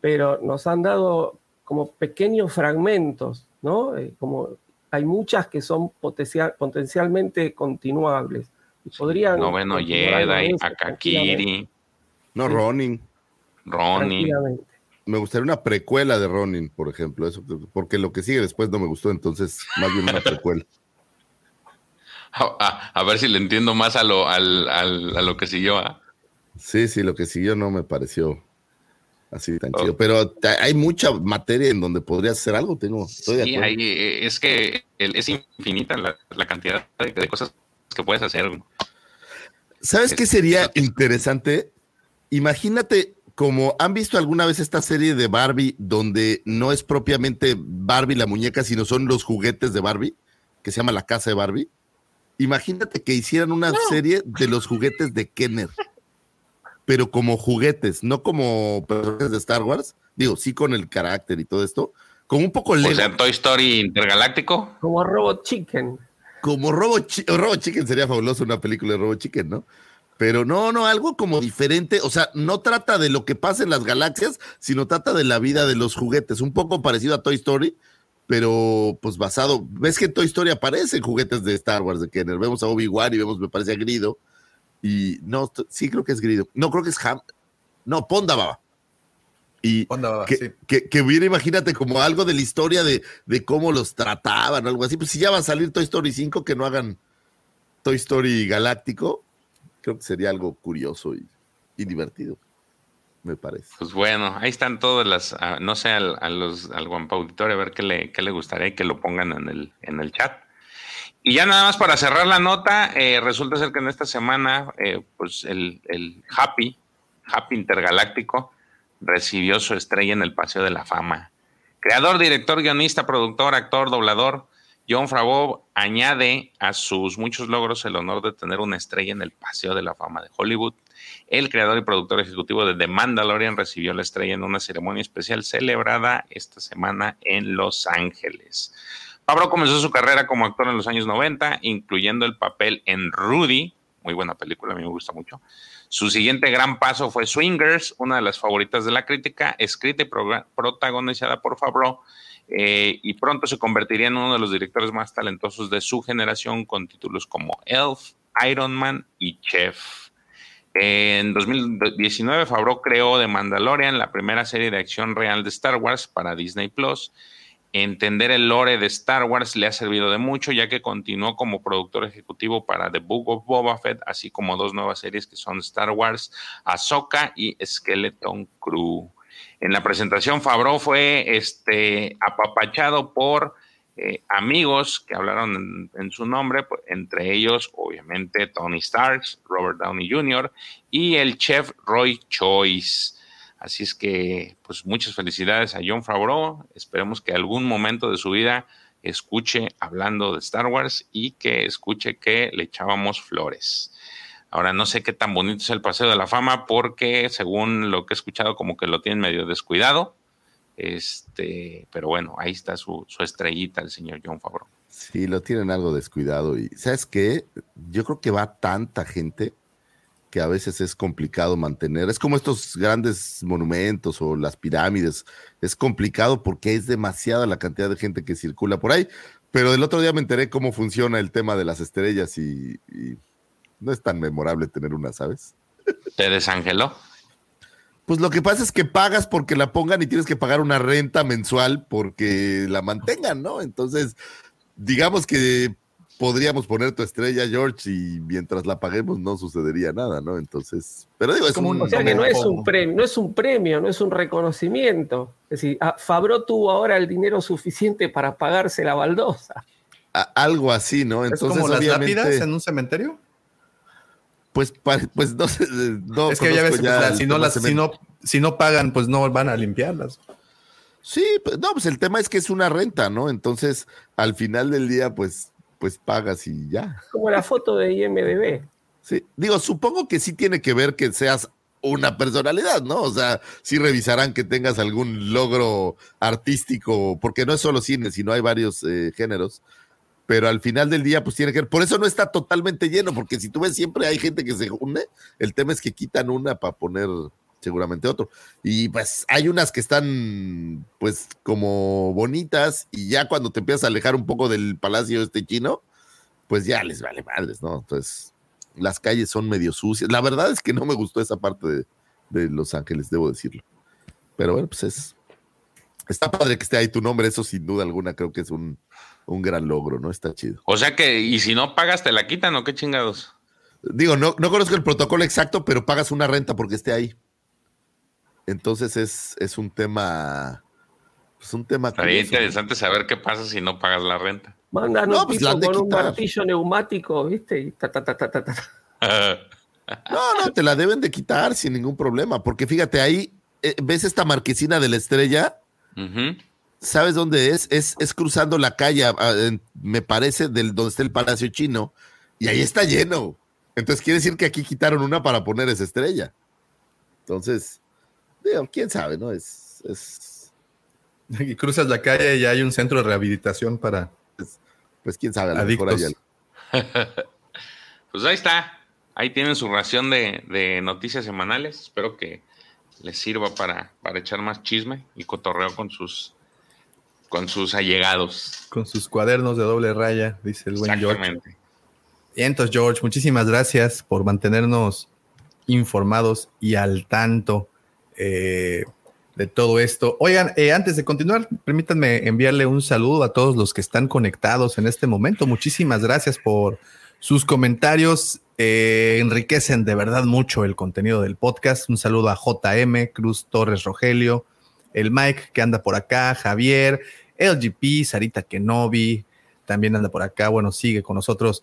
S5: pero nos han dado como pequeños fragmentos, ¿no? Eh, como hay muchas que son potencial- potencialmente continuables. Podrían
S4: Noveno Jedi, Akakiri,
S1: No,
S5: sí.
S1: Ronin.
S5: Tranquilamente.
S1: Me gustaría una precuela de Ronin, por ejemplo, eso, porque lo que sigue después no me gustó, entonces más bien una precuela.
S4: A, a- a ver si le entiendo más a lo, al, al- a lo que siguió. ¿ah?
S1: Sí, sí, lo que siguió no me pareció así tan
S4: Oh.
S1: chido, pero hay mucha materia en donde podría hacer algo, tengo, estoy de
S4: Sí,
S1: acuerdo.
S4: eh, es que el- es infinita la, la cantidad de, de cosas que puedes hacer.
S1: ¿Sabes qué sería interesante? Imagínate como han visto alguna vez esta serie de Barbie donde no es propiamente Barbie la muñeca, sino son los juguetes de Barbie, que se llama La Casa de Barbie. Imagínate que hicieran una serie de los juguetes de Kenner, pero como juguetes, no como personajes de Star Wars. Digo, sí con el carácter y todo esto, como un poco
S4: O
S1: Lego,
S4: sea, Toy Story Intergaláctico.
S5: Como Robot Chicken.
S1: Como Robo, Robo Chicken sería fabuloso una película de Robo Chicken, ¿no? Pero no, no, algo como diferente. O sea, no trata de lo que pasa en las galaxias, sino trata de la vida de los juguetes. Un poco parecido a Toy Story, pero pues basado. ¿Ves que en Toy Story aparecen juguetes de Star Wars de Kenner? Vemos a Obi-Wan y vemos, me parece, a Grido. Y no, sí creo que es Grido. No, creo que es Ham. No, Ponda Baba. Y
S3: Onda,
S1: que,
S3: sí.
S1: que, que hubiera, imagínate, como algo de la historia de, de cómo los trataban o algo así. Pues si ya va a salir Toy Story 5, que no hagan Toy Story Galáctico, creo que sería algo curioso y, y divertido, me parece.
S4: Pues bueno, ahí están todas las, ah, no sé, al, a los, al Guampa Auditorio, a ver qué le, qué le gustaría y que lo pongan en el, en el chat. Y ya nada más para cerrar la nota, eh, resulta ser que en esta semana, eh, pues el, el Happy, Happy Intergaláctico, recibió su estrella en el Paseo de la Fama. Creador, director, guionista, productor, actor, doblador, John Favreau añade a sus muchos logros el honor de tener una estrella en el Paseo de la Fama de Hollywood. El creador y productor ejecutivo de The Mandalorian recibió la estrella en una ceremonia especial celebrada esta semana en Los Ángeles. Favreau comenzó su carrera como actor en los años 90, incluyendo el papel en Rudy, muy buena película, a mí me gusta mucho. Su siguiente gran paso fue Swingers, una de las favoritas de la crítica, escrita y protagonizada por Favreau, eh, y pronto se convertiría en uno de los directores más talentosos de su generación con títulos como Elf, Iron Man y Chef. En 2019, Favreau creó The Mandalorian, la primera serie de acción real de Star Wars para Disney Plus. Entender el lore de Star Wars le ha servido de mucho, ya que continuó como productor ejecutivo para The Book of Boba Fett, así como dos nuevas series que son Star Wars, Ahsoka y Skeleton Crew. En la presentación, Favreau fue este, apapachado por eh, amigos que hablaron en, su nombre, pues, entre ellos, obviamente, Tony Stark, Robert Downey Jr. y el chef Roy Choice. Así es que, pues muchas felicidades a John Favreau. Esperemos que algún momento de su vida escuche hablando de Star Wars y que escuche que le echábamos flores. Ahora no sé qué tan bonito es el Paseo de la Fama porque según lo que he escuchado como que lo tienen medio descuidado. Este, pero bueno, ahí está su, su estrellita el señor John Favreau.
S1: Sí, lo tienen algo descuidado y ¿sabes qué? Yo creo que va tanta gente que a veces es complicado mantener. Es como estos grandes monumentos o las pirámides. Es complicado porque es demasiada la cantidad de gente que circula por ahí. Pero el otro día me enteré cómo funciona el tema de las estrellas y, no es tan memorable tener una, ¿sabes?
S4: ¿Te desangeló?
S1: Pues lo que pasa es que pagas porque la pongan y tienes que pagar una renta mensual porque la mantengan, ¿no? Entonces, digamos que podríamos poner tu estrella, George, y mientras la paguemos no sucedería nada, ¿no? Entonces, pero digo, es como un...
S5: O sea que no es un premio, no es un premio, no es un reconocimiento. Es decir, ah, Fabro tuvo ahora el dinero suficiente para pagarse la baldosa.
S1: algo así, ¿no?
S3: Entonces, ¿Es como las lápidas en un cementerio?
S1: Pues, pues no sé. No
S3: es que ya ves, si, no las, si, no, si no pagan, pues no van a limpiarlas.
S1: Sí, pues, no, pues el tema es que es una renta, ¿no? Entonces, al final del día, pues pues pagas y ya.
S5: Como la foto de IMDB.
S1: Sí, digo, supongo que sí tiene que ver que seas una personalidad, ¿no? O sea, sí revisarán que tengas algún logro artístico, porque no es solo cine, sino hay varios eh, géneros. Pero al final del día, pues tiene que ver. Por eso no está totalmente lleno, porque si tú ves, siempre hay gente que se une. El tema es que quitan una para poner seguramente otro. Y pues hay unas que están pues como bonitas y ya cuando te empiezas a alejar un poco del palacio este chino, pues ya les vale madres, ¿no? Entonces, las calles son medio sucias. La verdad es que no me gustó esa parte de, Los Ángeles, debo decirlo. Pero bueno, pues es... Está padre que esté ahí tu nombre, eso sin duda alguna creo que es un, un gran logro, ¿no? Está chido.
S4: O sea que, y si no pagas, te la quitan, ¿o qué chingados?
S1: Digo, no, no conozco el protocolo exacto, pero pagas una renta porque esté ahí. Entonces es, es un tema. Es un tema.
S4: Sería interesante saber qué pasa si no pagas la renta.
S5: Manda no, pues con un martillo neumático, ¿viste?
S1: no, no, te la deben de quitar sin ningún problema, porque fíjate, ahí eh, ves esta marquesina de la estrella. ¿Sabes dónde es? es? Es cruzando la calle, me parece, del donde está el Palacio Chino, y ahí está lleno. Entonces quiere decir que aquí quitaron una para poner esa estrella. Entonces, quién sabe, ¿no? Es, es...
S3: Y cruzas la calle y hay un centro de rehabilitación para.
S1: Pues, pues quién sabe, a lo mejor hay
S4: Pues ahí está. Ahí tienen su ración de, noticias semanales. Espero que les sirva para, para echar más chisme y cotorreo con sus con sus allegados.
S3: Con sus cuadernos de doble raya, dice el buen George. Y entonces, George, muchísimas gracias por mantenernos informados y al tanto eh, de todo esto. Oigan, eh, antes de continuar, permítanme enviarle un saludo a todos los que están conectados en este momento. Muchísimas gracias por sus comentarios. Eh, enriquecen de verdad mucho el contenido del podcast. Un saludo a JM, Cruz Torres Rogelio, el Mike que anda por acá, Javier, LGP, Sarita Kenobi, también anda por acá, bueno, sigue con nosotros.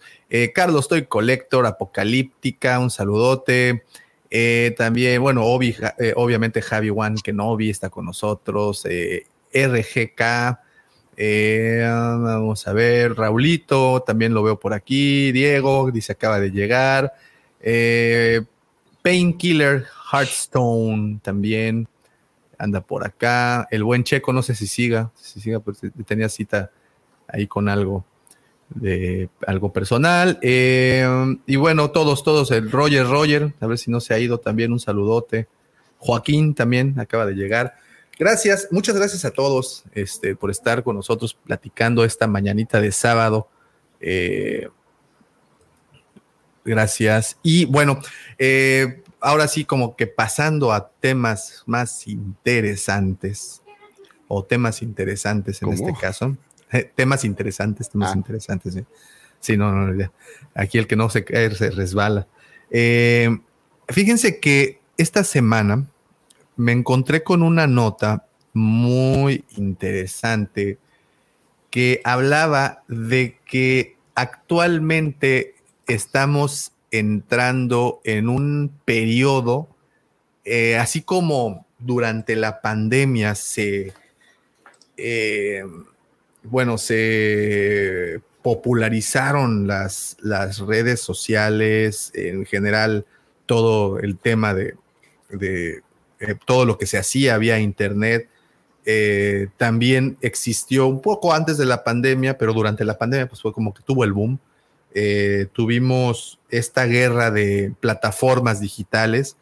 S3: Carlos Toy Collector, Apocalíptica, un saludote. Eh, también, bueno, eh, obviamente Javi One Kenobi está con nosotros. Eh, RGK. vamos a ver, Raulito, también lo veo por aquí. Diego, dice acaba de llegar. Painkiller, Hearthstone también anda por acá. El buen Checo, no sé si siga, si siga, pues tenía cita ahí con algo de algo personal. Eh, y bueno, todos, todos, el Roger, Roger, a ver si no se ha ido también, un saludote. Joaquín también acaba de llegar. Gracias, muchas gracias a todos este, por estar con nosotros platicando esta mañanita de sábado. Eh, gracias. Y bueno, eh, ahora sí, como que pasando a temas más interesantes. o temas interesantes en
S1: ¿Cómo?
S3: este caso. Temas interesantes, temas
S1: Ah.
S3: interesantes. Sí, Sí, no, no, ya. Aquí el que no se cae se resbala. Eh, fíjense que esta semana me encontré con una nota muy interesante que hablaba de que actualmente estamos entrando en un periodo, eh, así como durante la pandemia se, eh, bueno, se popularizaron las, las redes sociales, en general todo el tema de, de, eh, todo lo que se hacía vía internet. Eh, también existió un poco antes de la pandemia, pero durante la pandemia pues fue como que tuvo el boom. Eh, tuvimos esta guerra de plataformas digitales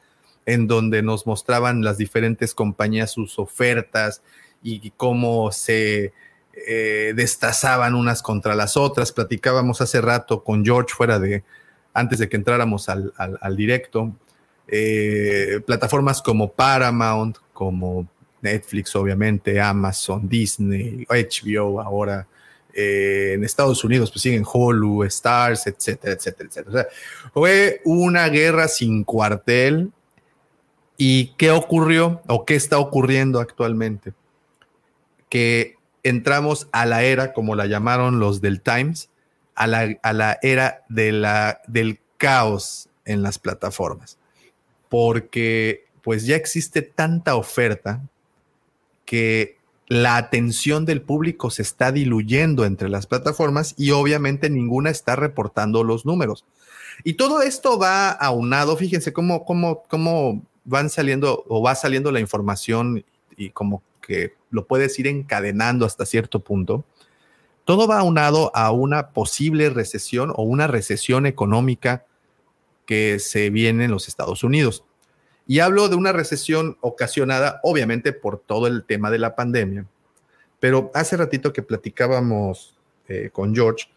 S3: en donde nos mostraban las diferentes compañías sus ofertas y cómo se eh, destazaban unas contra las otras. Platicábamos hace rato con George fuera de, antes de que entráramos al, al, directo, eh, plataformas como Paramount, como Netflix, obviamente, Amazon, Disney, HBO ahora. Eh, en Estados Unidos, pues siguen Hulu, Stars, etcétera, etcétera, etcétera. Fue una guerra sin cuartel. ¿Y qué ocurrió o qué está ocurriendo actualmente? Que entramos a la era, como la llamaron los del Times, a la, a la era de la, del caos en las plataformas. Porque pues ya existe tanta oferta que la atención del público se está diluyendo entre las plataformas y obviamente ninguna está reportando los números. Y todo esto va aunado, fíjense cómo, cómo, cómo van saliendo o va saliendo la información y como que lo puedes ir encadenando hasta cierto punto. Todo va aunado a una posible recesión o una recesión económica que se viene en los Estados Unidos. Y hablo de una recesión ocasionada, obviamente, por todo el tema de la pandemia. Pero hace ratito que platicábamos eh, con George,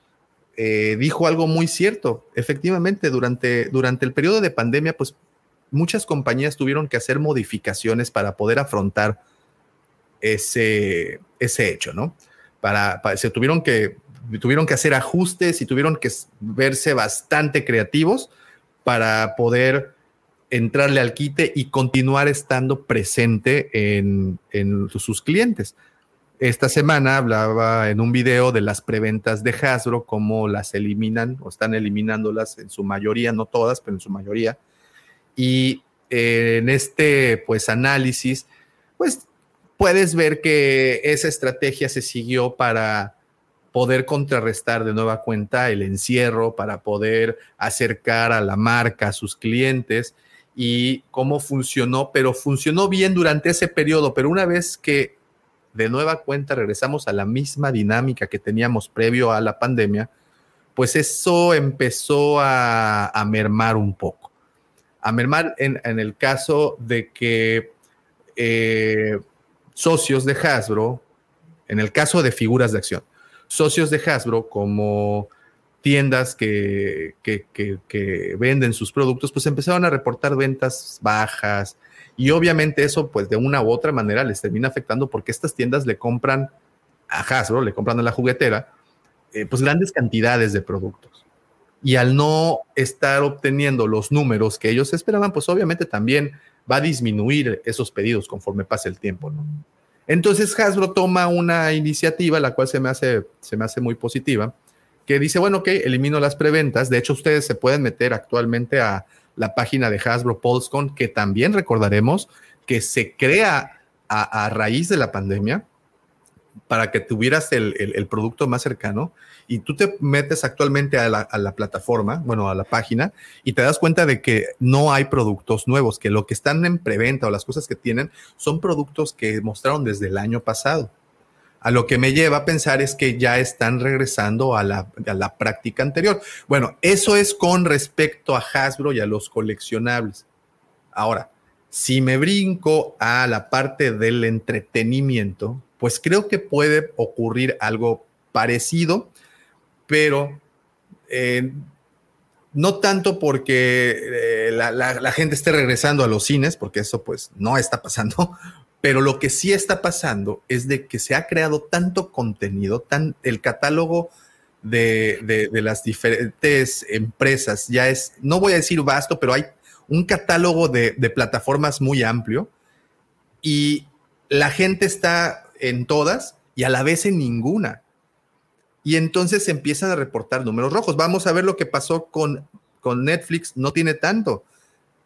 S3: eh, dijo algo muy cierto. Efectivamente, durante, durante el periodo de pandemia, pues muchas compañías tuvieron que hacer modificaciones para poder afrontar ese, ese hecho, ¿no? Para, para, se tuvieron que, tuvieron que hacer ajustes y tuvieron que verse bastante creativos para poder entrarle al quite y continuar estando presente en, en sus clientes. Esta semana hablaba en un video de las preventas de Hasbro, cómo las eliminan o están eliminándolas en su mayoría, no todas, pero en su mayoría. Y eh, en este pues análisis, pues puedes ver que esa estrategia se siguió para poder contrarrestar de nueva cuenta el encierro, para poder acercar a la marca a sus clientes y cómo funcionó, pero funcionó bien durante ese periodo, pero una vez que de nueva cuenta regresamos a la misma dinámica que teníamos previo a la pandemia, pues eso empezó a, mermar un poco. A mermar en, en el caso de que eh, socios de Hasbro, en el caso de figuras de acción, socios de Hasbro como tiendas que, que, que, venden sus productos, pues empezaron a reportar ventas bajas y obviamente eso pues de una u otra manera les termina afectando porque estas tiendas le compran a Hasbro, le compran a la juguetera, eh, pues grandes cantidades de productos. Y al no estar obteniendo los números que ellos esperaban, pues obviamente también va a disminuir esos pedidos conforme pase el tiempo. Entonces Hasbro toma una iniciativa, la cual se me hace, se me hace muy positiva, que dice, bueno, ok, elimino las preventas. De hecho, ustedes se pueden meter actualmente a la página de Hasbro PulseCon, que también recordaremos que se crea a, raíz de la pandemia para que tuvieras el, el, producto más cercano y tú te metes actualmente a la, a la, plataforma, bueno, a la página y te das cuenta de que no hay productos nuevos, que lo que están en preventa o las cosas que tienen son productos que mostraron desde el año pasado. A lo que me lleva a pensar es que ya están regresando a la, a la práctica anterior. Bueno, eso es con respecto a Hasbro y a los coleccionables. Ahora, si me brinco a la parte del entretenimiento, pues creo que puede ocurrir algo parecido, pero eh, no tanto porque eh, la, gente esté regresando a los cines, porque eso pues no está pasando, Pero lo que sí está pasando es de que se ha creado tanto contenido, tan, el catálogo de, de, de las diferentes empresas ya es, no voy a decir vasto, pero hay un catálogo de, de plataformas muy amplio y la gente está en todas y a la vez en ninguna. Y entonces se empiezan a reportar números rojos. Vamos a ver lo que pasó con, con Netflix, no tiene tanto,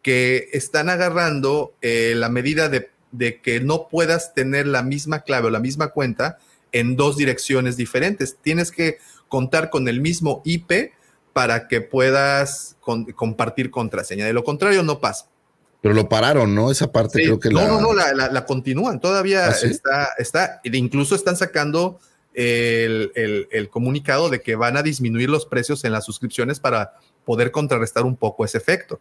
S3: que están agarrando eh, la medida de, de que no puedas tener la misma clave o la misma cuenta en dos direcciones diferentes. Tienes que contar con el mismo IP para que puedas con- compartir contraseña. De lo contrario, no pasa.
S1: Pero lo pararon, ¿no? Esa parte
S3: Sí,
S1: creo que
S3: no,
S1: la...
S3: no, no, la, la- la continúan. Todavía
S1: ¿Ah, sí?
S3: está, está, e incluso están sacando el, comunicado de que van a disminuir los precios en las suscripciones para poder contrarrestar un poco ese efecto.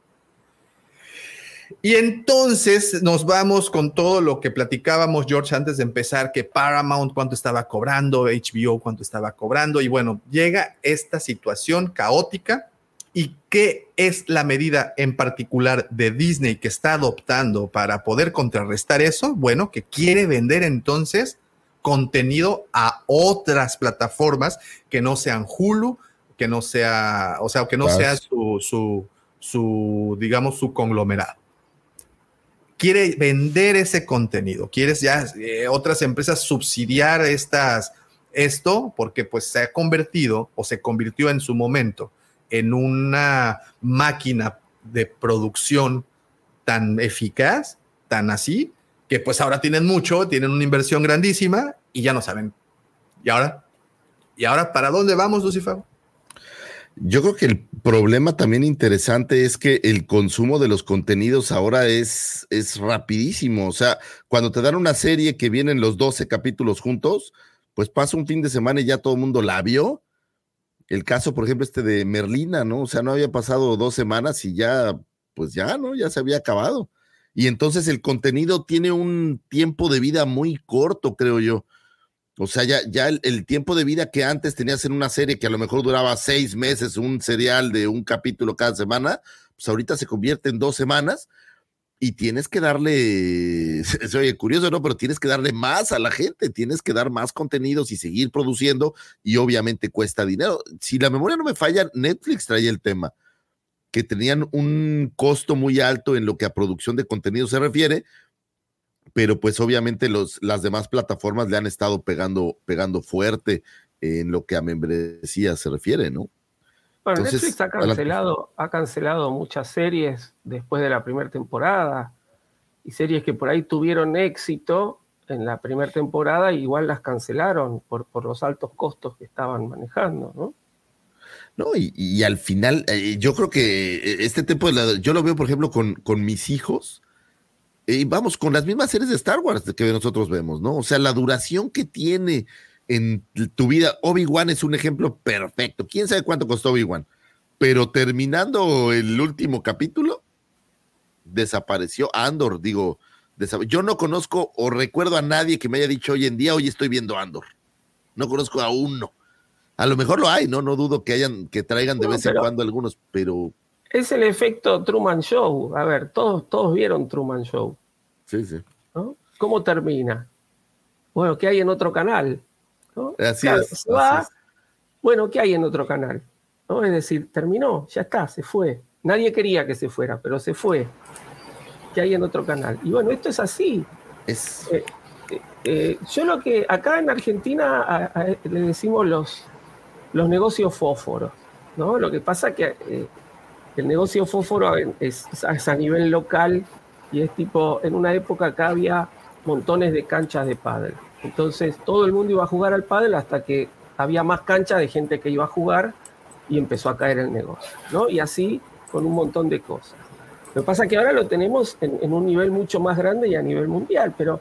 S3: Y entonces nos vamos con todo lo que platicábamos, George, antes de empezar, que Paramount cuánto estaba cobrando, HBO cuánto estaba cobrando, y bueno, llega esta situación caótica. ¿Y qué es la medida en particular de Disney que está adoptando para poder contrarrestar eso? Bueno, que quiere vender entonces contenido a otras plataformas que no sean Hulu, que no sea, o sea, que no sea su, su, su, digamos, su conglomerado. Quiere vender ese contenido, quieres ya eh, otras empresas subsidiar estas, esto, porque pues se ha convertido o se convirtió en su momento en una máquina de producción tan eficaz, tan así, que pues ahora tienen mucho, tienen una inversión grandísima y ya no saben. ¿Y ahora? ¿Y ahora para dónde vamos, Lucifer?
S1: Yo creo que el problema también interesante es que el consumo de los contenidos ahora es, es rapidísimo. O sea, cuando te dan una serie que vienen los 12 capítulos juntos, pues pasa un fin de semana y ya todo el mundo la vio. El caso, por ejemplo, este de Merlina, ¿no? O sea, no había pasado dos semanas y ya, pues ya, ¿no? Ya se había acabado. Y entonces el contenido tiene un tiempo de vida muy corto, creo yo. O sea, ya, el, tiempo de vida que antes tenías en una serie que a lo mejor duraba seis meses, un serial de un capítulo cada semana, pues ahorita se convierte en dos semanas y tienes que darle, se oye curioso, ¿no? Pero tienes que darle más a la gente, tienes que dar más contenidos y seguir produciendo y obviamente cuesta dinero. Si la memoria no me falla, Netflix traía el tema, que tenían un costo muy alto en lo que a producción de contenido se refiere, pero pues obviamente los, las demás plataformas le han estado pegando, pegando fuerte en lo que a membresía se refiere, ¿no?
S5: Bueno,
S1: Entonces,
S5: Netflix ha cancelado, ha cancelado muchas series después de la primera temporada y series que por ahí tuvieron éxito en la primera temporada igual las cancelaron por, por los altos costos que estaban manejando, ¿no?
S1: No, y, y al final, eh, yo creo que eh, este tipo de yo lo veo, por ejemplo, con, con mis hijos, y vamos, con las mismas series de Star Wars que nosotros vemos, ¿no? O sea, la duración que tiene en tu vida, Obi-Wan es un ejemplo perfecto. ¿Quién sabe cuánto costó Obi-Wan? Pero terminando el último capítulo, desapareció Andor, digo, yo no conozco o recuerdo a nadie que me haya dicho hoy en día, hoy estoy viendo Andor. No conozco a uno. A lo mejor lo hay, ¿no? No dudo que hayan, que traigan de
S5: No,
S1: vez en cuando algunos, pero
S5: Es el efecto Truman Show. A ver, todos, todos vieron Truman Show,
S1: sí, sí.
S5: ¿no? ¿Cómo termina? Bueno, ¿qué hay en otro canal? ¿no?
S1: Así
S5: Claro,
S1: es,
S5: se va,
S1: así es.
S5: Bueno, ¿qué hay en otro canal? ¿No? Es decir, terminó, ya está, se fue. Nadie quería que se fuera, pero se fue. ¿Qué hay en otro canal? Y bueno, esto es así.
S1: Es,
S5: Eh, eh, yo lo que acá en Argentina a- a- le decimos los, los negocios fósforos, ¿no? Lo que pasa que eh, el negocio fósforo es, a nivel local y es tipo, en una época acá había montones de canchas de pádel. Entonces todo el mundo iba a jugar al pádel hasta que había más canchas de gente que iba a jugar y empezó a caer el negocio, ¿no? Y así con un montón de cosas. Lo que pasa es que ahora lo tenemos en, un nivel mucho más grande y a nivel mundial, pero ¿de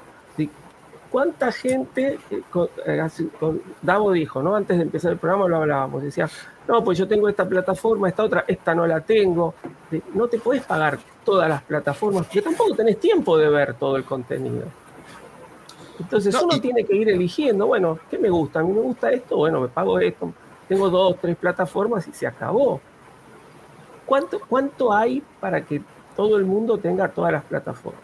S5: ¿cuánta gente, eh, con, eh, con- Davo dijo, ¿no? Antes de empezar el programa lo hablábamos, decía, no, pues yo tengo esta plataforma, esta otra, esta no la tengo. De- No te puedes pagar todas las plataformas, porque tampoco tenés tiempo de ver todo el contenido. Entonces
S1: No,
S5: uno
S1: y-
S5: tiene que ir eligiendo, bueno, ¿qué me gusta? A mí me gusta esto, bueno, me pago esto. Tengo dos, tres plataformas y se acabó. ¿Cuánto, cuánto hay para que todo el mundo tenga todas las plataformas?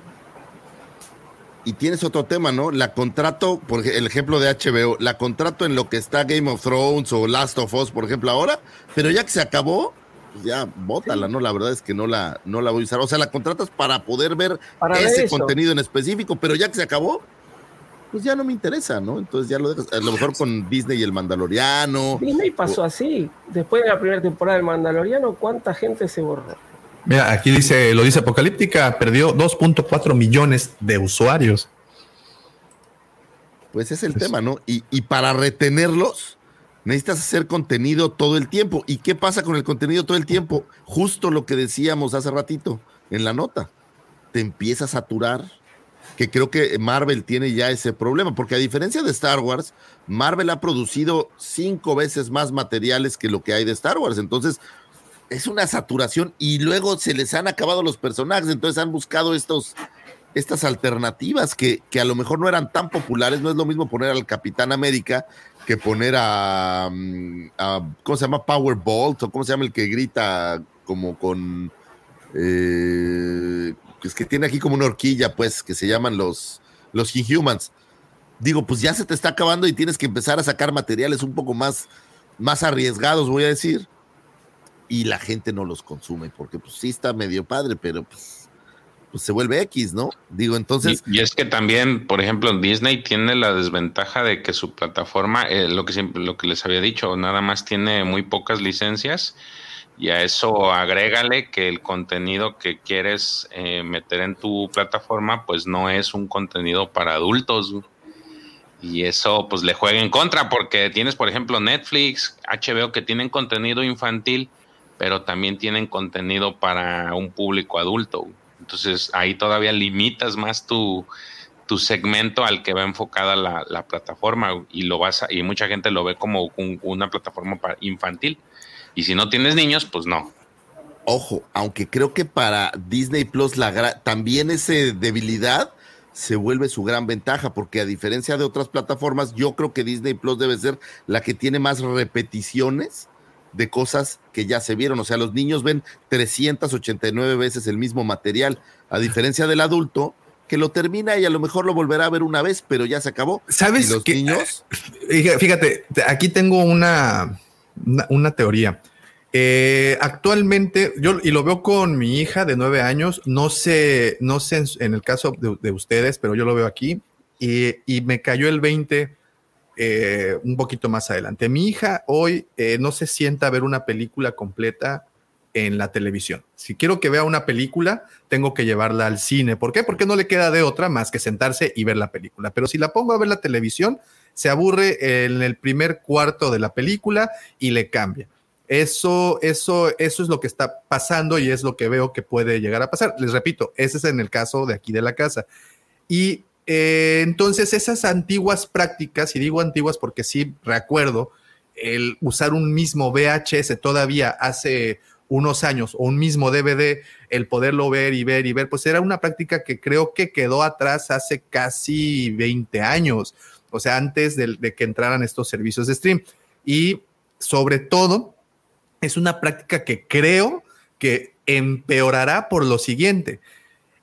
S1: Y tienes otro tema, ¿no? La contrato, por el ejemplo de HBO, la contrato en lo que está Game of Thrones o Last of Us, por ejemplo, ahora, pero ya que se acabó, pues ya bótala, ¿no? La verdad es que no la, no la voy a usar. O sea, la contratas para poder ver
S5: Para
S1: ese contenido en específico, pero ya que se acabó, pues ya no me interesa, ¿no? Entonces ya lo dejas. A lo mejor con Disney y el Mandaloriano.
S5: Disney pasó así. Después de la primera temporada del Mandaloriano, ¿cuánta gente se borró?
S3: Mira, aquí dice, lo dice Apocalíptica, perdió 2.4 millones de usuarios.
S1: Pues es el
S3: Pues-
S1: tema, ¿no? Y, y para retenerlos, necesitas hacer contenido todo el tiempo. ¿Y qué pasa con el contenido todo el tiempo? Justo lo que decíamos hace ratito en la nota. Te empieza a saturar, que creo que Marvel tiene ya ese problema, porque a diferencia de Star Wars, Marvel ha producido cinco veces más materiales que lo que hay de Star Wars. Entonces, es una saturación y luego se les han acabado los personajes, entonces han buscado estos, estas alternativas que, que a lo mejor no eran tan populares. No es lo mismo poner al Capitán América que poner a, mm, a- ¿cómo se llama? Powerbolt o cómo se llama el que grita como con... eh, es que tiene aquí como una horquilla, pues, que se llaman los, los Inhumans. Digo, pues ya se te está acabando y tienes que empezar a sacar materiales un poco más, más arriesgados, voy a decir. Y la gente no los consume, porque pues sí está medio padre, pero pues, pues se vuelve X, ¿no? Digo, entonces...
S4: y, y es que también, por ejemplo, Disney tiene la desventaja de que su plataforma, eh, lo que siempre, lo que les había dicho, nada más tiene muy pocas licencias y a eso agrégale que el contenido que quieres eh, meter en tu plataforma, pues no es un contenido para adultos. Y eso pues le juega en contra porque tienes, por ejemplo, Netflix, HBO que tienen contenido infantil, pero también tienen contenido para un público adulto. Entonces ahí todavía limitas más tu, tu segmento al que va enfocada la, la plataforma y lo vas a- y mucha gente lo ve como un- una plataforma infantil. Y si no tienes niños, pues no.
S1: Ojo, aunque creo que para Disney Plus la también ese debilidad se vuelve su gran ventaja, porque a diferencia de otras plataformas, yo creo que Disney Plus debe ser la que tiene más repeticiones de cosas que ya se vieron. O sea, los niños ven 389 veces el mismo material, a diferencia del adulto que lo termina y a lo mejor lo volverá a ver una vez, pero ya se acabó.
S3: ¿Sabes
S1: Y los
S3: qué?
S1: niños,
S3: Fíjate, Fíjate, te- aquí tengo una, una, una teoría. Eh, actualmente, yo y lo veo con mi hija de nueve años, no sé, no sé en, en el caso de, de ustedes, pero yo lo veo aquí y, y me cayó el 20 eh, un poquito más adelante. Mi hija hoy eh, no se sienta a ver una película completa en la televisión. Si quiero que vea una película, tengo que llevarla al cine. ¿Por qué? Porque no le queda de otra más que sentarse y ver la película. Pero si la pongo a ver la televisión, se aburre en el primer cuarto de la película y le cambia. Eso, eso, eso es lo que está pasando y es lo que veo que puede llegar a pasar. Les repito, ese es en el caso de aquí de la casa. Y eh, entonces esas antiguas prácticas, y digo antiguas porque sí recuerdo el usar un mismo VHS todavía hace unos años o un mismo DVD, el poderlo ver y ver y ver, pues era una práctica que creo que quedó atrás hace casi 20 años, o sea, antes de, de que entraran estos servicios de stream. Y sobre todo, es una práctica que creo que empeorará por lo siguiente.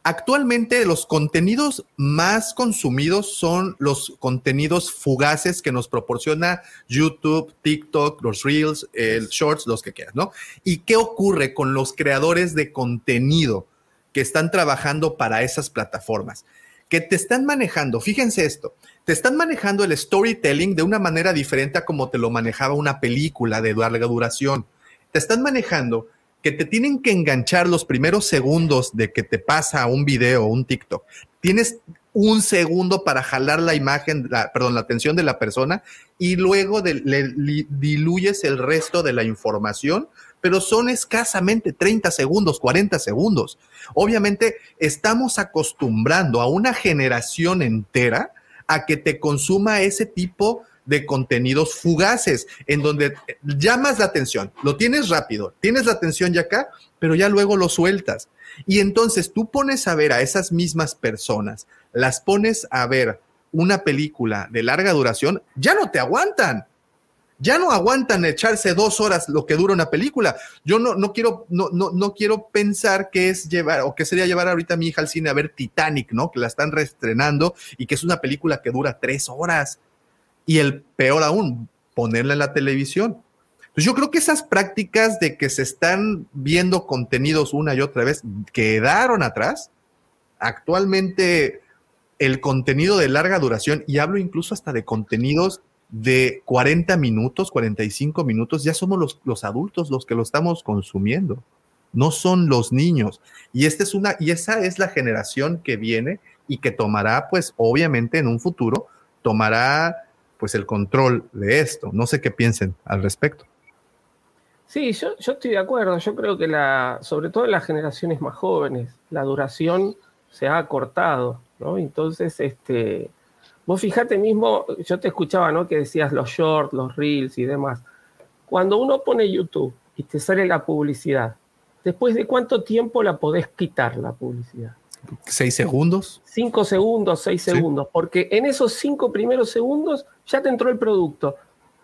S3: Actualmente los contenidos más consumidos son los contenidos fugaces que nos proporciona YouTube, TikTok, los Reels, el Shorts, los que quieras, ¿no? ¿Y qué ocurre con los creadores de contenido que están trabajando para esas plataformas? Que te están manejando, fíjense esto, te están manejando el storytelling de una manera diferente a como te lo manejaba una película de larga duración. Te están manejando que te tienen que enganchar los primeros segundos de que te pasa un video un TikTok. Tienes un segundo para jalar la imagen, la, perdón, la atención de la persona y luego de, le, diluyes el resto de la información, pero son escasamente 30 segundos, 40 segundos. Obviamente estamos acostumbrando a una generación entera a que te consuma ese tipo de contenidos fugaces, en donde llamas la atención, lo tienes rápido, tienes la atención ya acá, pero ya luego lo sueltas. Y entonces tú pones a ver a esas mismas personas, las pones a ver una película de larga duración, ya no te aguantan. ya no aguantan echarse dos horas lo que dura una película. Yo no, no quiero, no, no, no quiero pensar que es llevar, o que sería llevar ahorita a mi hija al cine a ver Titanic, ¿no? Que la están reestrenando y que es una película que dura tres horas. Y el peor aún, ponerla en la televisión. Pues yo creo que esas prácticas de que se están viendo contenidos una y otra vez quedaron atrás. Actualmente el contenido de larga duración, y hablo incluso hasta de contenidos de 40 minutos, 45 minutos, ya somos los, los adultos los que lo estamos consumiendo, no son los niños. Y esta es una, y esa es la generación que viene y que tomará, pues, obviamente en un futuro, tomará pues el control de esto. No sé qué piensen al respecto.
S5: Sí, yo, yo estoy de acuerdo. Yo creo que la, sobre todo en las generaciones más jóvenes, la duración se ha acortado, ¿no? Entonces, este, vos fijate mismo, yo te escuchaba, ¿no? Que decías los shorts, los reels y demás. Cuando uno pone YouTube y te sale la publicidad, ¿después de cuánto tiempo la podés quitar la publicidad?
S3: ¿Seis segundos?
S5: Cinco segundos, seis segundos, porque en esos cinco primeros segundos ya te entró el producto.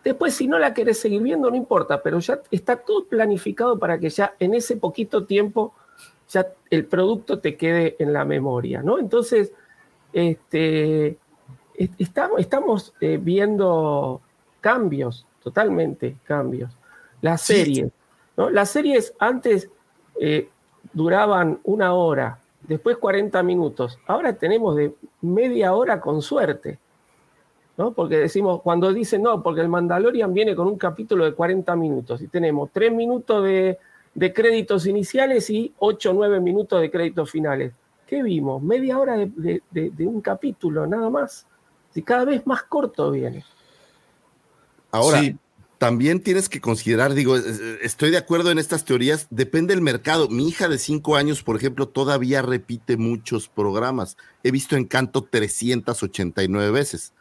S5: Después, si no la querés seguir viendo, no importa, pero ya está todo planificado para que ya en ese poquito tiempo ya el producto te quede en la memoria, ¿no? Entonces, este, estamos, estamos eh, viendo cambios, totalmente cambios. Las series, ¿no? Las series antes eh, duraban una hora, después 40 minutos, ahora tenemos de media hora con suerte. Porque decimos, cuando dicen, no, porque el Mandalorian viene con un capítulo de 40 minutos y tenemos 3 minutos de, créditos iniciales y 8 o 9 minutos de créditos finales. ¿Qué vimos? Media hora de, un capítulo, nada más. Y cada vez más corto viene.
S1: Ahora, también tienes que considerar, digo, estoy de acuerdo en estas teorías, depende del mercado. Mi hija de 5 años, por ejemplo, todavía repite muchos programas. He visto Encanto 389 veces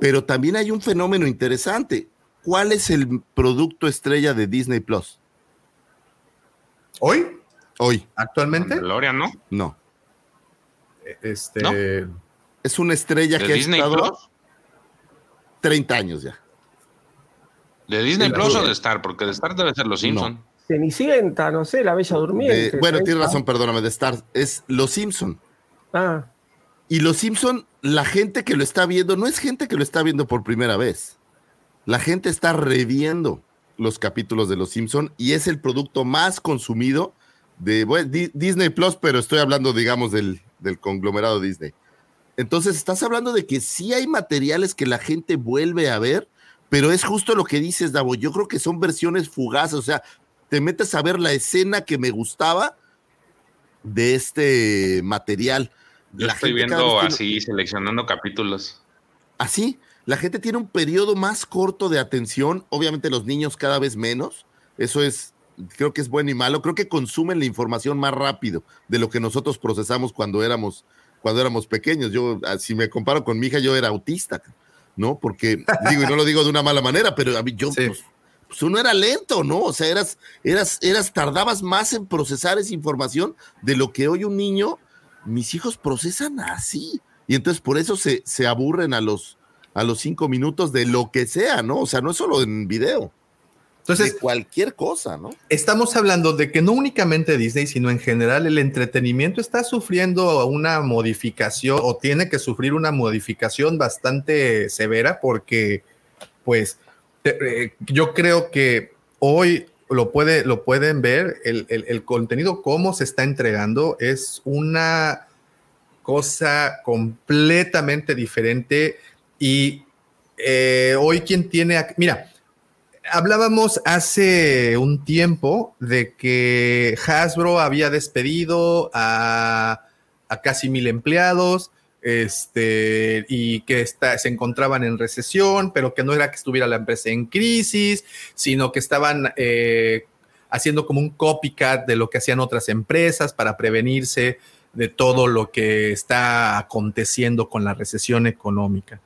S1: pero también hay un fenómeno interesante. ¿Cuál es el producto estrella de Disney Plus?
S3: ¿Hoy?
S1: Hoy.
S3: ¿Actualmente?
S4: Gloria, ¿no?
S1: No.
S3: Este.
S1: Es una estrella que
S4: Disney
S1: ha estado
S4: Plus?
S1: 30 años ya.
S4: ¿De Disney Plus o de Star? Porque de Star debe ser Los Simpson.
S5: Cenicienta, no sé, La Bella Durmiente.
S1: bueno, tienes razón, perdóname, de Star. Es Los Simpson.
S5: Ah.
S1: Y Los Simpson, la gente que lo está viendo, no es gente que lo está viendo por primera vez. La gente está reviendo los capítulos de Los Simpson y es el producto más consumido de Disney Plus, pero estoy hablando, digamos, del, conglomerado Disney. Entonces, estás hablando de que sí hay materiales que la gente vuelve a ver, pero es justo lo que dices, Davo. Yo creo que son versiones fugaces, o sea, te metes a ver la escena que me gustaba de este material
S4: yo estoy viendo así, seleccionando capítulos.
S1: Así, la gente tiene un periodo más corto de atención, obviamente los niños cada vez menos, eso es, creo que es bueno y malo, creo que consumen la información más rápido de lo que nosotros procesamos cuando éramos, cuando éramos pequeños. Yo, ah, si me comparo con mi hija, yo era autista, ¿no? Porque, digo, y no lo digo de una mala manera, pero a mí yo... Pues, pues, uno era lento, ¿no? O sea, eras, eras, eras, tardabas más en procesar esa información de lo que hoy un niño mis hijos procesan así. Y entonces por eso se, se aburren a los, a los cinco minutos de lo que sea, ¿no? O sea, no es solo en video. Entonces, de cualquier cosa, ¿no?
S3: Estamos hablando de que no únicamente Disney, sino en general el entretenimiento está sufriendo una modificación o tiene que sufrir una modificación bastante severa porque, pues, eh, yo creo que hoy lo, puede, lo pueden ver, el, contenido, cómo se está entregando, es una cosa completamente diferente. Y eh, hoy quien tiene, mira, hablábamos hace un tiempo de que Hasbro había despedido a, a casi mil empleados este, y que se encontraban en recesión, pero que no era que estuviera la empresa en crisis, sino que estaban eh, haciendo como un copycat de lo que hacían otras empresas para prevenirse de todo lo que está aconteciendo con la recesión económica.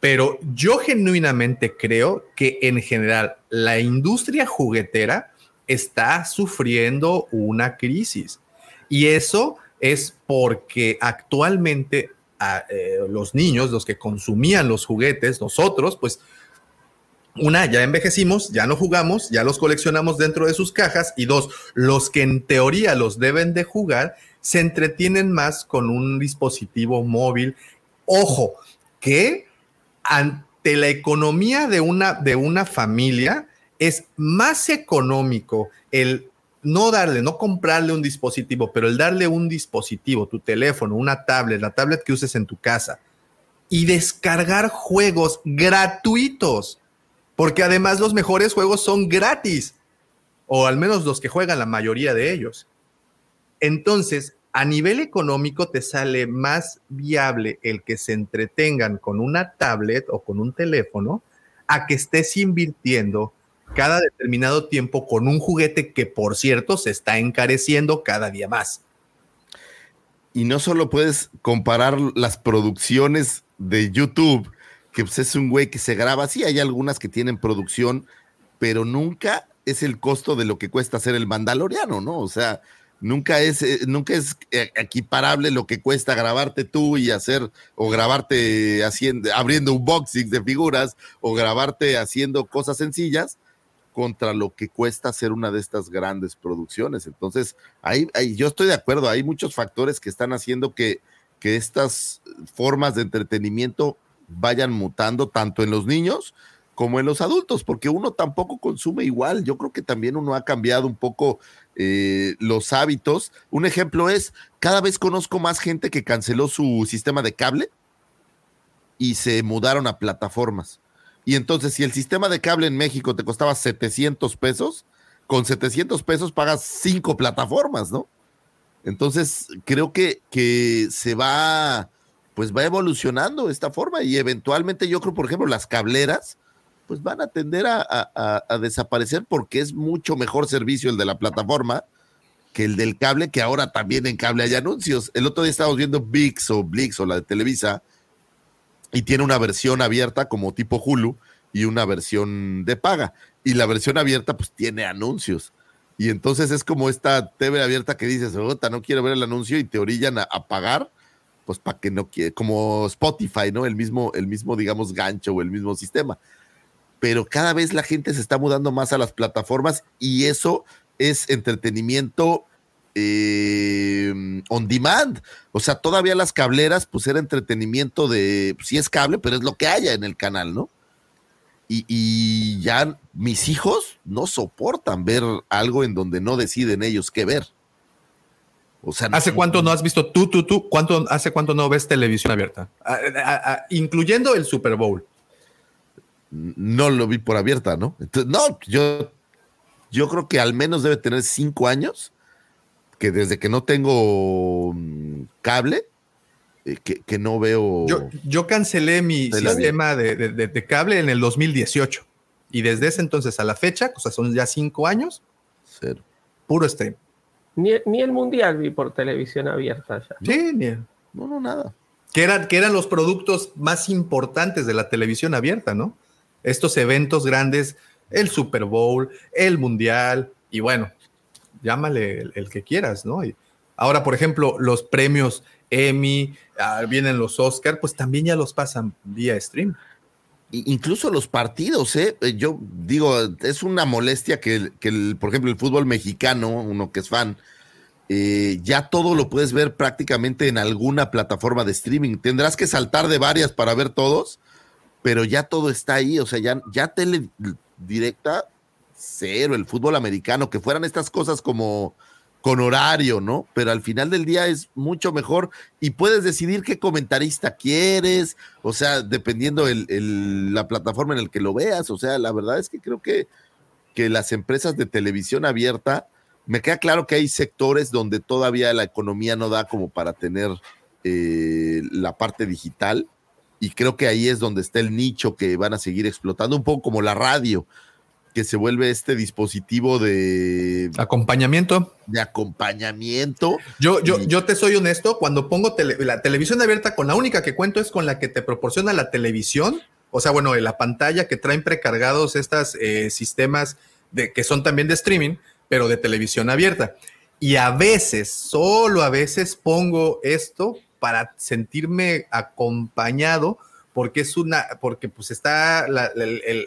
S3: Pero yo genuinamente creo que en general la industria juguetera está sufriendo una crisis. Y eso es porque actualmente eh, los niños, los que consumían los juguetes, nosotros, pues una, ya envejecimos, ya no jugamos, ya los coleccionamos dentro de sus cajas. Y dos, los que en teoría los deben de jugar, se entretienen más con un dispositivo móvil. Ojo, que ante la economía de una, de una familia es más económico el no darle, no comprarle un dispositivo, pero el darle un dispositivo, tu teléfono, una tablet, la tablet que uses en tu casa, y descargar juegos gratuitos, porque además los mejores juegos son gratis, o al menos los que juegan la mayoría de ellos. Entonces, a nivel económico te sale más viable el que se entretengan con una tablet o con un teléfono a que estés invirtiendo cada determinado tiempo con un juguete que, por cierto, se está encareciendo cada día más.
S1: Y no solo puedes comparar las producciones de YouTube, que pues, es un güey que se graba, sí hay algunas que tienen producción, pero nunca es el costo de lo que cuesta hacer el Mandaloriano, ¿no? O sea, nunca es, eh, nunca es eh, equiparable lo que cuesta grabarte tú y hacer, o grabarte haciendo, abriendo un boxing de figuras, o grabarte haciendo cosas sencillas, contra lo que cuesta hacer una de estas grandes producciones. Entonces, ahí, yo estoy de acuerdo, hay muchos factores que están haciendo que, que estas formas de entretenimiento vayan mutando tanto en los niños como en los adultos, porque uno tampoco consume igual. Yo creo que también uno ha cambiado un poco eh, los hábitos. Un ejemplo es, cada vez conozco más gente que canceló su sistema de cable y se mudaron a plataformas. Y entonces, si el sistema de cable en México te costaba 700 pesos, con 700 pesos pagas cinco plataformas, ¿no? Entonces, creo que, que se va, pues va evolucionando esta forma y eventualmente yo creo, por ejemplo, las cableras, pues van a tender a, a, desaparecer porque es mucho mejor servicio el de la plataforma que el del cable, que ahora también en cable hay anuncios. El otro día estábamos viendo VIX o Blix o la de Televisa, y tiene una versión abierta como tipo Hulu y una versión de paga. Y la versión abierta pues tiene anuncios. Y entonces es como esta TV abierta que dices, no quiero ver el anuncio y te orillan a, pagar, pues para que no quiera, como Spotify, ¿no? El mismo, el mismo, digamos, gancho o el mismo sistema. Pero cada vez la gente se está mudando más a las plataformas y eso es entretenimiento eh, on demand. O sea, todavía las cableras, pues era entretenimiento de, si es cable, pero es lo que haya en el canal, ¿no? Y, ya mis hijos no soportan ver algo en donde no deciden ellos qué ver.
S3: O sea, ¿Hace cuánto no has visto tú, tú, tú? ¿Cuánto, ¿Hace cuánto no ves televisión abierta? incluyendo el Super Bowl.
S1: No lo vi por abierta, ¿no? Entonces, no, yo, yo creo que al menos debe tener cinco años que desde que no tengo mm, cable, eh, que, no veo.
S3: Yo, yo cancelé mi sistema de, cable en el 2018 y desde ese entonces a la fecha, o sea, son ya cinco años,
S1: Cero.
S3: puro stream.
S5: Ni, el mundial vi por televisión abierta ya.
S3: Sí, ni
S1: No, no, nada.
S3: Que eran, que eran los productos más importantes de la televisión abierta, ¿no? Estos eventos grandes, el Super Bowl, el Mundial, y bueno, llámale el, que quieras, ¿no? Y ahora, por ejemplo, los premios Emmy, ah, vienen los Oscar, pues también ya los pasan vía stream.
S1: Incluso los partidos, ¿eh? ¿eh? Yo digo, es una molestia que, el, por ejemplo, el fútbol mexicano, uno que es fan, eh, ya todo lo puedes ver prácticamente en alguna plataforma de streaming. Tendrás que saltar de varias para ver todos, pero ya todo está ahí, o sea, ya, ya tele directa cero, el fútbol americano, que fueran estas cosas como con horario, ¿no? Pero al final del día es mucho mejor y puedes decidir qué comentarista quieres, o sea, dependiendo el, la plataforma en la que lo veas, o sea, la verdad es que creo que, que las empresas de televisión abierta, me queda claro que hay sectores donde todavía la economía no da como para tener eh, la parte digital y creo que ahí es donde está el nicho que van a seguir explotando, un poco como la radio que se vuelve este dispositivo de
S3: acompañamiento.
S1: De acompañamiento.
S3: Yo, yo, yo te soy honesto, cuando pongo la televisión abierta, con la única que cuento es con la que te proporciona la televisión, o sea, bueno, la pantalla que traen precargados estos eh, sistemas de, que son también de streaming, pero de televisión abierta. Y a veces, solo a veces pongo esto para sentirme acompañado porque es una, porque pues está,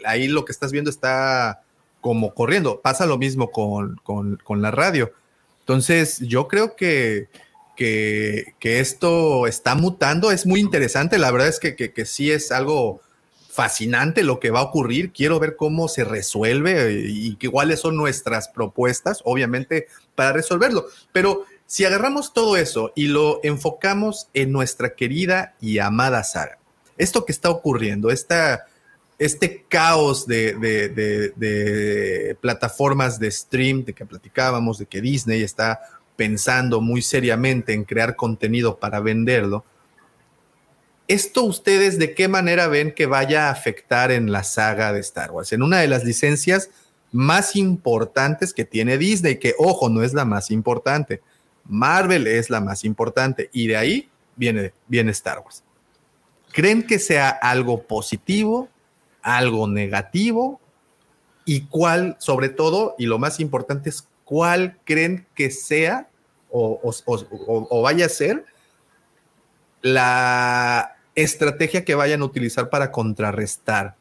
S3: ahí lo que estás viendo está como corriendo. Pasa lo mismo con, con, la radio. Entonces, yo creo que, que, esto está mutando, es muy interesante, la verdad es que, que, sí es algo fascinante lo que va a ocurrir. Quiero ver cómo se resuelve y, cuáles son nuestras propuestas, obviamente, para resolverlo. Pero si agarramos todo eso y lo enfocamos en nuestra querida y amada saga, esto que está ocurriendo, esta, este caos de, de, plataformas de stream de que platicábamos, de que Disney está pensando muy seriamente en crear contenido para venderlo, ¿Esto ustedes de qué manera ven que vaya a afectar en la saga de Star Wars? En una de las licencias más importantes que tiene Disney, que ojo, no es la más importante. Marvel es la más importante y de ahí viene, viene Star Wars. ¿Creen que sea algo positivo, algo negativo? ¿Y cuál, sobre todo, y lo más importante es cuál creen que sea o, o vaya a ser la estrategia que vayan a utilizar para contrarrestar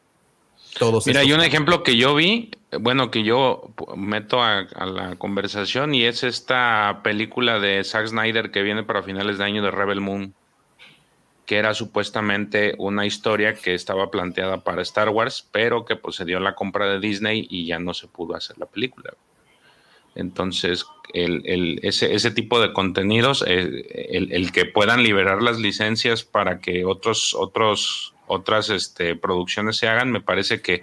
S3: todos
S4: Mira, hay un ejemplo que yo vi, bueno, que yo meto a, la conversación y es esta película de Zack Snyder que viene para finales de año de Rebel Moon, que era supuestamente una historia que estaba planteada para Star Wars, pero que pues, se dio la compra de Disney y ya no se pudo hacer la película. Entonces, el, ese, tipo de contenidos, eh, el, que puedan liberar las licencias para que otros, otros, otras este, producciones se hagan, me parece que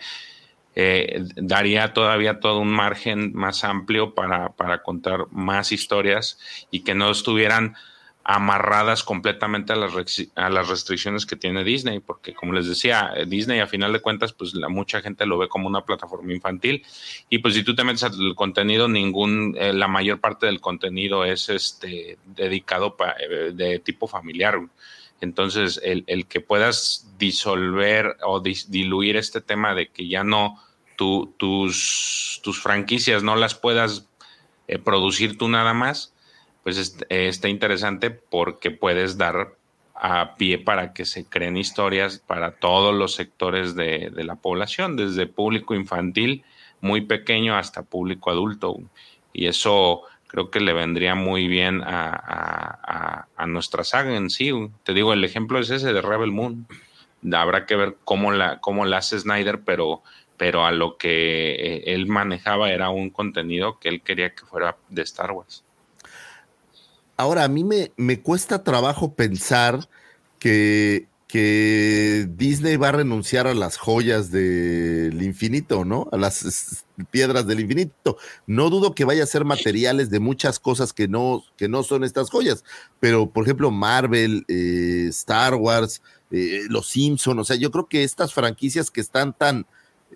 S4: eh, daría todavía todo un margen más amplio para contar más historias y que no estuvieran amarradas completamente a las, a las restricciones que tiene Disney, porque como les decía, Disney a final de cuentas, pues mucha gente lo ve como una plataforma infantil y pues si tú te metes al contenido, ningún, eh, la mayor parte del contenido es este dedicado eh, de tipo familiar. Entonces, el, el que puedas disolver o diluir este tema de que ya no tus, tus franquicias no las puedas eh, producir tú nada más, pues está interesante porque puedes dar a pie para que se creen historias para todos los sectores de, la población, desde público infantil muy pequeño hasta público adulto. Y eso creo que le vendría muy bien a, nuestra saga en sí. Te digo, el ejemplo es ese de Rebel Moon. Habrá que ver cómo la, cómo la hace Snyder, pero, a lo que eh, él manejaba era un contenido que él quería que fuera de Star Wars.
S1: Ahora, a mí me, me cuesta trabajo pensar que, que Disney va a renunciar a las joyas del infinito, ¿no? A las piedras del infinito. No dudo que vaya a ser materiales de muchas cosas que no, que no son estas joyas, pero por ejemplo Marvel, eh, Star Wars, eh, Los Simpson, o sea, yo creo que estas franquicias que están tan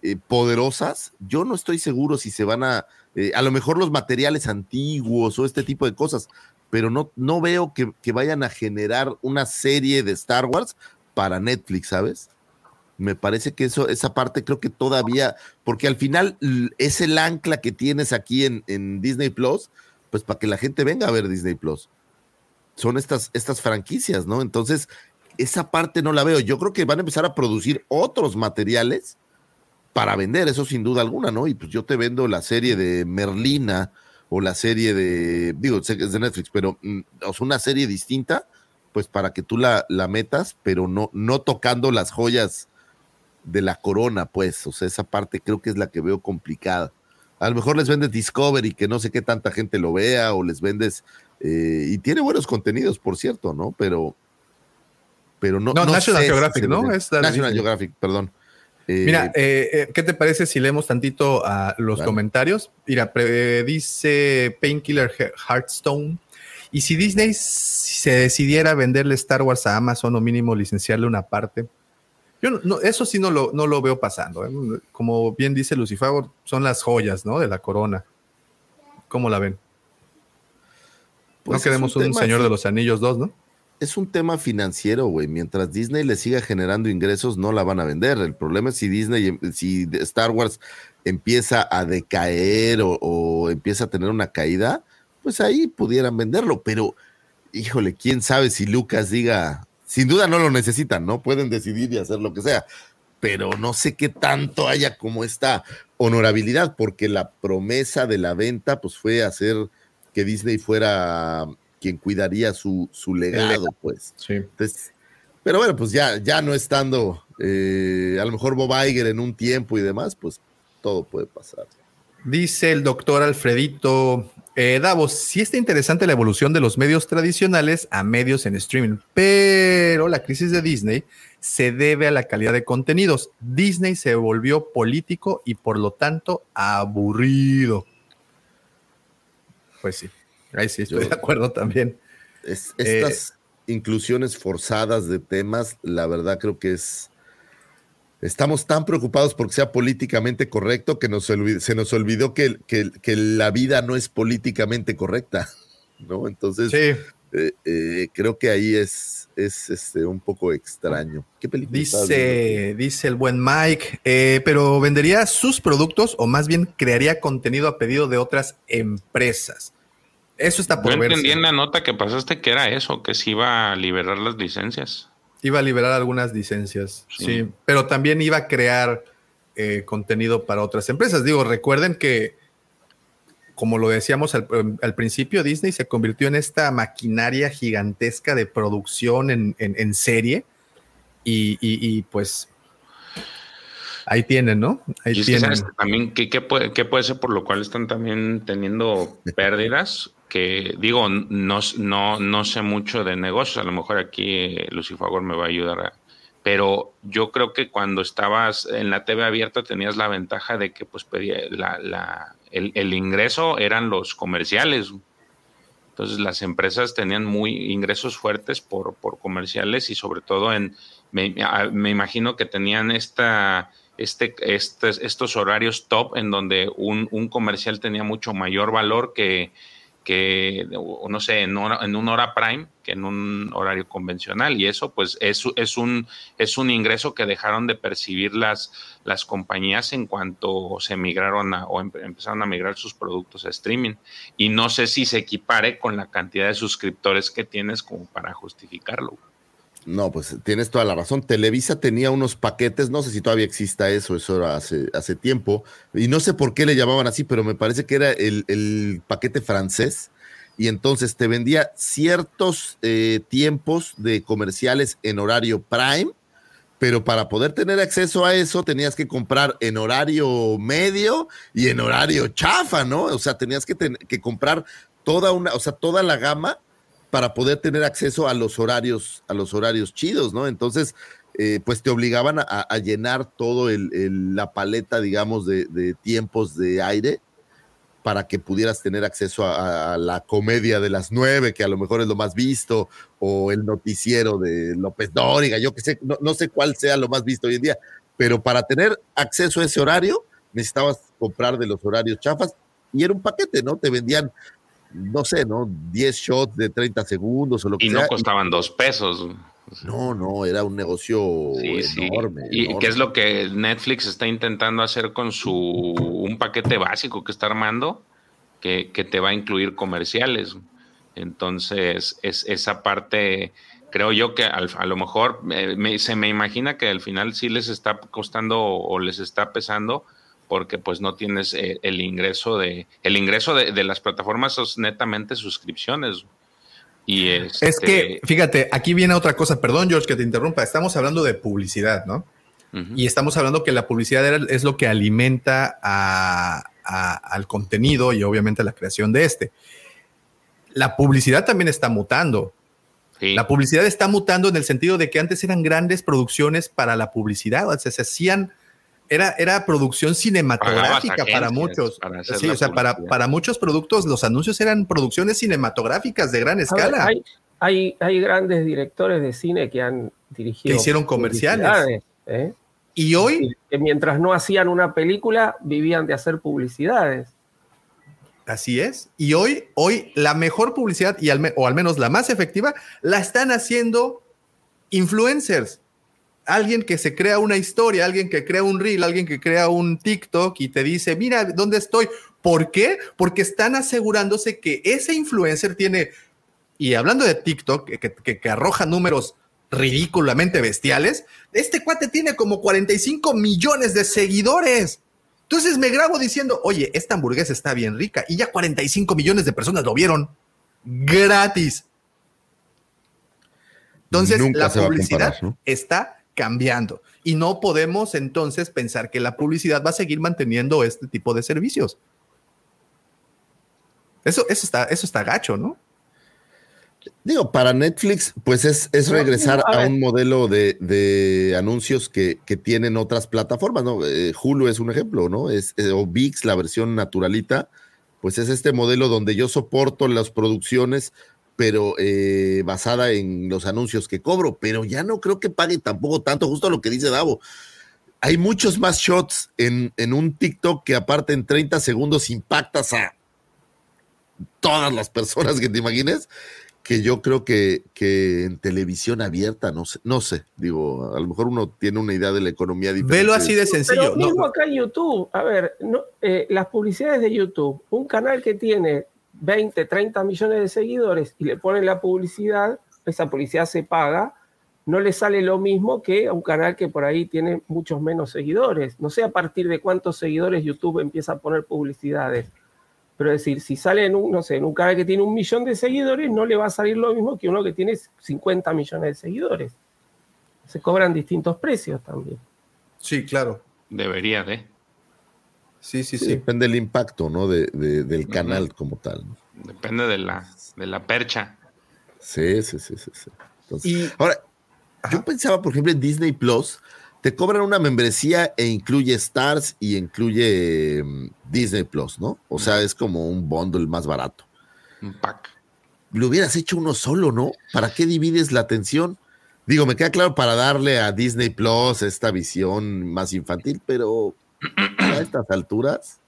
S1: eh, poderosas, yo no estoy seguro si se van a, a lo mejor los materiales antiguos o este tipo de cosas, pero no, no veo que, vayan a generar una serie de Star Wars para Netflix, ¿sabes? Me parece que eso, esa parte creo que todavía, porque al final es el ancla que tienes aquí en, en Disney Plus, pues para que la gente venga a ver Disney Plus. Son estas, estas franquicias, ¿no? Entonces, esa parte no la veo. Yo creo que van a empezar a producir otros materiales para vender, eso sin duda alguna, ¿no? Y pues yo te vendo la serie de Merlina, o la serie de, digo, sé que es de Netflix, pero mm, una serie distinta, pues para que tú la, la metas, pero no, no tocando las joyas de la corona, pues, o sea, esa parte creo que es la que veo complicada. A lo mejor les vendes Discovery, que no sé qué tanta gente lo vea, o les vendes, eh, y tiene buenos contenidos, por cierto, ¿no? Pero, pero no.
S3: No, National Geographic, ¿no?
S1: National Geographic, perdón.
S3: Mira, eh, eh, ¿qué te parece si leemos tantito a los comentarios? Mira, dice Painkiller Hearthstone. Y si Disney se decidiera venderle Star Wars a Amazon o mínimo licenciarle una parte, yo no, eso sí no lo, no lo veo pasando. ¿eh? Como bien dice Lucifer, son las joyas, ¿no? De la corona. ¿Cómo la ven? Pues no queremos un, Señor de los Anillos 2, ¿no?
S1: Es un tema financiero, güey. Mientras Disney le siga generando ingresos, no la van a vender. El problema es si Disney, em, si Star Wars empieza a decaer o, empieza a tener una caída, pues ahí pudieran venderlo. Pero, híjole, quién sabe si Lucas diga sin duda no lo necesitan, ¿no? Pueden decidir y hacer lo que sea, pero no sé qué tanto haya como esta honorabilidad, porque la promesa de la venta, pues fue hacer que Disney fuera quien cuidaría su, su legado, pues.
S3: Sí.
S1: Entonces, pero bueno, pues ya, ya no estando eh, a lo mejor Bob Iger en un tiempo y demás, pues todo puede pasar.
S3: Dice el doctor Alfredito eh, Davos, sí está interesante la evolución de los medios tradicionales a medios en streaming, pero la crisis de Disney se debe a la calidad de contenidos. Disney se volvió político y por lo tanto aburrido. Pues sí, ahí sí estoy
S1: Yo-
S3: de acuerdo también.
S1: Es-
S3: Eh,
S1: estas inclusiones forzadas de temas, la verdad creo que es... Estamos tan preocupados porque sea políticamente correcto que nos olvid- se nos olvidó que, que- que la vida no es políticamente correcta, ¿no? Entonces,
S3: Sí,
S1: eh, eh, creo que ahí es, es este, un poco extraño. ¿Qué película
S3: dice, dice el buen Mike, eh, pero vendería sus productos o más bien crearía contenido a pedido de otras empresas. Eso está
S4: Yo
S3: por verse.
S4: entendí en la nota que pasaste que era eso, que se iba a liberar las licencias.
S3: Iba a liberar algunas licencias, sí,
S4: Sí.
S3: pero también iba a crear eh, contenido para otras empresas. Digo, recuerden que, como lo decíamos al, al principio, Disney se convirtió en esta maquinaria gigantesca de producción en, en- en serie y, y- y, pues ahí tienen, ¿no? Ahí
S4: Y es que,
S3: tienen.
S4: ¿sabes? también ¿qué, qué puede, qué puede ser por lo cual están también teniendo pérdidas. Que digo, no, no, no sé mucho de negocios. A lo mejor aquí eh, Lucifagor me va a ayudar. a- pero yo creo que cuando estabas en la TV abierta tenías la ventaja de que pues pedía la, el, ingreso eran los comerciales. Entonces las empresas tenían muy ingresos fuertes por, por comerciales y sobre todo en, me, me imagino que tenían esta, este, estes- estos horarios top en donde un, un comercial tenía mucho mayor valor que, que no sé, en, hora- en un hora prime que en un horario convencional. Y eso pues es, es, un, es un ingreso que dejaron de percibir las, las compañías en cuanto se migraron a, o em- empezaron a migrar sus productos a streaming. Y no sé si se equipare con la cantidad de suscriptores que tienes como para justificarlo.
S1: No, pues tienes toda la razón. Televisa tenía unos paquetes, no sé si todavía exista eso, eso era hace, hace tiempo, y no sé por qué le llamaban así, pero me parece que era el, el paquete francés, y entonces te vendía ciertos eh, tiempos de comerciales en horario prime, pero para poder tener acceso a eso tenías que comprar en horario medio y en horario chafa, ¿no? O sea, tenías que, que comprar toda una, o sea, toda la gama para poder tener acceso a los horarios, a los horarios chidos, ¿no? Entonces, eh, pues te obligaban a, llenar todo el, la paleta, digamos, de, tiempos de aire para que pudieras tener acceso a, a la comedia de las nueve, que a lo mejor es lo más visto, o el noticiero de López Dóriga, yo que sé, no, no sé cuál sea lo más visto hoy en día, pero para tener acceso a ese horario necesitabas comprar de los horarios chafas y era un paquete, ¿no? Te vendían, no sé, ¿no? 10 shots de 30 segundos o lo que
S4: Y
S1: sea.
S4: no costaban dos pesos.
S1: No, no, era un negocio
S4: Sí, sí.
S1: enorme.
S4: Y
S1: enorme.
S4: qué es lo que Netflix está intentando hacer con su un paquete básico que está armando, que, que te va a incluir comerciales. Entonces, es esa parte, creo yo que al- a lo mejor eh, me- se me imagina que al final sí les está costando o les está pesando porque pues no tienes eh, el ingreso de el ingreso de, de las plataformas son netamente suscripciones y
S3: Es
S4: este,
S3: que, fíjate, aquí viene otra cosa, perdón George que te interrumpa, estamos hablando de publicidad, ¿no? Y estamos hablando que la publicidad es lo que alimenta a- a- al contenido y obviamente a la creación de este. La publicidad también está mutando.
S4: Sí.
S3: La publicidad está mutando en el sentido de que antes eran grandes producciones para la publicidad, o sea, se hacían, era, era producción cinematográfica para muchos.
S4: para
S3: sí, o sea, para, para muchos productos los anuncios eran producciones cinematográficas de gran
S5: ver,
S3: escala.
S5: hay, hay, hay grandes directores de cine que han dirigido.
S3: Que hicieron comerciales.
S5: ¿eh?
S3: y hoy
S5: que mientras no hacían una película, vivían de hacer publicidades.
S3: Así es. Y hoy, hoy la mejor publicidad, y al me- o al menos la más efectiva, la están haciendo influencers. Alguien que se crea una historia, alguien que crea un reel, alguien que crea un TikTok y te dice, mira, ¿dónde estoy? ¿Por qué? Porque están asegurándose que ese influencer tiene, y hablando de TikTok, que, que- que arroja números ridículamente bestiales, este cuate tiene como 45 millones de seguidores. Entonces me grabo diciendo, oye, esta hamburguesa está bien rica y ya 45 millones de personas lo vieron gratis. Entonces
S1: Nunca
S3: la publicidad
S1: comparar, ¿no?
S3: está cambiando y no podemos entonces pensar que la publicidad va a seguir manteniendo este tipo de servicios. Eso, eso, está, eso está gacho, ¿no?
S1: Digo, para Netflix, pues es, es regresar
S5: no, a
S1: un modelo de, de anuncios que, que tienen otras plataformas, ¿no? Eh, Hulu es un ejemplo, ¿no? Es, eh, o VIX, la versión naturalita, pues es este modelo donde yo soporto las producciones, pero eh, basada en los anuncios que cobro, pero ya no creo que pague tampoco tanto, justo lo que dice Davo. Hay muchos más shots en, en un TikTok que aparte en 30 segundos impactas a todas las personas que te imagines, que yo creo que, que en televisión abierta, no sé, no sé, digo, a lo mejor uno tiene una idea de la economía diferente.
S3: Velo así de sencillo.
S5: Pero mismo
S3: no.
S5: acá en YouTube, a ver, no, eh, las publicidades de YouTube, un canal que tiene 20, 30 millones de seguidores y le ponen la publicidad, esa publicidad se paga, no le sale lo mismo que a un canal que por ahí tiene muchos menos seguidores. No sé a partir de cuántos seguidores YouTube empieza a poner publicidades. Pero es decir, si sale en un, no sé, en un canal que tiene un millón de seguidores, no le va a salir lo mismo que uno que tiene 50 millones de seguidores. Se cobran distintos precios también.
S3: Sí, claro.
S4: Debería de.
S3: Sí, sí,
S1: Sí. Depende del impacto, ¿no? De, de- del canal como tal. ¿no?
S4: Depende de la, de la percha.
S1: Sí, sí, sí, sí. sí. Entonces,
S3: Y
S1: ahora,
S3: Ajá.
S1: yo pensaba, por ejemplo, en Disney Plus, te cobran una membresía e incluye Stars y incluye mm, Disney Plus, ¿no? O sea, es como un bundle más barato.
S4: Un pack.
S1: Lo hubieras hecho uno solo, ¿no? ¿Para qué divides la atención? Digo, me queda claro para darle a Disney Plus esta visión más infantil, pero a estas alturas,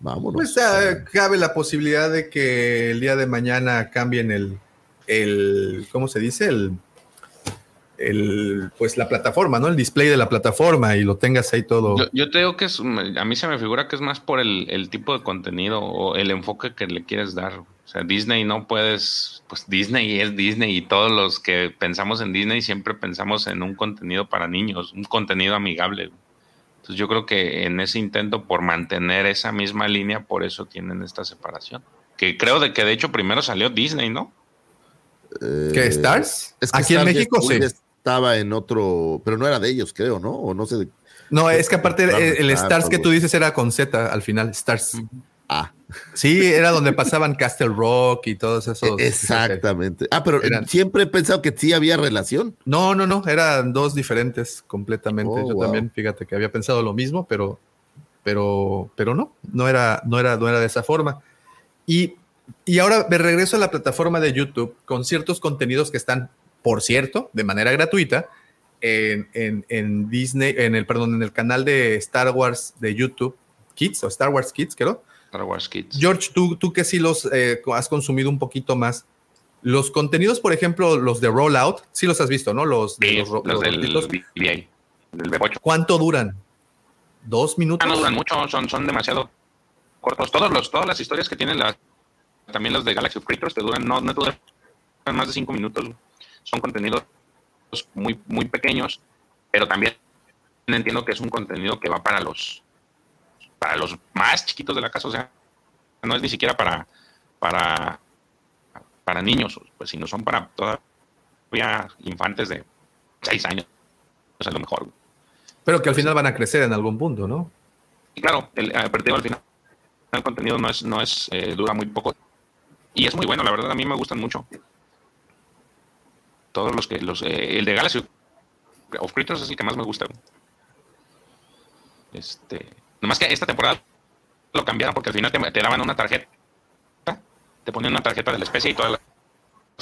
S1: vámonos.
S3: Pues ah, cabe la posibilidad de que el día de mañana cambien el, el ¿cómo se dice? El, el, pues la plataforma, ¿no? El display de la plataforma y lo tengas ahí todo.
S4: Yo, yo te digo que es, a mí se me figura que es más por el, el tipo de contenido o el enfoque que le quieres dar. O sea, Disney no puedes, pues Disney es Disney y todos los que pensamos en Disney siempre pensamos en un contenido para niños, un contenido amigable. Entonces yo creo que en ese intento por mantener esa misma línea, por eso tienen esta separación. Que creo de que de hecho primero salió Disney, ¿no?
S1: Eh,
S3: ¿Qué, Stars?
S1: Es que
S3: Aquí en México sí.
S1: Estaba en otro, pero no era de ellos, creo, ¿no? O no sé.
S3: No, es que aparte el, el
S1: Stars,
S3: que tú dices era con Z al final, Stars.
S1: Ah,
S3: Sí, era donde pasaban Castle Rock y todos esos.
S1: e- exactamente. Ah, pero
S3: Eran-
S1: siempre he pensado que sí había relación.
S3: No, no, no, eran dos diferentes completamente.
S1: Oh,
S3: Yo
S1: wow.
S3: también, fíjate que había pensado lo mismo, pero, pero, pero no, no era, no era, no era de esa forma. Y, y ahora me regreso a la plataforma de YouTube con ciertos contenidos que están, por cierto, de manera gratuita en, en, en Disney, en el, perdón, en el canal de Star Wars de YouTube, Kids o Star Wars Kids, creo.
S4: Star Wars Kids.
S3: George, tú, tú que sí los eh, has consumido un poquito más. Los contenidos, por ejemplo, los de Rollout, sí los has visto, ¿no? Los de
S4: Sí,
S3: los,
S4: los
S3: los
S4: del. VA, del B8.
S3: ¿Cuánto duran? ¿Dos
S4: Ah,
S3: minutos?
S4: no duran mucho, son, son demasiado cortos. Todos los, todas las historias que tienen las, también los de Galaxy of te duran, no, no te duran más de cinco minutos. Son contenidos muy, muy pequeños, pero también entiendo que es un contenido que va para los para los más chiquitos de la casa, o sea, no es ni siquiera para para para niños, pues sino son para todavía infantes de seis años, a lo mejor.
S3: Pero que al final van a crecer en algún punto, ¿no?
S4: Y claro, el, digo, al final el contenido no es, no es, eh, dura muy poco. Y es muy bueno, la verdad, a mí me gustan mucho. Todos los que, los, eh, el de Galaxy of Creators es el que más me gusta. Este, nomás que esta temporada lo cambiaron porque al final te, daban una tarjeta, te ponían una tarjeta de la especie y todas las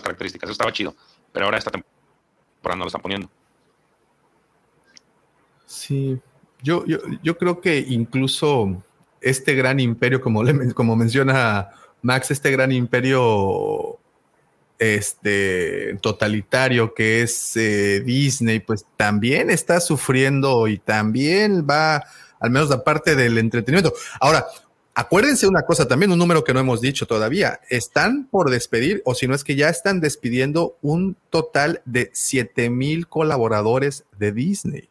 S4: características, eso estaba chido. Pero ahora esta temporada no lo están poniendo.
S3: Sí. Yo, yo, yo creo que incluso este gran imperio, como, como menciona Max, este gran imperio este, totalitario que es eh, Disney, pues también está sufriendo y también va, al menos la parte del entretenimiento. Ahora, Acuérdense una cosa también, un número que no hemos dicho todavía. Están por despedir, o si no es que ya están despidiendo un total de 7 mil colaboradores de Disney.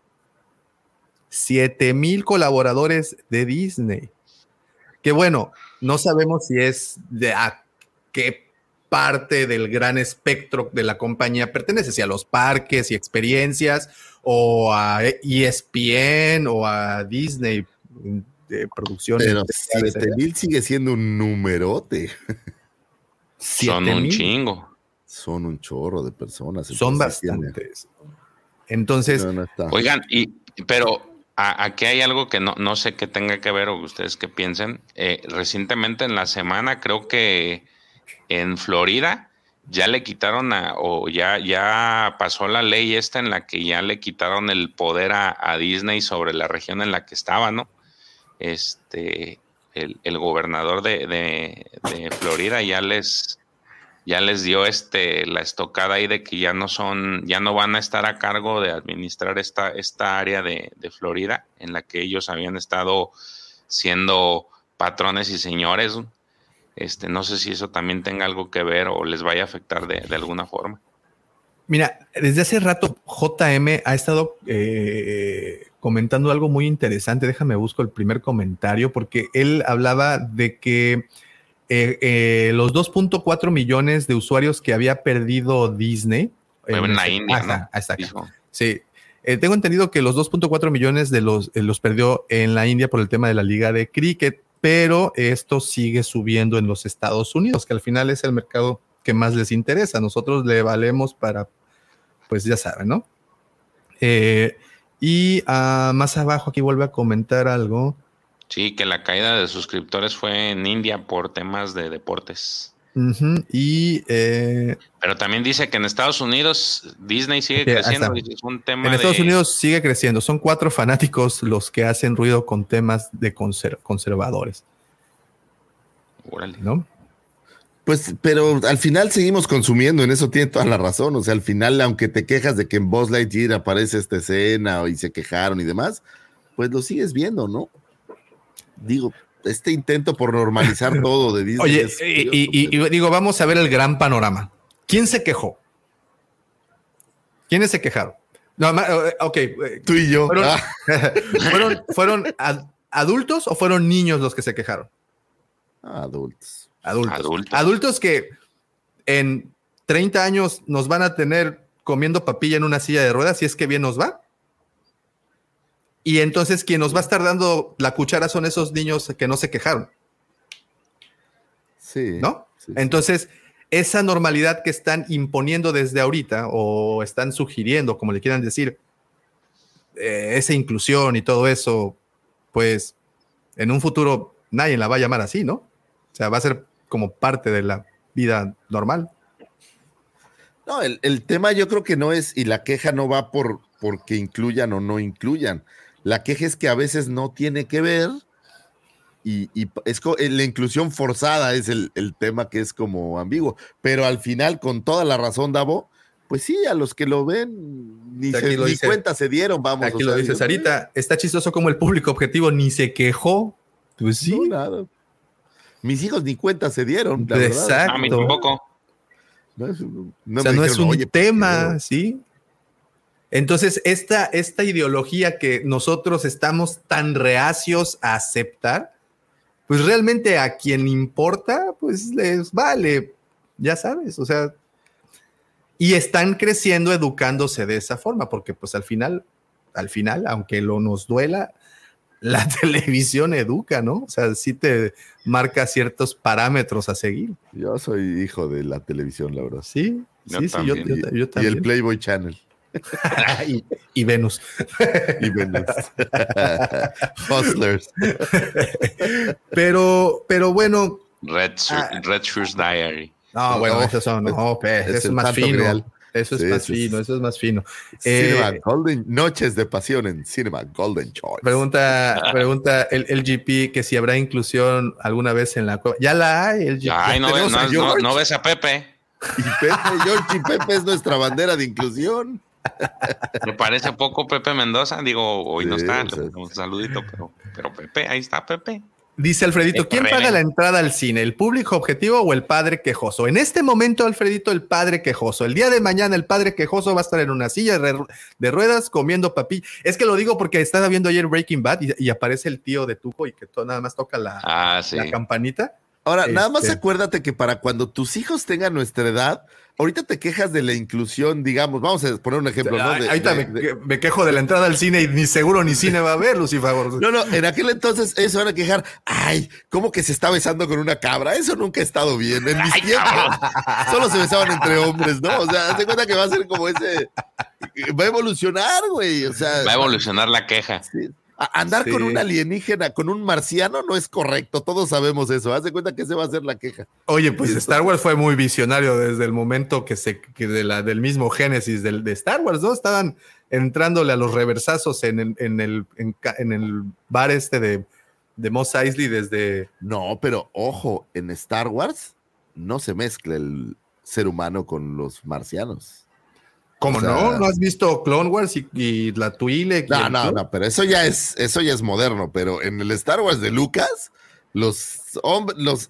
S3: 7 mil colaboradores de Disney. Que bueno, no sabemos si es de a qué parte del gran espectro de la compañía pertenece, si a los parques y experiencias, o a ESPN, o a Disney de producciones.
S1: Pero
S3: especiales,
S1: 7 mil sigue siendo un numerote.
S4: Son
S3: 7,000.
S4: un chingo.
S1: Son un chorro de personas.
S3: Son bastantes. Entonces,
S1: No, no está.
S4: Oigan, y pero a- aquí hay algo que no, no sé qué tenga que ver o ustedes que piensen. Eh, recientemente en la semana creo que en Florida ya le quitaron a, o ya, ya pasó la ley esta en la que ya le quitaron el poder a, Disney sobre la región en la que estaba, ¿no? Este, el, el gobernador de, de- de Florida ya les, ya les dio este la estocada ahí de que ya no son, ya no van a estar a cargo de administrar esta, esta área de, de Florida en la que ellos habían estado siendo patrones y señores. Este, no sé si eso también tenga algo que ver o les vaya a afectar de, de alguna forma.
S3: mira, desde hace rato JM ha estado eh, comentando algo muy interesante. Déjame busco el primer comentario porque él hablaba de que eh, eh, los 2.4 millones de usuarios que había perdido Disney.
S4: En la India,
S3: está acá.
S4: Dijo.
S3: Sí. Eh, tengo entendido que los 2.4 millones de los, eh, los perdió en la India por el tema de la liga de cricket, pero esto sigue subiendo en los Estados Unidos, que al final es el mercado que más les interesa. Nosotros le valemos para, pues ya saben, ¿no? Eh, y ah, más abajo aquí vuelve a comentar algo.
S4: Sí, que la caída de suscriptores fue en India por temas de deportes.
S3: Y eh,
S4: Pero también dice que en Estados Unidos Disney sigue creciendo. Es un tema
S3: en Estados Unidos sigue creciendo. Son cuatro fanáticos los que hacen ruido con temas de conser- conservadores,
S4: Órale.
S3: ¿no?
S1: Pues, pero al final seguimos consumiendo, en eso tiene toda la razón. O sea, al final, aunque te quejas de que en Buzz Lightyear aparece esta escena y se quejaron y demás, pues lo sigues viendo, ¿no? Digo, este intento por normalizar todo de Disney.
S3: Oye,
S1: es
S3: y,
S1: curioso,
S3: y- y-
S1: pero-
S3: y digo, vamos a ver el gran panorama. ¿Quién se quejó? ¿Quiénes se quejaron? No, eh, ok. eh,
S1: tú y yo.
S3: Fueron,
S1: Ah,
S3: ¿fueron, fueron ad- adultos o fueron niños los que se quejaron?
S1: adultos.
S3: Adultos.
S4: Adultos.
S3: Adultos que en 30 años nos van a tener comiendo papilla en una silla de ruedas, si es que bien nos va. Y entonces quien nos va a estar dando la cuchara son esos niños que no se quejaron.
S1: Sí.
S3: ¿no?
S1: sí.
S3: Entonces, esa normalidad que están imponiendo desde ahorita o están sugiriendo, como le quieran decir, eh, esa inclusión y todo eso, pues en un futuro nadie la va a llamar así, ¿no? O sea, va a ser como parte de la vida normal.
S1: No, el, el tema yo creo que no es, y la queja no va por porque incluyan o no incluyan. La queja es que a veces no tiene que ver y, y es eh, la inclusión forzada es el, el tema que es como ambiguo. Pero al final, con toda la razón, Davo, pues sí, a los que lo ven ni, se-
S3: lo
S1: ni
S3: dice-
S1: cuenta se dieron, vamos.
S3: Aquí
S1: o
S3: lo dice Sarita, está chistoso como el público objetivo ni se quejó. Pues sí,
S1: No, nada. Mis hijos ni cuenta se dieron, la verdad.
S3: exacto.
S4: A mí tampoco.
S1: No, es- no
S3: o sea, no es un
S1: "Oye, pues,
S3: tema,
S1: ¿qué
S3: ¿sí? Entonces, esta, esta ideología que nosotros estamos tan reacios a aceptar, pues realmente a quien importa, pues les vale, ya sabes, o sea, y están creciendo educándose de esa forma, porque pues al final, al final, aunque lo nos duela, la televisión educa, ¿no? O sea, sí te marca ciertos parámetros a seguir.
S1: Yo soy hijo de la televisión, la verdad.
S3: Sí,
S4: Yo
S3: sí, sí, yo,
S4: también.
S3: yo-
S1: Y- el Playboy Channel.
S3: y, y Venus.
S1: Y Venus. Hustlers.
S3: Pero, pero bueno,
S4: Red,
S3: Ah.
S4: Red Shoes Diary.
S3: no, bueno,
S1: No,
S3: son, no,
S1: es
S3: eso es
S1: el
S3: más fino. Eso es
S1: Sí,
S3: más fino, eso es más fino. Eh,
S1: Cinema Golden, Noches de Pasión en Cinema Golden Choice.
S3: Pregunta, pregunta el LGP que si habrá inclusión alguna vez en la cueva. Ya la hay, el
S4: Ya, ay, no, ves,
S1: tenemos a
S4: no, no-
S1: George.
S4: no ves a Pepe.
S1: Y Pepe, George y Pepe es nuestra bandera de inclusión.
S4: Me parece poco Pepe Mendoza. Digo, hoy no está. un saludito, pero, pero Pepe, ahí está Pepe.
S3: Dice Alfredito, ¿quién paga la entrada al cine? ¿El público objetivo o el padre quejoso? En este momento, Alfredito, el padre quejoso. El día de mañana, el padre quejoso va a estar en una silla de, de ruedas comiendo papi. Es que lo digo porque estaba viendo ayer Breaking Bad y, y aparece el tío de Tuco y que todo nada más toca la,
S4: Ah, sí.
S3: la campanita.
S1: Ahora, nada más
S3: Este-
S1: acuérdate que para cuando tus hijos tengan nuestra edad, ahorita te quejas de la inclusión, digamos, vamos a poner un ejemplo, ¿no? De-
S3: ahorita
S1: de-
S3: me,
S1: de-
S3: me quejo de la entrada al cine y ni seguro ni cine va a haber, Lucifer.
S1: No, no, en aquel entonces eso van a quejar, ay, ¿cómo que se está besando con una cabra? Eso nunca ha estado bien. En mis
S4: Ay,
S1: tiempos
S4: cabrón.
S1: solo se besaban entre hombres, ¿no? O sea, haz de cuenta que va a ser como ese, va a evolucionar, güey. O sea,
S4: Va a evolucionar la queja.
S1: sí. A- andar con un alienígena, con un marciano, no es correcto. Todos sabemos eso. Haz de cuenta que ese va a ser la queja.
S3: Oye, pues Star Wars fue muy visionario desde el momento que se que de la, del mismo génesis del, de Star Wars, ¿no? Estaban entrándole a los reversazos en el, en el, en, el bar este de, de Mos Eisley desde.
S1: No, pero ojo, en Star Wars no se mezcla el ser humano con los marcianos.
S3: ¿Cómo
S1: O sea-
S3: no? ¿No has visto Clone Wars y, y la Twi'lek?
S1: No, no, no, pero eso ya es, eso ya es moderno, pero en el Star Wars de Lucas, los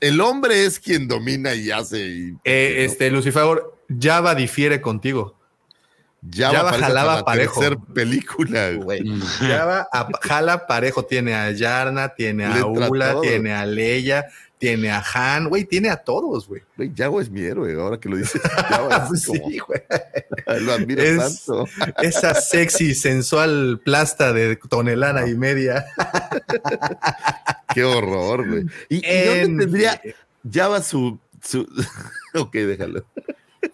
S1: el hombre es quien domina y hace y
S3: Eh,
S1: ¿no?
S3: este, Lucifer, Java difiere contigo. Java
S1: aparece
S3: jalaba parejo.
S1: tercer película, güey.
S3: Güey. Java a- jala parejo. Tiene a Yarna, tiene a Ula,
S1: todo.
S3: tiene a Leia, tiene a Han, güey, tiene a todos, güey.
S1: Güey, Yago es mi héroe, ahora que lo dices. Es como-
S3: sí, güey.
S1: lo admiro
S3: Es-
S1: tanto.
S3: Esa sexy, sensual plasta de tonelada y media.
S1: Qué horror, güey. ¿Y, y
S3: En-
S1: dónde tendría Java su, su... ok, déjalo.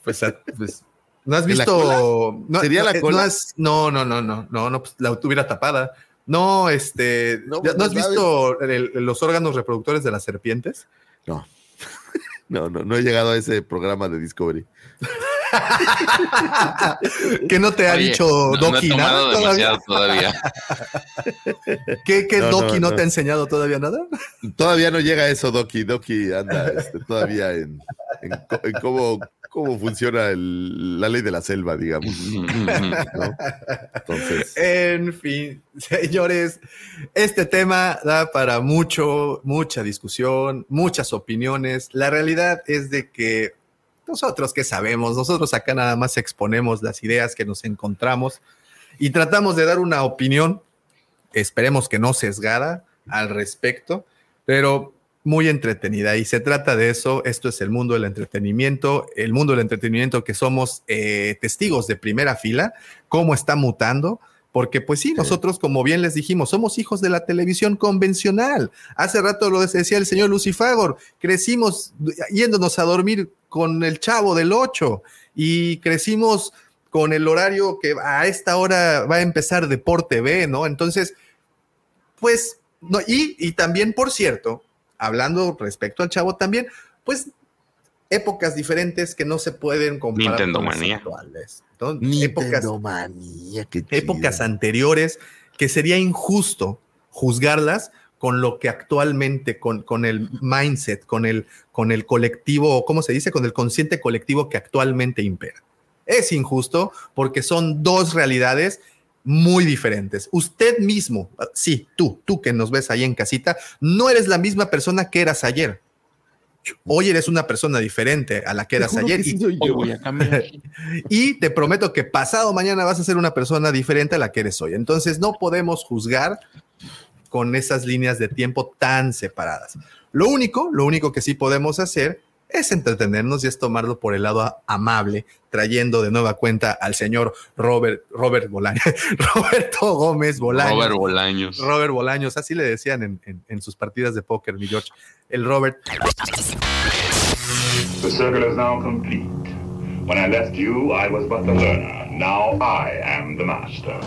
S3: Pues, a- pues, ¿no has
S1: ¿En la
S3: visto? No,
S1: ¿Sería
S3: no,
S1: la
S3: eh,
S1: cola?
S3: No, has- no, no, no, no, no, no, pues, la tuviera tapada. No, este,
S1: No,
S3: ¿no,
S1: pues,
S3: ¿no has
S1: ¿sabes?
S3: visto el- los órganos reproductores de las serpientes?
S1: No. No, no, no he llegado a ese programa de Discovery.
S3: ¿Qué no te ha
S4: Oye,
S3: dicho
S4: no, no he
S3: Doki nada todavía?
S4: todavía.
S3: ¿Qué, qué
S1: No,
S3: Doki
S1: no,
S3: no,
S1: no.
S3: te ha enseñado todavía nada?
S1: Todavía no llega a eso, Doki. Doki anda este, todavía en, en cómo, cómo funciona el- la ley de la selva, digamos. ¿no? Entonces,
S3: En fin, señores, este tema da para mucho, mucha discusión, muchas opiniones. La realidad es de que nosotros que sabemos, nosotros acá nada más exponemos las ideas que nos encontramos y tratamos de dar una opinión, esperemos que no sesgada al respecto, pero muy entretenida. Y se trata de eso, esto es el mundo del entretenimiento, el mundo del entretenimiento que somos eh, testigos de primera fila, cómo está mutando. Porque pues sí, nosotros, como bien les dijimos, somos hijos de la televisión convencional. Hace rato lo decía el señor Lucifagor, crecimos yéndonos a dormir con el chavo del 8 y crecimos con el horario que a esta hora va a empezar Deporte B, ¿no? Entonces, pues, no, y, y también, por cierto, hablando respecto al chavo también, pues épocas diferentes que no se pueden comparar
S4: Nintendo
S3: con
S4: manía.
S3: actuales. ¿no? épocas,
S1: Nintendo manía,
S3: épocas anteriores que sería injusto juzgarlas con lo que actualmente, con, con el mindset, con el, con el colectivo, ¿cómo se dice? Con el consciente colectivo que actualmente impera. Es injusto porque son dos realidades muy diferentes. Usted mismo, sí, tú, tú que nos ves ahí en casita, no eres la misma persona que eras ayer. Hoy eres una persona diferente a la que eras ayer.
S1: que
S3: y-
S1: soy
S4: Hoy
S1: yo.
S4: voy a cambiar.
S3: y te prometo que pasado mañana vas a ser una persona diferente a la que eres hoy. Entonces no podemos juzgar con esas líneas de tiempo tan separadas. Lo único, lo único que sí podemos hacer es entretenernos y es tomarlo por el lado amable, trayendo de nueva cuenta al señor Robert, Robert Bolaños, Roberto Gómez Bolaños.
S4: Robert Bolaños.
S3: Robert Bolaños, así le decían en, en- en sus partidas de póker, mi George. El Robert.
S2: The circle is now complete. When I left you, I was but the learner. Now I am the master.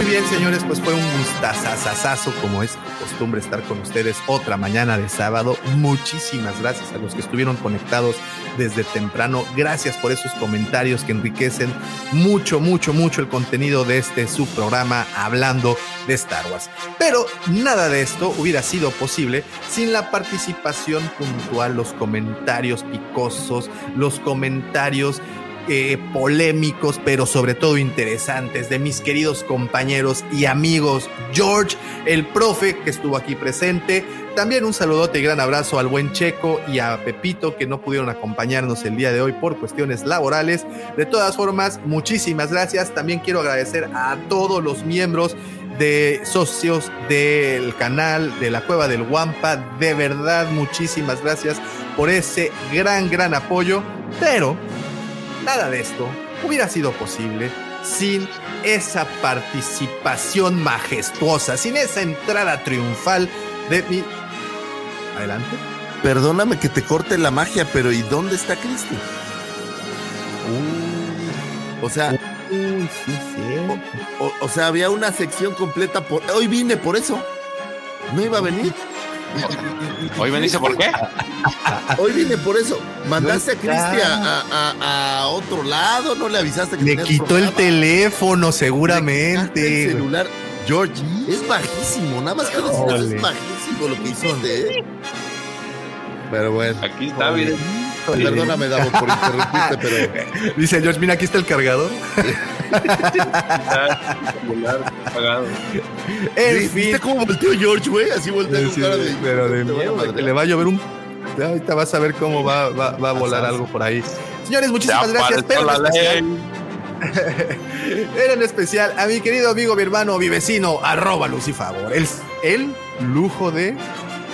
S3: Muy bien, señores, pues fue un gustazazazazo, como es costumbre estar con ustedes otra mañana de sábado. Muchísimas gracias a los que estuvieron conectados desde temprano. Gracias por esos comentarios que enriquecen mucho, mucho, mucho el contenido de este subprograma hablando de Star Wars. Pero nada de esto hubiera sido posible sin la participación puntual, los comentarios picosos, los comentarios eh, polémicos, pero sobre todo interesantes, de mis queridos compañeros y amigos George, el profe que estuvo aquí presente. También un saludote y gran abrazo al buen Checo y a Pepito que no pudieron acompañarnos el día de hoy por cuestiones laborales. De todas formas, muchísimas gracias. También quiero agradecer a todos los miembros de socios del canal de la Cueva del Guampa. De verdad, muchísimas gracias por ese gran, gran apoyo. Pero nada de esto hubiera sido posible sin esa participación majestuosa, sin esa entrada triunfal de mi... Adelante.
S1: Perdóname que te corte la magia, pero ¿y dónde está Cristi? o sea,
S3: sí, sí.
S1: o, o sea, había una sección completa por. Hoy vine por eso. No iba a venir.
S4: Hoy me dice por qué.
S1: Hoy vine por eso. Mandaste a
S3: No
S1: Cristi
S3: está.
S1: a, a- otro lado, no le avisaste que
S3: Le quitó el teléfono, seguramente.
S1: El celular. George, es bajísimo. Nada más que
S3: Híjole.
S1: es bajísimo lo que hiciste, ¿eh? Pero bueno.
S4: Aquí está, miren.
S1: Perdóname, Davo, por interrumpirte, pero.
S3: Dice George, mira, aquí está el cargador.
S4: apagado.
S1: ¿Viste
S3: fin.
S1: cómo volteó George, güey? Así volteó con
S3: Sí,
S1: cara de.
S3: pero de miedo que le va a llover un. Ahorita vas a ver cómo va, va, va a volar algo por ahí. Señores, muchísimas gracias. Pero era en especial a mi querido amigo, mi hermano, mi vecino, arroba Lucifavor. El, el lujo de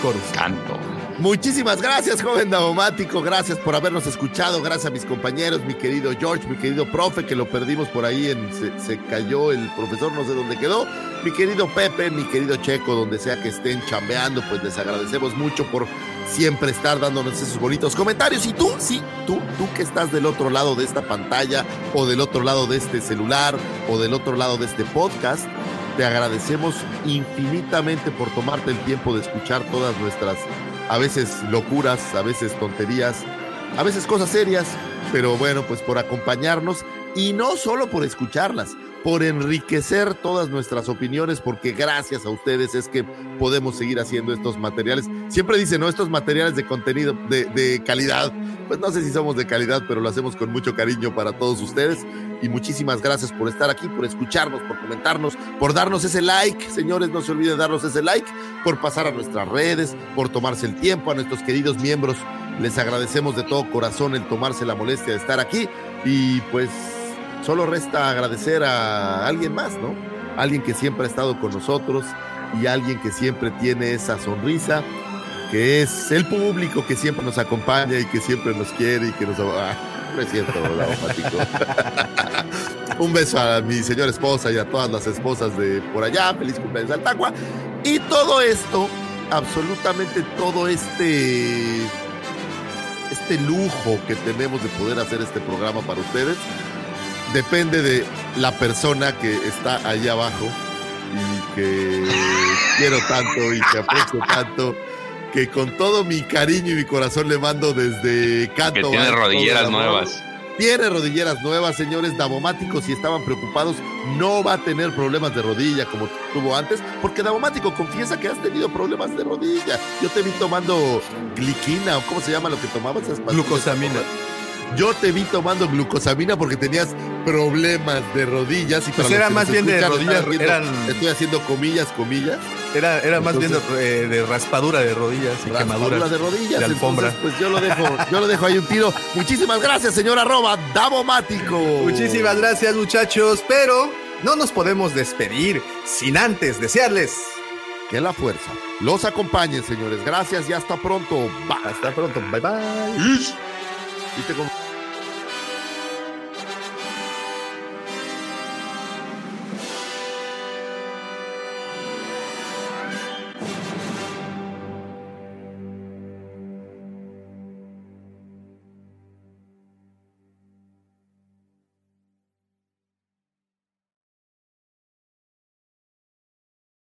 S3: Coruscant.
S4: Canto.
S1: Muchísimas gracias, joven Davomático. Gracias por habernos escuchado. Gracias a mis compañeros, mi querido George, mi querido profe, que lo perdimos por ahí. En, se, se cayó el profesor, no sé dónde quedó. Mi querido Pepe, mi querido Checo, donde sea que estén chambeando, pues les agradecemos mucho por siempre estar dándonos esos bonitos comentarios. Y tú, sí, tú, tú que estás del otro lado de esta pantalla, o del otro lado de este celular, o del otro lado de este podcast, te agradecemos infinitamente por tomarte el tiempo de escuchar todas nuestras a veces locuras, a veces tonterías, a veces cosas serias, pero bueno, pues por acompañarnos y no solo por escucharlas, por enriquecer todas nuestras opiniones, porque gracias a ustedes es que podemos seguir haciendo estos materiales. Siempre dicen, ¿no? Estos materiales de contenido de, calidad. Pues no sé si somos de calidad, pero lo hacemos con mucho cariño para todos ustedes. Y muchísimas gracias por estar aquí, por escucharnos, por comentarnos, por darnos ese like. Señores, no se olviden darnos ese like, por pasar a nuestras redes, por tomarse el tiempo, a nuestros queridos miembros. Les agradecemos de todo corazón el tomarse la molestia de estar aquí. Y pues solo resta agradecer a alguien más, ¿no? Alguien que siempre ha estado con nosotros y alguien que siempre tiene esa sonrisa, que es el público que siempre nos acompaña y que siempre nos quiere y que nos... Ah, no es cierto. Un beso a mi señora esposa y a todas las esposas de por allá. Feliz cumpleaños al Tacua. Y todo esto, absolutamente todo este este lujo que tenemos de poder hacer este programa para ustedes depende de la persona que está ahí abajo y que quiero tanto y que aprecio tanto que con todo mi cariño y mi corazón le mando desde
S4: Que
S1: canto
S4: tiene
S1: a todo
S4: rodilleras nuevas.
S1: Tiene rodilleras nuevas, señores Davomáticos. Si estaban preocupados, no va a tener problemas de rodilla como tuvo antes, porque Davomático confiesa que has tenido problemas de rodilla. Yo te vi tomando gliquina, o cómo se llama lo que tomabas. esas pastillas?
S3: Glucosamina.
S1: Yo te vi tomando glucosamina porque tenías problemas de rodillas. Y
S3: Pues era más bien de rodillas, eran-
S1: Estoy haciendo comillas, comillas.
S3: Era, era más bien de, eh, de raspadura de rodillas y quemaduras
S1: de rodillas.
S3: de alfombra.
S1: Entonces, pues yo lo dejo, yo lo dejo ahí un tiro. Muchísimas gracias, señor arroba Davomático.
S3: Muchísimas gracias, muchachos. Pero no nos podemos despedir sin antes desearles.
S1: Que la fuerza los acompañe, señores. Gracias y hasta pronto. Bye.
S3: Hasta pronto. Bye bye.
S1: ¿Viste cómo-